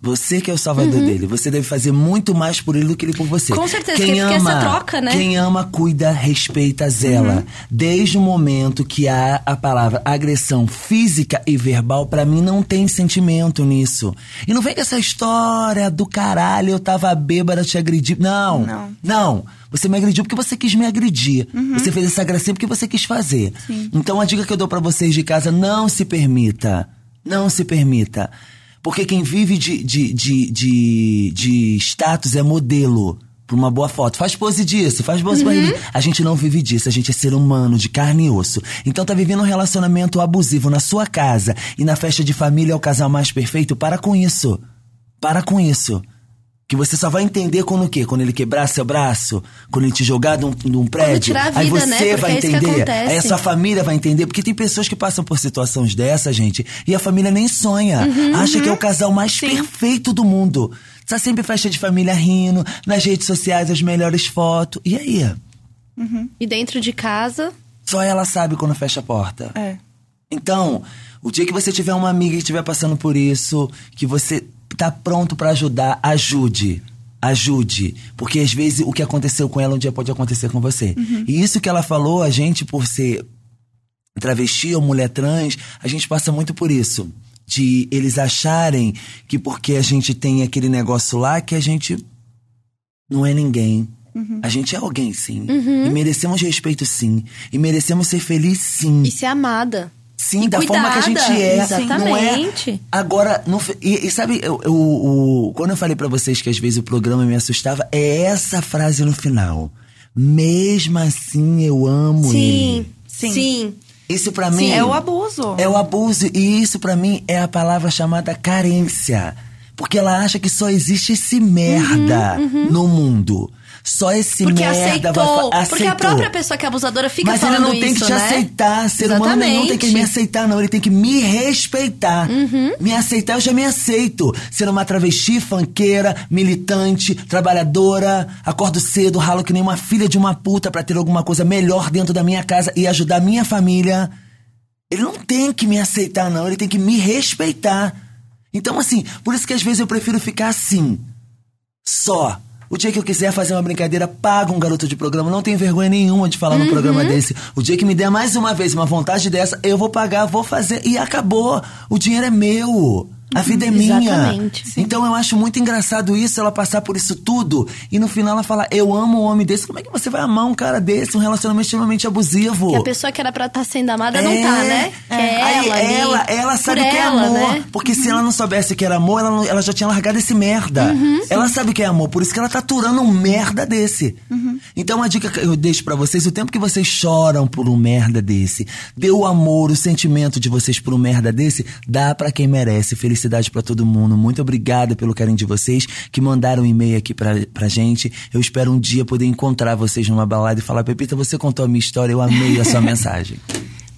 Você que é o salvador dele. Você deve fazer muito mais por ele do que ele por você. Com certeza, que fica essa troca, né? Quem ama, cuida, respeita, zela. Desde o momento que há a palavra agressão física e verbal, pra mim não tem sentimento nisso. E não vem com essa história do caralho, eu tava bêbada, te agredi. Não. Não. Não. Você me agrediu porque você quis me agredir. Você fez essa gracinha porque você quis fazer. Então a dica que eu dou pra vocês de casa, não se permita. Não se permita. Porque quem vive de, de, de, de, de status é modelo. Pra uma boa foto. Faz pose disso, faz pose pra ele. A gente não vive disso, a gente é ser humano, de carne e osso. Então tá vivendo um relacionamento abusivo na sua casa e na festa de família é o casal mais perfeito? Para com isso. Para com isso. Que você só vai entender quando o quê? Quando ele quebrar seu braço? Quando ele te jogar de um, de um prédio? tirar a aí vida, você né? Vai é entender. acontece. Aí a sua família vai entender. Porque tem pessoas que passam por situações dessa, gente, e a família nem sonha. Uhum. Acha que é o casal mais perfeito do mundo. Tá sempre festa de família rindo, nas redes sociais as melhores fotos. E aí? E dentro de casa, Só ela sabe quando fecha a porta. É. Então, o dia que você tiver uma amiga que estiver passando por isso, que você tá pronto pra ajudar, ajude. Ajude. Porque às vezes o que aconteceu com ela um dia pode acontecer com você. E isso que ela falou, a gente, por ser travesti ou mulher trans, a gente passa muito por isso. De eles acharem que porque a gente tem aquele negócio lá, que a gente não é ninguém. A gente é alguém, sim. E merecemos respeito, sim. E merecemos ser felizes, sim. e ser amada. Sim, E da forma que a gente cuidada. é. Exatamente. Não é, agora, não, e, e sabe, eu, eu- o- quando eu falei pra vocês que às vezes o programa me assustava, é essa frase no final. Mesmo assim, eu amo Sim, ele. sim. Sim. Isso pra mim É o abuso. é o abuso. E isso pra mim é a palavra chamada carência. Porque ela acha que só existe esse merda no mundo. Só esse Porque merda aceitou, vai fa- Porque a aceitou. própria pessoa que é abusadora fica Mas ele falando não tem isso, que te né? aceitar. Ser humano nenhum tem que me Exatamente. aceitar, não. Ele tem que me respeitar. Uhum. Me aceitar, eu já me aceito. Ser uma travesti, fanqueira, militante, trabalhadora, acordo cedo, ralo que nem uma filha de uma puta pra ter alguma coisa melhor dentro da minha casa e ajudar minha família. Ele não tem que me aceitar, não. Ele tem que me respeitar. Então, assim, por isso que às vezes eu prefiro ficar assim. Só. O dia que eu quiser fazer uma brincadeira, paga um garoto de programa. Não tenho vergonha nenhuma de falar Uhum. num programa desse. O dia que me der mais uma vez uma vontade dessa, eu vou pagar, vou fazer e acabou. O dinheiro é meu. A vida é minha. Exatamente. Sim. Então eu acho muito engraçado isso, ela passar por isso tudo e no final ela falar: Eu amo um homem desse. Como é que você vai amar um cara desse? Um relacionamento extremamente abusivo. Que a pessoa que era pra estar sendo amada não tá, né? Que é Aí ela, ela, ela sabe o que é amor. né? Porque se ela não soubesse o que era amor, ela, não- ela já tinha largado esse merda. Uhum, ela sabe o que é amor, por isso que ela tá aturando um merda desse. Uhum. Então a dica que eu deixo pra vocês, o tempo que vocês choram por um merda desse, dê o amor, o sentimento de vocês por um merda desse, dá pra quem merece. Felicidade pra todo mundo. Muito obrigada pelo carinho de vocês que mandaram um e-mail aqui pra, pra gente. Eu espero um dia poder encontrar vocês numa balada e falar, Pepita, você contou a minha história, eu amei a sua mensagem.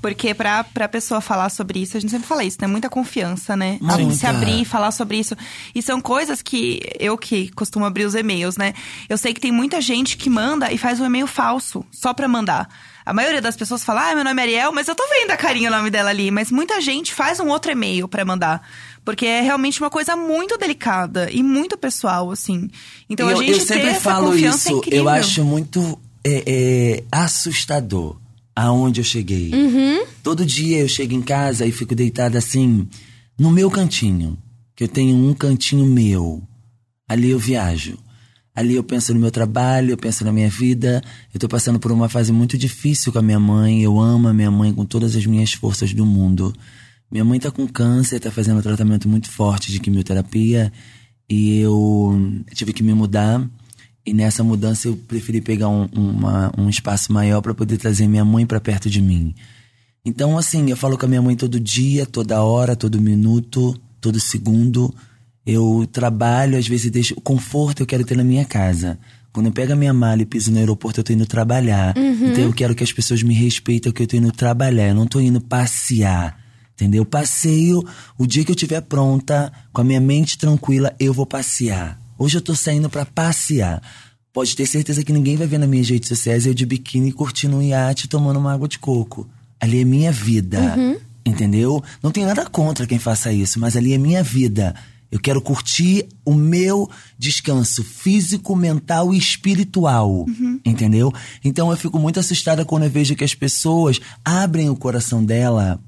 Porque pra, pra pessoa falar sobre isso, a gente sempre fala isso, né? Muita confiança, né? Muita. Se abrir e falar sobre isso. E são coisas que eu que costumo abrir os e-mails, né? Eu sei que tem muita gente que manda e faz um e-mail falso, só pra mandar. A maioria das pessoas fala, ah, meu nome é Ariel, mas eu tô vendo a carinha o nome dela ali. Mas muita gente faz um outro e-mail pra mandar. Porque é realmente uma coisa muito delicada e muito pessoal, assim. Então eu, a gente eu sempre falo é isso. incrível. eu acho muito é, é, assustador aonde eu cheguei. Uhum. Todo dia eu chego em casa e fico deitada assim, no meu cantinho. Que eu tenho um cantinho meu. Ali eu viajo. Ali eu penso no meu trabalho, eu penso na minha vida. Eu tô passando por uma fase muito difícil com a minha mãe. Eu amo a minha mãe com todas as minhas forças do mundo. Minha mãe tá com câncer, tá fazendo um tratamento muito forte de quimioterapia. E eu tive que me mudar. E nessa mudança eu preferi pegar um, uma- um espaço maior para poder trazer minha mãe para perto de mim. Então, assim, eu falo com a minha mãe todo dia, toda hora, todo minuto, todo segundo. Eu trabalho, às vezes deixo. O conforto eu quero ter na minha casa. Quando eu pego a minha mala e piso no aeroporto, eu tô indo trabalhar. Então eu quero que as pessoas me respeitem, que eu tô indo trabalhar. Eu não tô indo passear. Entendeu? Passeio, o dia que eu estiver pronta, com a minha mente tranquila, eu vou passear. Hoje eu tô saindo pra passear. Pode ter certeza que ninguém vai ver nas minhas redes sociais eu de biquíni curtindo um iate tomando uma água de coco. Ali é minha vida. Entendeu? Não tenho nada contra quem faça isso, mas ali é minha vida. Eu quero curtir o meu descanso físico, mental e espiritual. Entendeu? Então eu fico muito assustada quando eu vejo que as pessoas abrem o coração dela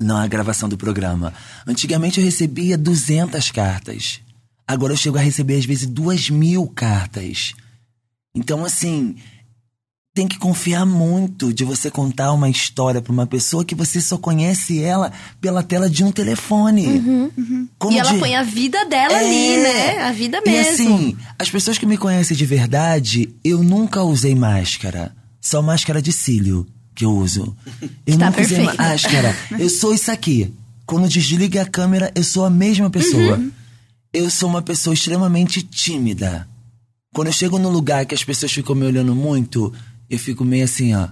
na gravação do programa. Antigamente eu recebia 200 cartas. Agora eu chego a receber às vezes duas mil cartas. Então, assim, tem que confiar muito de você contar uma história pra uma pessoa que você só conhece ela pela tela de um telefone. Como E ela de- põe a vida dela ali, É. né? A vida E mesmo. assim, as pessoas que me conhecem de verdade, eu nunca usei máscara. Só máscara de cílio que eu uso. Eu Tá nunca usei máscara. Eu sou isso aqui. Quando desliga a câmera, eu sou a mesma pessoa. Uhum. Eu sou uma pessoa extremamente tímida. Quando eu chego num lugar que as pessoas ficam me olhando muito, eu fico meio assim, ó.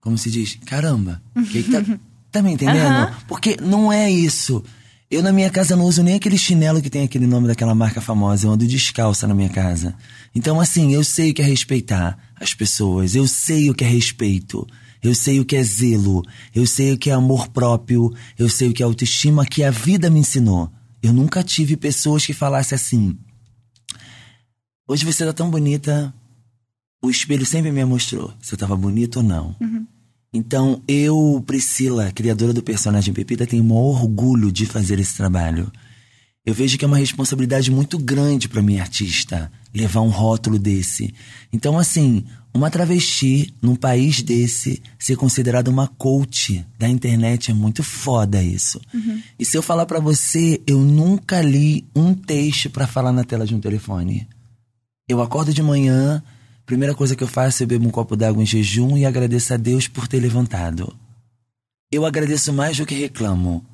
Como se diz? Caramba, que que tá, tá me entendendo? Aham. Porque não é isso. Eu na minha casa não uso nem aquele chinelo que tem aquele nome daquela marca famosa. Eu ando descalça na minha casa. Então, assim, eu sei o que é respeitar as pessoas. Eu sei o que é respeito. Eu sei o que é zelo. Eu sei o que é amor próprio. Eu sei o que é autoestima que a vida me ensinou. Eu nunca tive pessoas que falassem assim. Hoje você tá tão bonita. O espelho sempre me mostrou se eu tava bonita ou não. Então, eu, Priscila, criadora do personagem Pepita, tenho o maior orgulho de fazer esse trabalho. Eu vejo que é uma responsabilidade muito grande para minha artista levar um rótulo desse. Então, assim, uma travesti num país desse ser considerada uma coach da internet é muito foda isso. E se eu falar para você, eu nunca li um texto para falar na tela de um telefone. Eu acordo de manhã, primeira coisa que eu faço é bebo um copo d'água em jejum e agradeço a Deus por ter levantado. Eu agradeço mais do que reclamo.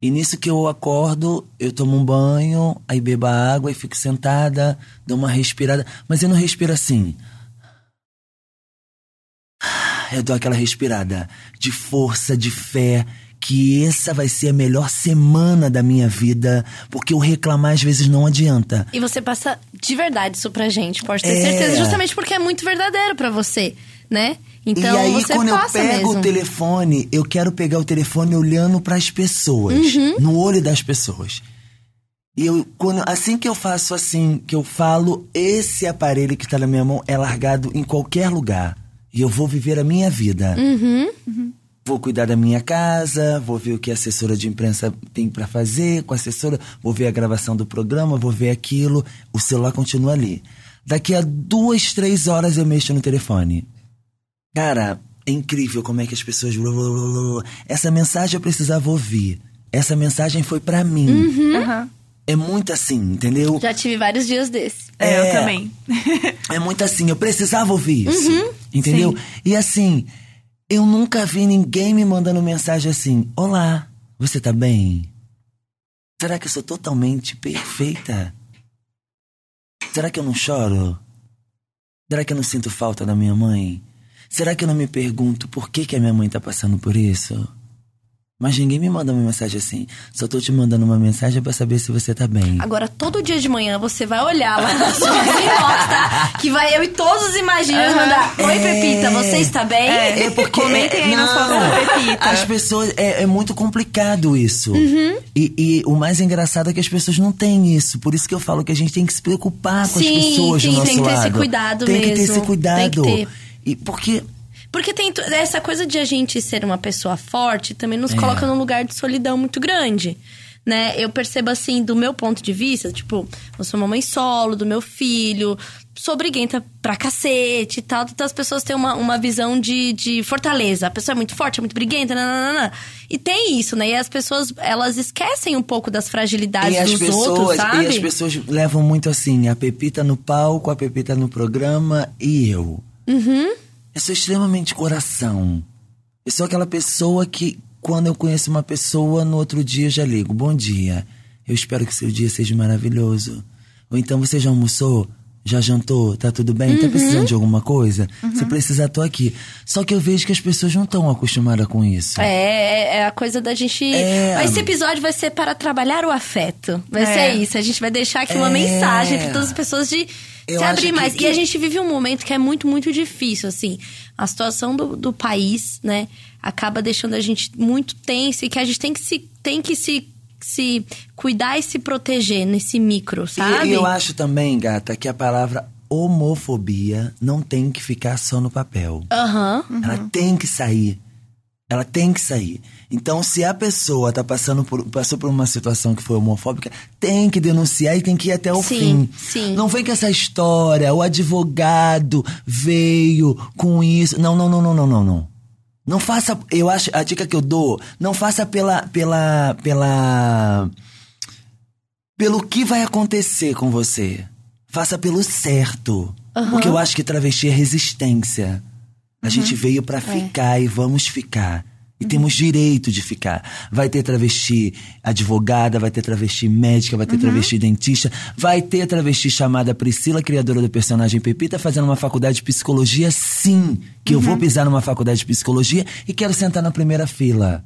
E nisso que eu acordo, eu tomo um banho, aí bebo a água e fico sentada, dou uma respirada. Mas eu não respiro assim. Eu dou aquela respirada de força, de fé, que essa vai ser a melhor semana da minha vida, porque o reclamar às vezes não adianta. E você passa de verdade isso pra gente, pode ter É. certeza. Justamente porque é muito verdadeiro pra você, né? Então e aí, você quando eu pego mesmo. o telefone, eu quero pegar o telefone olhando para as pessoas, Uhum. no olho das pessoas. E eu, quando, assim que eu faço assim, que eu falo, esse aparelho que tá na minha mão é largado em qualquer lugar. E eu vou viver a minha vida. Uhum. Vou cuidar da minha casa, vou ver o que a assessora de imprensa tem pra fazer com a assessora, vou ver a gravação do programa, vou ver aquilo. O celular continua ali. Daqui a duas, três horas eu mexo no telefone. Cara, é incrível como é que as pessoas. Essa mensagem eu precisava ouvir. Essa mensagem foi pra mim. Uhum. Aham. É muito assim, entendeu? Já tive vários dias desses. É, É. eu também. É muito assim, eu precisava ouvir isso. Uhum. entendeu? sim. E assim, eu nunca vi ninguém me mandando mensagem assim: Olá, você tá bem? Será que eu sou totalmente perfeita? Será que eu não choro? Será que eu não sinto falta da minha mãe? Será que eu não me pergunto por que, que a minha mãe tá passando por isso? Mas ninguém me manda uma mensagem assim. Só tô te mandando uma mensagem pra saber se você tá bem. Agora, todo dia de manhã, você vai olhar lá na sua inbox, tá? Que vai eu e todos os imaginhos mandar Oi, É. Pepita, você está bem? É porque. Comentem aí não, fotos da Pepita. As pessoas. É, é muito complicado isso. Uhum. E, e o mais engraçado é que as pessoas não têm isso. Por isso que eu falo que a gente tem que se preocupar com Sim, as pessoas sim, do nosso tem que ter esse lado. cuidado Tem que ter mesmo. esse cuidado. Tem que ter. E porque. Porque tem essa coisa de a gente ser uma pessoa forte também É. nos coloca num lugar de solidão muito grande. Né? Eu percebo assim, do meu ponto de vista, tipo, eu sou uma mãe solo do meu filho, sou briguenta pra cacete e tal. Então as pessoas têm uma, uma visão de, de fortaleza. A pessoa é muito forte, é muito briguenta, nananana. E tem isso, né? E as pessoas, elas esquecem um pouco das fragilidades E as, dos pessoas, outros, sabe? e as pessoas levam muito assim, a Pepita no palco, a Pepita no programa e eu. Uhum. Eu sou extremamente coração. Eu sou aquela pessoa que, quando eu conheço uma pessoa, no outro dia eu já ligo. Bom dia. Eu espero que seu dia seja maravilhoso. Ou então você já almoçou? Já jantou? Tá tudo bem? Tá precisando de alguma coisa? Se precisar, tô aqui. Só que eu vejo que as pessoas não estão acostumadas com isso. É, é, é a coisa da gente. É. Mas Esse episódio vai ser para trabalhar o afeto. Vai É. ser isso. A gente vai deixar aqui uma É. mensagem para todas as pessoas de Eu se abrir mais. que- E a gente vive um momento que é muito, muito difícil, assim. A situação do, do país, né, acaba deixando a gente muito tenso e que a gente tem que se, tem que se, se cuidar e se proteger nesse micro, E- sabe? E eu acho também, gata, que a palavra homofobia não tem que ficar só no papel. Aham. Ela tem que sair. Ela tem que sair. Então, se a pessoa tá passando por, passou por uma situação que foi homofóbica, tem que denunciar e tem que ir até o Sim, fim. sim. Não vem com essa história, o advogado veio com isso. Não, não, não, não, não, não, não. Não faça, eu acho, a dica que eu dou, não faça pela, pela, pela, pelo que vai acontecer com você. Faça pelo certo. Porque eu acho que travesti é resistência. A gente veio pra ficar e vamos ficar. E temos direito de ficar. Vai ter travesti advogada, vai ter travesti médica, vai ter travesti dentista, vai ter travesti chamada Priscila, criadora do personagem Pepita, fazendo uma faculdade de psicologia, sim. Que eu vou pisar numa faculdade de psicologia e quero sentar na primeira fila.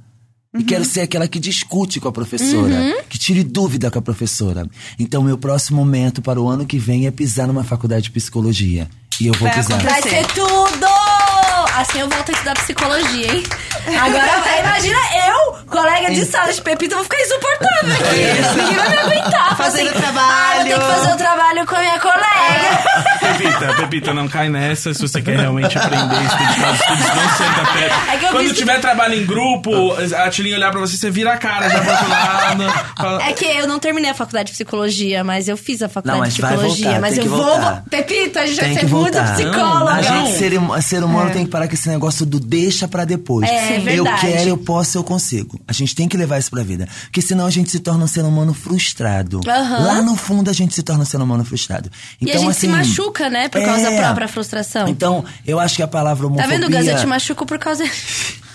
E quero ser aquela que discute com a professora, que tire dúvida com a professora. Então, meu próximo momento para o ano que vem é pisar numa faculdade de psicologia. E eu vou Vai pisar. Vai ser tudo! Assim eu volto a estudar psicologia, hein? Agora, vai, imagina eu, colega de sala de Pepita, eu vou ficar insuportável aqui. Ninguém vai me aguentar. Fazendo assim, trabalho. Ah, eu tenho que fazer o trabalho com a minha colega. Pepita, Pepita, não cai nessa se você quer realmente aprender e estudos, não senta perto. É que eu Quando tiver trabalho em grupo, a Tilinha olhar pra você, você vira a cara já pro outro lado. Fala, É que eu não terminei a faculdade de psicologia, mas eu fiz a faculdade Não, mas de vai psicologia. voltar, mas tem eu que vou. Pepita, a gente vai Tem ser que muito voltar. psicóloga. A gente, ser, ser humano, tem que parar com esse negócio do deixa pra depois. É, eu verdade. quero, eu posso, eu consigo. A gente tem que levar isso pra vida. Porque senão a gente se torna um ser humano frustrado. Aham. Lá no fundo a gente se torna um ser humano frustrado. E Então, a gente se assim, machuca, né? Por causa é. da própria frustração. Então, eu acho que a palavra tá homofobia... vendo, Gus? Eu te machuco por causa.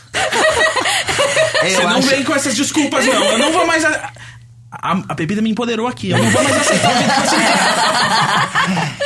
Você não acho- vem com essas desculpas, não. Eu não vou mais. A, a, a Pepita me empoderou aqui. Eu não vou mais aceitar o que você.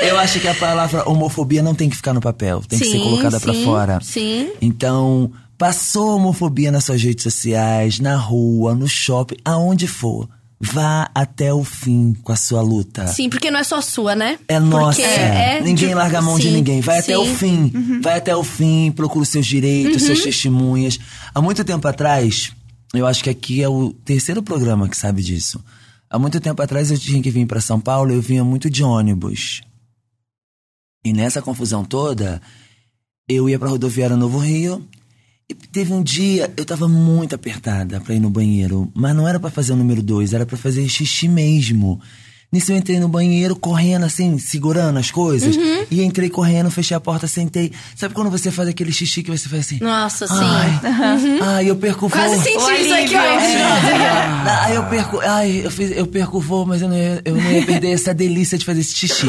Eu acho que a palavra homofobia não tem que ficar no papel, tem que ser Sim, colocada pra sim, fora. sim. Então, passou homofobia nas suas redes sociais, na rua, no shopping, aonde for. Vá até o fim com a sua luta. Sim, porque não é só sua, né? É nossa. Porque é Ninguém de- larga a mão de sim, ninguém. Vai até sim. o fim. Vai até o fim, procura os seus direitos, Uhum. suas testemunhas. Há muito tempo atrás, eu acho que aqui é o terceiro programa que sabe disso. Há muito tempo atrás eu tinha que vir para São Paulo, eu vinha muito de ônibus. E nessa confusão toda, eu ia pra rodoviária Novo Rio. E teve um dia, eu tava muito apertada pra ir no banheiro. Mas não era pra fazer o número dois, era pra fazer xixi mesmo. Nisso eu entrei no banheiro, correndo assim, segurando as coisas. Uhum. E entrei correndo, fechei a porta, sentei. Sabe quando você faz aquele xixi que você faz assim? Nossa, sim. Ai, ai eu perco o voo. Quase senti isso aqui. Ai, eu perco. Ai, eu, fiz, eu perco o voo, mas eu não, ia, eu não ia perder essa delícia de fazer esse xixi.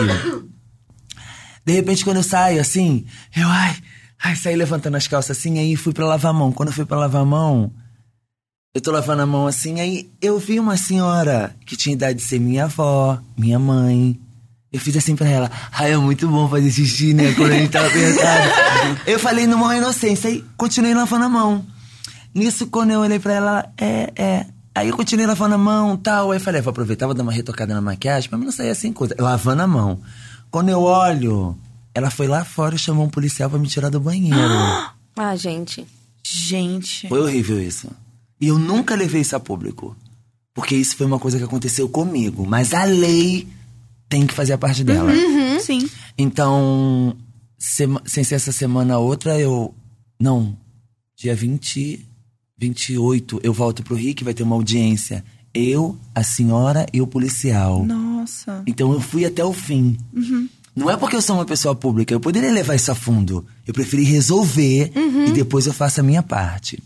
De repente, quando eu saio assim, eu, ai, ai, saí levantando as calças assim, aí fui pra lavar a mão. Quando eu fui pra lavar a mão, eu tô lavando a mão assim, aí eu vi uma senhora que tinha idade de ser minha avó, minha mãe. Eu fiz assim pra ela, ai, é muito bom fazer xixi, né? Quando a gente tá apertado. eu falei numa inocência, aí continuei lavando a mão. Nisso, quando eu olhei pra ela, é, é. Aí eu continuei lavando a mão tal. Aí eu falei, "Ah, vou aproveitar, vou dar uma retocada na maquiagem, pra mim não sair assim coisa. Lavando a mão. Quando eu olho, ela foi lá fora e chamou um policial pra me tirar do banheiro. Ah, gente. Gente. Foi horrível isso. E eu nunca levei isso a público. Porque isso foi uma coisa que aconteceu comigo. Mas a lei tem que fazer a parte dela. Sim. Então, sema- sem ser essa semana outra, eu. Não. Dia 20, 28, eu volto pro Rio, que vai ter uma audiência. Eu, a senhora e o policial. Nossa. Então eu fui até o fim. Não é porque eu sou uma pessoa pública, eu poderia levar isso a fundo. Eu preferi resolver e depois eu faço a minha parte.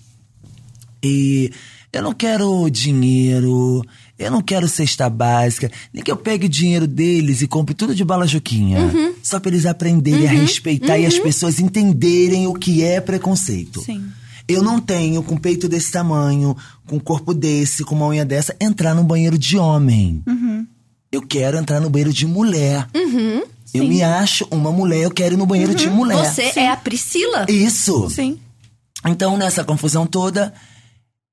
E eu não quero dinheiro, eu não quero cesta básica, nem que eu pegue o dinheiro deles e compre tudo de bala juquinha. Só pra eles aprenderem a respeitar e as pessoas entenderem o que é preconceito. Sim. Eu não tenho, com peito desse tamanho, com corpo desse, com uma unha dessa, entrar num banheiro de homem. Eu quero entrar no banheiro de mulher. Eu me acho uma mulher, eu quero ir no banheiro de mulher. Você é a Priscila? Isso. Sim. Então, nessa confusão toda,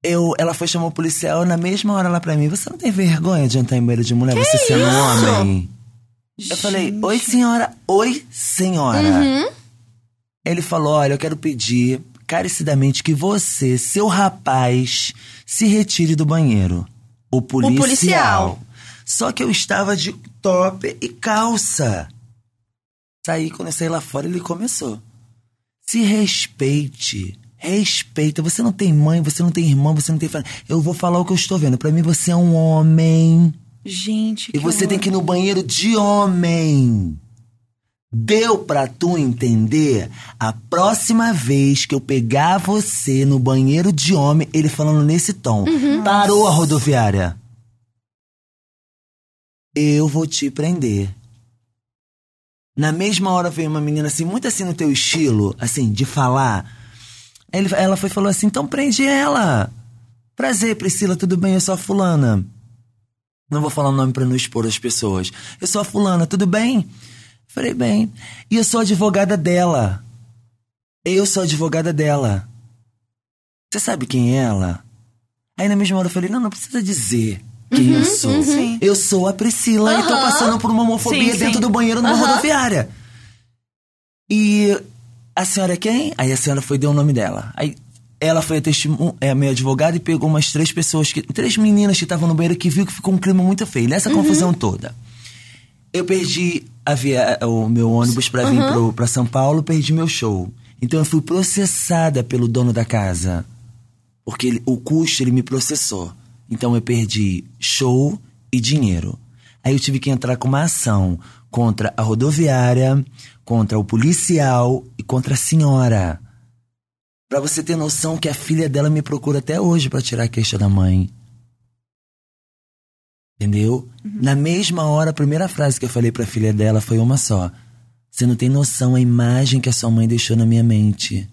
eu, ela foi chamar o policial na mesma hora lá pra mim. Você não tem vergonha de entrar em banheiro de mulher, você sendo homem? Eu falei, oi senhora, oi senhora. Ele falou, olha, eu quero pedir carecidamente que você, seu rapaz, se retire do banheiro. O policial. policial. Só que eu estava de top e calça. Saí, quando eu saí lá fora, ele começou. Se respeite. Respeita. Você não tem mãe, você não tem irmão, você não tem família. Eu vou falar o que eu estou vendo. Pra mim, você é um homem. Gente, E você tem que ir no banheiro de homem. Deu pra tu entender? A próxima vez que eu pegar você no banheiro de homem, ele falando nesse tom. Parou a rodoviária. Eu vou te prender. Na mesma hora veio uma menina assim, muito assim no teu estilo, assim, de falar. Ele- ela foi e falou assim: então prende ela. Prazer, Priscila, tudo bem? Eu sou a fulana. Não vou falar o nome pra não expor as pessoas. Eu sou a fulana, tudo bem? Falei, bem. E eu sou advogada dela. Eu sou advogada dela. Você sabe quem é ela? Aí na mesma hora eu falei, não, não precisa dizer quem eu sou. Sim. Eu sou a Priscila e tô passando por uma homofobia Sim, dentro sim. do banheiro numa rodoviária. E a senhora é quem? Aí a senhora foi deu o nome dela. Aí ela foi a, testimu- é, a minha advogada e pegou umas três pessoas, que, três meninas que estavam no banheiro que viu que ficou um clima muito feio. Nessa confusão toda. Eu perdi a via, o meu ônibus pra vir pro, pra São Paulo, perdi meu show. Então eu fui processada pelo dono da casa. Porque ele- o custo ele me processou. Então eu perdi show e dinheiro. Aí eu tive que entrar com uma ação contra a rodoviária, contra o policial e contra a senhora. Pra você ter noção que a filha dela me procura até hoje pra tirar a queixa da mãe. Entendeu? Na mesma hora, a primeira frase que eu falei pra filha dela foi uma só. Você não tem noção a imagem que a sua mãe deixou na minha mente.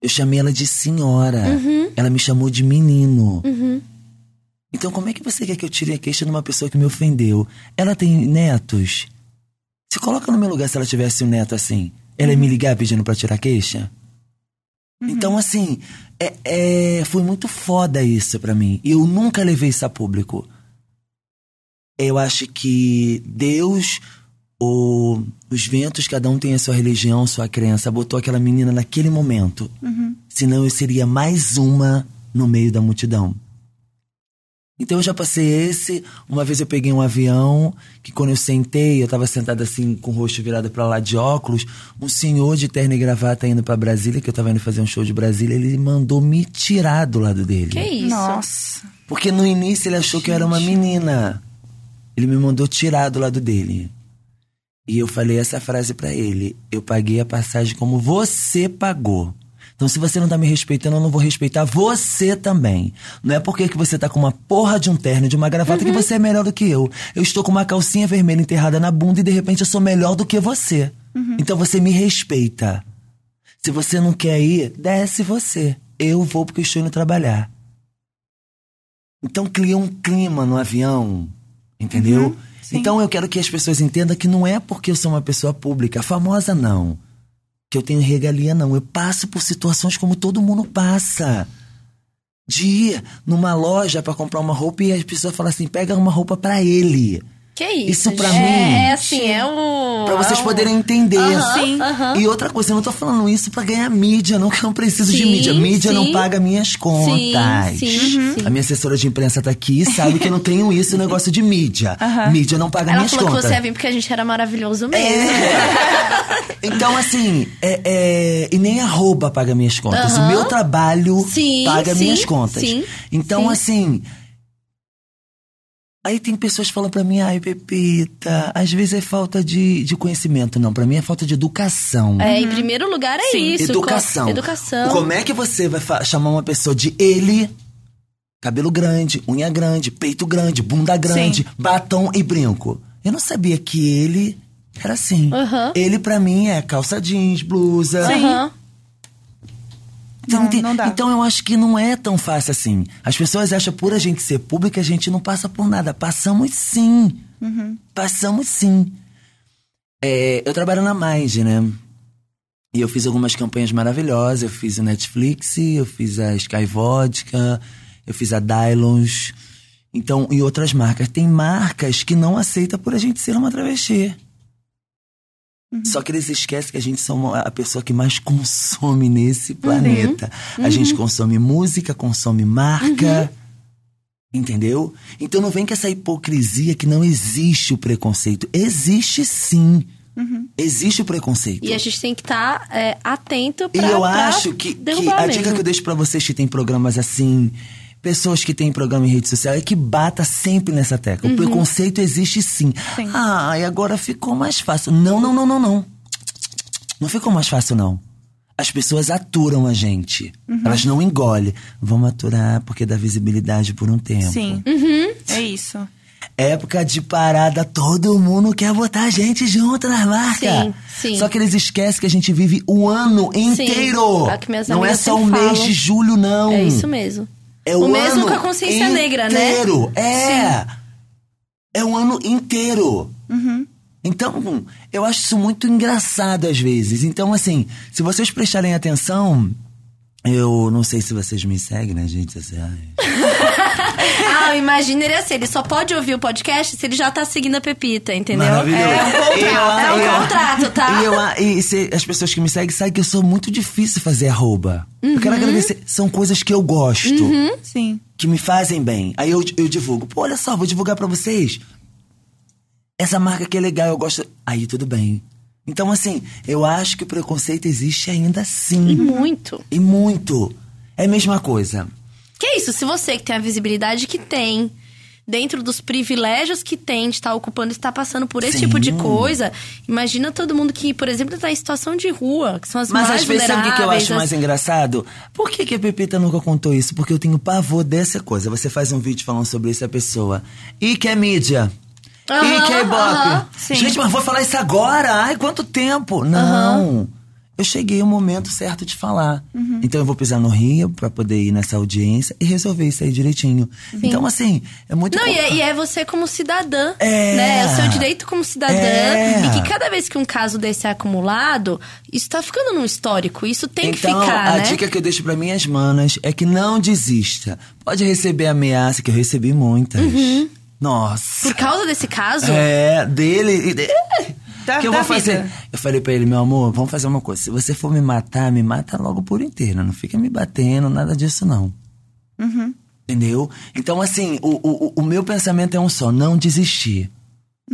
Eu chamei ela de senhora. Ela me chamou de menino. Então, como é que você quer que eu tire a queixa de uma pessoa que me ofendeu? Ela tem netos? Se coloca no meu lugar se ela tivesse um neto assim. Ela ia me ligar pedindo pra tirar a queixa? Então, assim, é, é- foi muito foda isso pra mim. E eu nunca levei isso a público. Eu acho que Deus, ou os ventos, cada um tem a sua religião, sua crença, botou aquela menina naquele momento. Senão eu seria mais uma no meio da multidão. Então eu já passei esse. Uma vez eu peguei um avião, que quando eu sentei, eu tava sentada assim, com o rosto virado pra lá de óculos. Um senhor de terno e gravata indo pra Brasília, que eu tava indo fazer um show de Brasília, ele mandou me tirar do lado dele. Que isso? Nossa. Porque no início ele achou que eu era uma menina. Ele me mandou tirar do lado dele. E eu falei essa frase pra ele: Eu paguei a passagem como você pagou. Então, se você não tá me respeitando, eu não vou respeitar você também. Não é porque que você tá com uma porra de um terno, de uma gravata, que você é melhor do que eu. Eu estou com uma calcinha vermelha enterrada na bunda e de repente eu sou melhor do que você. Então você me respeita. Se você não quer ir, desce você. Eu vou porque eu estou indo trabalhar. Então cria um clima no avião, entendeu? então eu quero que as pessoas entendam que não é porque eu sou uma pessoa pública, famosa não, que eu tenho regalia não. Eu passo por situações como todo mundo passa. De ir numa loja pra comprar uma roupa e as pessoas falam assim: pega uma roupa pra ele. Que isso? Isso pra gente? mim- É assim, é um. Pra vocês é um- poderem entender. Aham, Sim. E outra coisa, eu não tô falando isso pra ganhar mídia, não, que eu não preciso de Sim, mídia. Mídia não sim. paga minhas contas. sim, sim. A minha assessora de imprensa tá aqui e sabe que eu não tenho isso, negócio de mídia. Mídia não paga Ela minhas falou contas. que você ia vir porque a gente era maravilhoso mesmo. É. Então, assim, é, é, e nem arroba paga minhas contas. O meu trabalho Sim, paga minhas contas. sim, então, sim. assim. Aí tem pessoas que falam pra mim, ai, Pepita, às vezes é falta de, de conhecimento. Não, pra mim é falta de educação. É, em primeiro lugar é Sim. isso. Educação. co- Educação. Como é que você vai chamar uma pessoa de ele? Cabelo grande, unha grande, peito grande, bunda grande, batom e brinco. Eu não sabia que ele era assim. Aham. Ele pra mim é calça jeans, blusa. Aham. Então, Não, ente- não então eu acho que não é tão fácil assim. As pessoas acham por a gente ser pública, a gente não passa por nada. Passamos sim. Uhum. Passamos sim. É, eu trabalho na Mind, né? E eu fiz algumas campanhas maravilhosas. Eu fiz o Netflix, eu fiz a Sky Vodka, eu fiz a Dylons. Então, e outras marcas. Tem marcas que não aceitam por a gente ser uma travesti. Só que eles esquecem que a gente somos a pessoa que mais consome nesse planeta. A gente consome música, consome marca. Entendeu? Então não vem com essa hipocrisia que não existe o preconceito. Existe sim. Existe o preconceito. E a gente tem que estar atento E pra eu pra acho que, que a mesmo. dica que eu deixo pra vocês que tem programas assim, pessoas que têm programa em rede social, é que bata sempre nessa tecla. Uhum. O preconceito existe sim. Sim. Ah, e agora ficou mais fácil. Não, não, não, não, não. Não ficou mais fácil, não. As pessoas aturam a gente. Uhum. Elas não engolem. Vamos aturar porque dá visibilidade por um tempo. Sim. Uhum. É isso. Época de parada, todo mundo quer botar a gente junto nas marcas. Sim, sim. Só que eles esquecem que a gente vive o ano inteiro. É o que minhas não é só o mês falam. de julho, não. É isso mesmo. É O o, mesmo ano com a consciência negra, né? inteiro. É. É o ano inteiro. Então, eu acho isso muito engraçado às vezes. Então, assim, se vocês prestarem atenção, eu não sei se vocês me seguem nas redes sociais. Ah, imagina ele assim, ele só pode ouvir o podcast se ele já tá seguindo a Pepita, entendeu? Maravilhoso. É um contrato, é um Eu- eu- contrato, tá? E, eu, e se- as pessoas que me seguem sabem que eu sou muito difícil fazer arroba. Eu Uhum. quero agradecer. São coisas que eu gosto, Sim. que me fazem bem. Aí eu, eu divulgo. Pô, olha só, vou divulgar pra vocês. Essa marca aqui é legal, eu gosto. Aí tudo bem. Então, assim, eu acho que o preconceito existe ainda E sim. muito. E muito. É a mesma coisa. Que é isso, se você que tem a visibilidade que tem, dentro dos privilégios que tem de estar ocupando, está passando por esse Sim. tipo de coisa, imagina todo mundo que, por exemplo, está em situação de rua, que são as Mas mais às vezes, sabe o que, eu acho as- mais engraçado? Por que, que a Pepita nunca contou isso? Porque eu tenho pavor dessa coisa. Você faz um vídeo falando sobre isso, a pessoa. E que é mídia? E que é aham, ibope? sim. Gente, mas vou falar isso agora? Ai, quanto tempo? Não. Eu cheguei o momento certo de falar. Uhum. Então eu vou pisar no Rio pra poder ir nessa audiência e resolver isso aí direitinho. Então, assim, é muito Não, e é, e é você como cidadã, É. né? É o seu direito como cidadã. É. E que cada vez que um caso desse é acumulado, isso tá ficando num histórico. Isso tem que então, ficar, a né? dica que eu deixo pra minhas manas é que não desista. Pode receber ameaça, que eu recebi muitas. Nossa. Por causa desse caso, É, dele. e de- Da- que eu vou fazer? vida. Eu falei pra ele, meu amor, vamos fazer uma coisa. Se você for me matar, me mata logo por inteiro. Não fica me batendo, nada disso, não. Entendeu? Então, assim, o, o, o meu pensamento é um só: não desistir.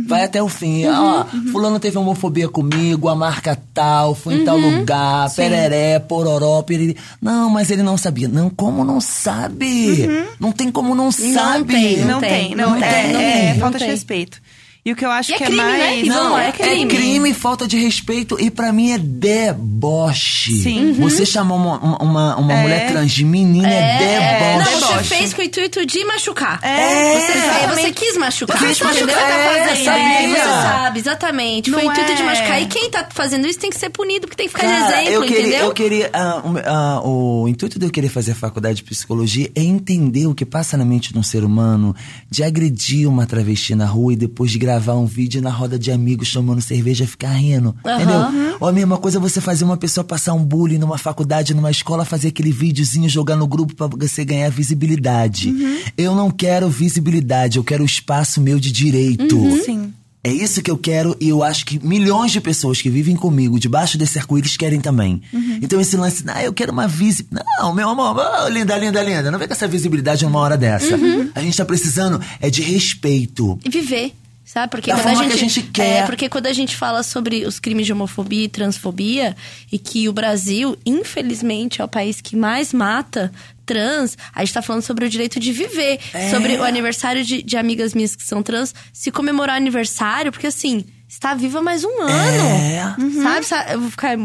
Vai até o fim. Ó, fulano teve homofobia comigo, a marca tal, foi em tal lugar, pereré, pororó, piriri. Não, mas ele não sabia. Não, como não sabe? Não tem como não, sabe. tem, Não, tem, tem, não, não tem. tem, não é, tem. falta Não de respeito. E o que eu acho E é que crime, é né? mais. E vamos Não, lá, é é crime. crime. falta de respeito e pra mim é deboche. Sim. Você chamar uma, uma, uma, É. mulher trans de menina é, Não, deboche. você deboche. fez com o intuito de machucar. É, você, exatamente. você quis machucar. Quis entendeu? machucar, é, E sabia. você sabe, exatamente. Foi o Não intuito de é. machucar. E quem tá fazendo isso tem que ser punido, porque tem que ficar de Cara, exemplo, eu queria, entendeu? eu queria o- ah, o intuito de eu querer fazer a faculdade de psicologia é entender o que passa na mente de um ser humano de agredir uma travesti na rua e depois de gravar um vídeo na roda de amigos tomando cerveja e ficar rindo. Aham. Entendeu? Ou a mesma coisa é você fazer uma pessoa passar um bullying numa faculdade, numa escola, fazer aquele videozinho, jogar no grupo pra você ganhar visibilidade. Eu não quero visibilidade, eu quero o espaço meu de direito. Sim. É isso que eu quero e eu acho que milhões de pessoas que vivem comigo debaixo desse arco-íris querem também. Então esse lance, ah, eu quero uma visibilidade. Não, meu amor, oh, linda, linda, linda. Não vem com essa visibilidade numa hora dessa. A gente tá precisando é de respeito. E viver. Sabe? Porque Da quando a gente, que a gente quer. É, porque quando a gente fala sobre os crimes de homofobia e transfobia, e que o Brasil, infelizmente, é o país que mais mata trans, a gente tá falando sobre o direito de viver. É. Sobre o aniversário de, de amigas minhas que são trans, se comemorar aniversário, porque assim, está viva mais um ano. É. Sabe? Eu vou ficar.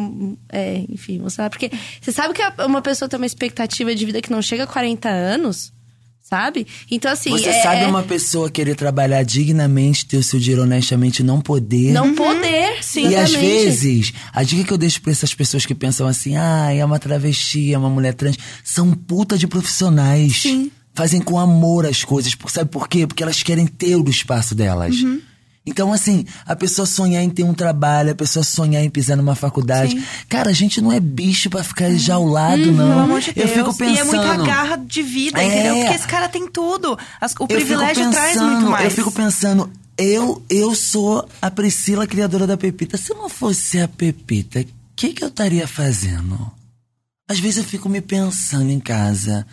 É, enfim, vou falar. Porque você sabe que uma pessoa tem uma expectativa de vida que não chega a 40 anos, sabe? Então, assim. Você é- sabe é- uma pessoa querer trabalhar dignamente, ter o seu dinheiro honestamente e não poder. Não poder, sim. E às vezes, a dica que eu deixo pra essas pessoas que pensam assim, ah, é uma travesti, é uma mulher trans, são puta de profissionais. Sim. Fazem com amor as coisas. por- Sabe por quê? Porque elas querem ter o espaço delas. Uhum. Então, assim, a pessoa sonhar em ter um trabalho, a pessoa sonhar em pisar numa faculdade. Sim. Cara, a gente não é bicho pra ficar jaulado, não. Pelo amor de Eu Deus. fico pensando. E é muita garra de vida, É. entendeu? Porque esse cara tem tudo. As- o Eu privilégio fico traz pensando- muito mais. Eu fico pensando, eu, eu sou a Priscila, criadora da Pepita. Se eu não fosse a Pepita, o que, que eu estaria fazendo? Às vezes eu fico me pensando em casa.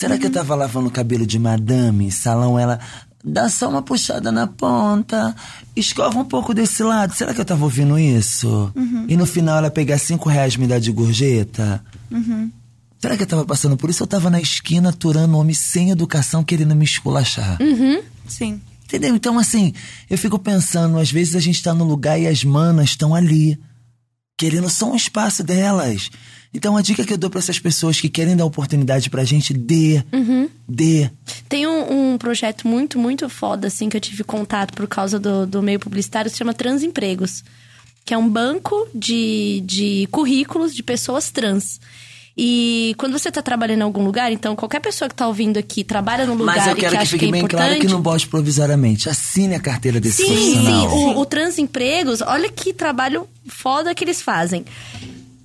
Será Uhum. que eu tava lavando o cabelo de madame, salão, ela dá só uma puxada na ponta, escova um pouco desse lado. Será que eu tava ouvindo isso? Uhum. E no final ela pegar cinco reais e me dar de gorjeta? Uhum. Será que eu tava passando por isso? Eu tava na esquina aturando um homem sem educação querendo me esculachar. Sim. Entendeu? Então, assim, eu fico pensando, às vezes a gente tá no lugar e as manas estão ali, querendo só um espaço delas. Então, a dica que eu dou pra essas pessoas que querem dar oportunidade pra gente, dê. Dê. Tem um, um projeto muito, muito foda, assim, que eu tive contato por causa do, do meio publicitário, se chama Transempregos. Que é um banco de, de currículos de pessoas trans. E quando você tá trabalhando em algum lugar, então qualquer pessoa que tá ouvindo aqui trabalha num lugar Mas eu que quero que acha fique que é bem importante. claro que não bote provisoriamente. Assine a carteira desse Sim, sim. profissional. O, o Transempregos, olha que trabalho foda que eles fazem.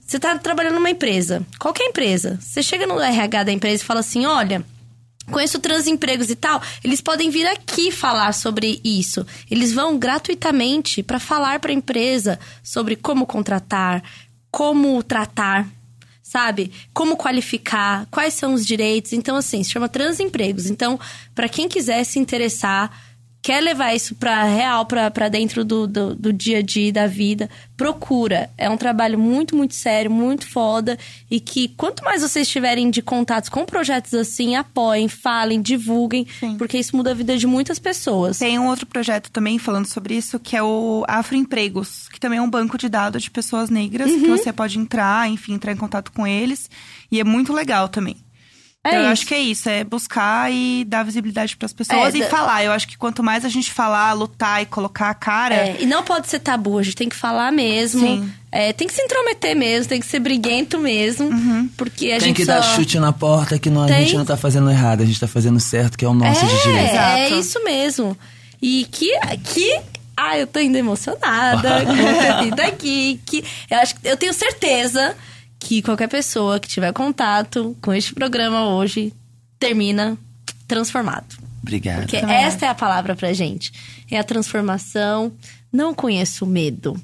Você tá trabalhando numa empresa, qualquer empresa. Você chega no RH da empresa e fala assim: olha. Conheço transempregos e tal, eles podem vir aqui falar sobre isso. Eles vão gratuitamente para falar para a empresa sobre como contratar, como tratar, sabe? Como qualificar, quais são os direitos. Então, assim, se chama Transempregos. Então, para quem quiser se interessar, quer levar isso para real, para dentro do, do, do dia a dia da vida, procura. É um trabalho muito, muito sério, muito foda. E que quanto mais vocês tiverem de contatos com projetos assim, apoiem, falem, divulguem, Sim. porque isso muda a vida de muitas pessoas. Tem um outro projeto também falando sobre isso, que é o Afroempregos, que também é um banco de dados de pessoas negras, Uhum. que você pode entrar, enfim, entrar em contato com eles. E é muito legal também. É Então, eu acho que é isso, é buscar e dar visibilidade para as pessoas É, e da- falar. Eu acho que quanto mais a gente falar, lutar e colocar a cara, É, e não pode ser tabu, a gente tem que falar mesmo. Sim. É, tem que se intrometer mesmo, tem que ser briguento mesmo. Uhum. Porque a Tem gente que só... dar chute na porta que não, a Tem. gente não tá fazendo errado, a gente tá fazendo certo, que é o nosso de direito. É, é isso mesmo. E que, que ah, eu tô ainda emocionada com ter vindo aqui. Que eu acho que eu tenho certeza que qualquer pessoa que tiver contato com este programa hoje termina transformado. Obrigado. Porque esta é a palavra pra gente. É a transformação. Não conheço medo.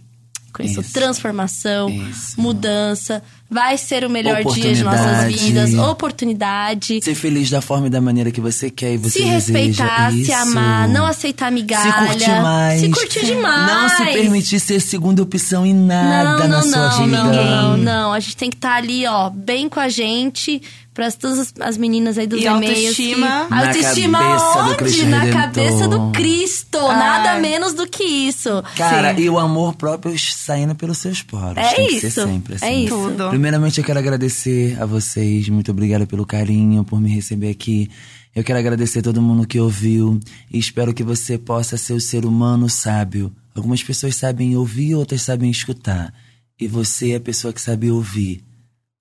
Conheço Isso. transformação, Isso. mudança. Vai ser o melhor dia de nossas vidas. Oportunidade. Ser feliz da forma e da maneira que você quer e você se respeitar, se amar, não aceitar migalha. Se curtir mais. Se curtir demais. Não se permitir ser segunda opção em nada não, na não, sua não, vida. não, não. A gente tem que estar ali, ó, bem com a gente. Para todas as- as meninas aí dos E e-mails. autoestima? que- Na autoestima cabeça do onde? Cristo Na Redentor. cabeça do Cristo. Ai. Nada menos do que isso. Cara, Sim. e o amor próprio saindo pelos seus poros. É Tem que isso, ser sempre assim. é isso. Tudo. Primeiramente, eu quero agradecer a vocês. Muito obrigada pelo carinho, por me receber aqui. Eu quero agradecer a todo mundo que ouviu. E espero que você possa ser o ser humano sábio. Algumas pessoas sabem ouvir, outras sabem escutar. E você é a pessoa que sabe ouvir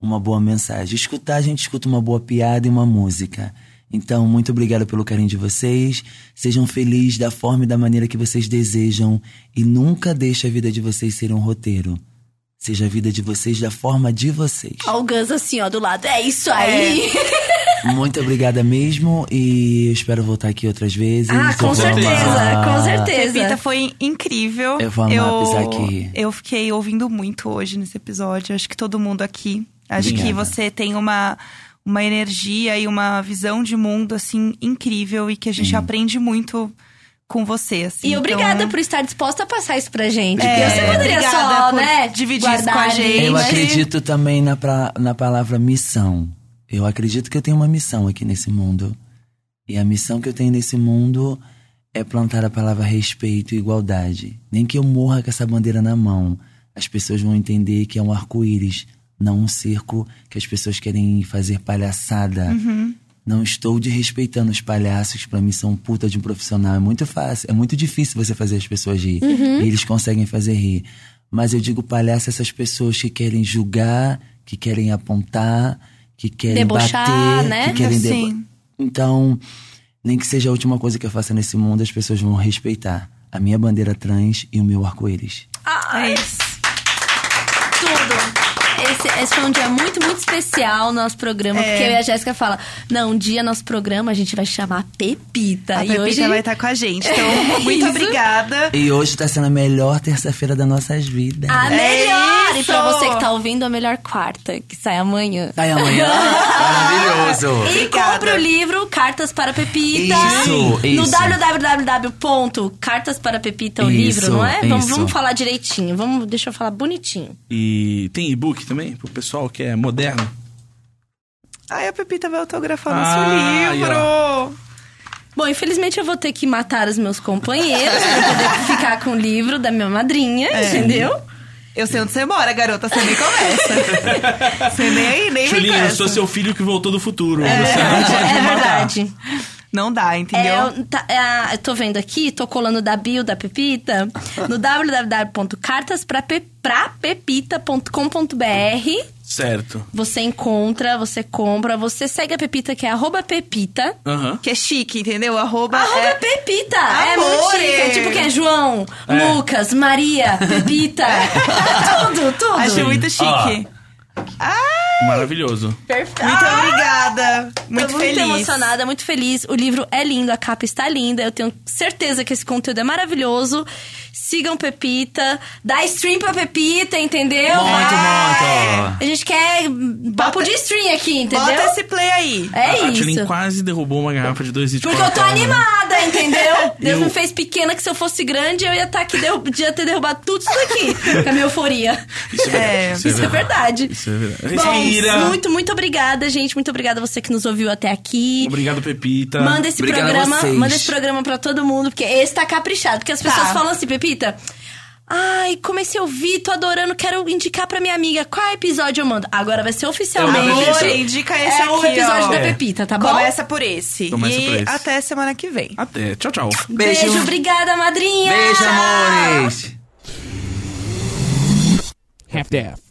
uma boa mensagem. Escutar, a gente escuta uma boa piada e uma música. Então, muito obrigado pelo carinho de vocês. Sejam felizes da forma e da maneira que vocês desejam. E nunca deixe a vida de vocês ser um roteiro. Seja a vida de vocês da forma de vocês. Ó, o Gus assim, ó, do lado. É isso aí. Muito obrigada mesmo e eu espero voltar aqui outras vezes. Ah, Eu com certeza, com certeza. Pepita foi incrível. Eu vou amar pisar aqui. Eu fiquei ouvindo muito hoje nesse episódio. Acho que todo mundo aqui. Acho que Obrigada. você tem uma, uma energia e uma visão de mundo, assim, incrível e que a gente aprende muito com você, assim. E obrigada Então, por estar disposta a passar isso pra gente. É, porque você poderia obrigada só, né? dividir isso com a gente. Eu acredito também na, pra- na palavra missão. Eu acredito que eu tenho uma missão aqui nesse mundo. E a missão que eu tenho nesse mundo é plantar a palavra respeito e igualdade. Nem que eu morra com essa bandeira na mão, as pessoas vão entender que é um arco-íris, não um circo que as pessoas querem fazer palhaçada. Não estou desrespeitando os palhaços, pra mim são puta de um profissional. É muito fácil, é muito difícil você fazer as pessoas rir. E eles conseguem fazer rir. Mas eu digo palhaço a essas pessoas que querem julgar, que querem apontar, que querem Debochar, bater, né? que querem debo- Sim. Então, nem que seja a última coisa que eu faça nesse mundo, as pessoas vão respeitar. a minha bandeira trans e o meu arco-íris. Ai, É isso. Esse, esse foi um dia muito, muito especial no nosso programa, É. porque eu e a Jéssica fala, não, um dia nosso programa a gente vai chamar Pepita. A e Pepita hoje vai estar com a gente. Então, muito Isso. obrigada. E hoje tá sendo a melhor terça-feira das nossas vidas. a É melhor! E pra você que tá ouvindo, a melhor quarta, que sai amanhã. Sai amanhã. Maravilhoso. E Obrigada. compre o livro Cartas para Pepita. Isso, No isso. www.cartas para Pepita, o Isso, livro, não é? Vamos, vamos falar direitinho. Vamos, deixa eu falar bonitinho. E tem e-book também, pro pessoal que é moderno. Ai, a Pepita vai autografar Ah, nosso aí, livro. Bom, infelizmente eu vou ter que matar os meus companheiros pra poder ficar com o livro da minha madrinha, É. entendeu? Eu sei onde você mora, garota. Você nem começa. você nem, nem com eu sou seu filho que voltou do futuro. É Você não verdade, pode é matar. verdade. Não dá, É, entendeu? eu, tá, é, eu tô vendo aqui, tô colando da bio da Pepita no www.cartasprapepita.com.br. Certo. Você encontra, você compra, você segue a Pepita, que é arroba Pepita. Aham. Que é chique, entendeu? Arroba, Arroba é... Pepita! É muito chique. É tipo que é João, É. Lucas, Maria, Pepita. tudo, tudo. Achei muito chique. Maravilhoso. Perfeito. Muito obrigada. Muito, Tô feliz. muito emocionada, muito feliz. O livro é lindo, a capa está linda. Eu tenho certeza que esse conteúdo é maravilhoso. Sigam Pepita, dá stream pra Pepita, entendeu? Muito, muito. A gente quer papo de stream aqui, entendeu? Bota esse play aí. É a isso. Tilin quase derrubou uma garrafa de dois litros Porque eu tô né? animada, entendeu? Deus Eu- me fez pequena que se eu fosse grande, eu ia estar aqui, derru- ia ter derrubado tudo isso daqui. com a minha euforia. Isso é verdade. É, isso, Isso é verdade. Isso é verdade. Bom, Respira. muito, muito obrigada, gente. Muito obrigada a você que nos ouviu até aqui. Obrigado, Pepita. Manda esse Obrigado programa, vocês. manda esse programa pra todo mundo, porque esse tá caprichado. Porque as pessoas Tá. falam assim, Pepita. Ai, comecei a ouvir, tô adorando, quero indicar pra minha amiga. Qual episódio eu mando? Agora vai ser oficialmente. É. Amor, indica esse é aqui, o episódio ó. da É. Pepita, tá bom? Começa por esse. Começa e por esse. até semana que vem. Até. Tchau, tchau. Beijo. Beijo, obrigada, madrinha. Beijo, amores. half-daff.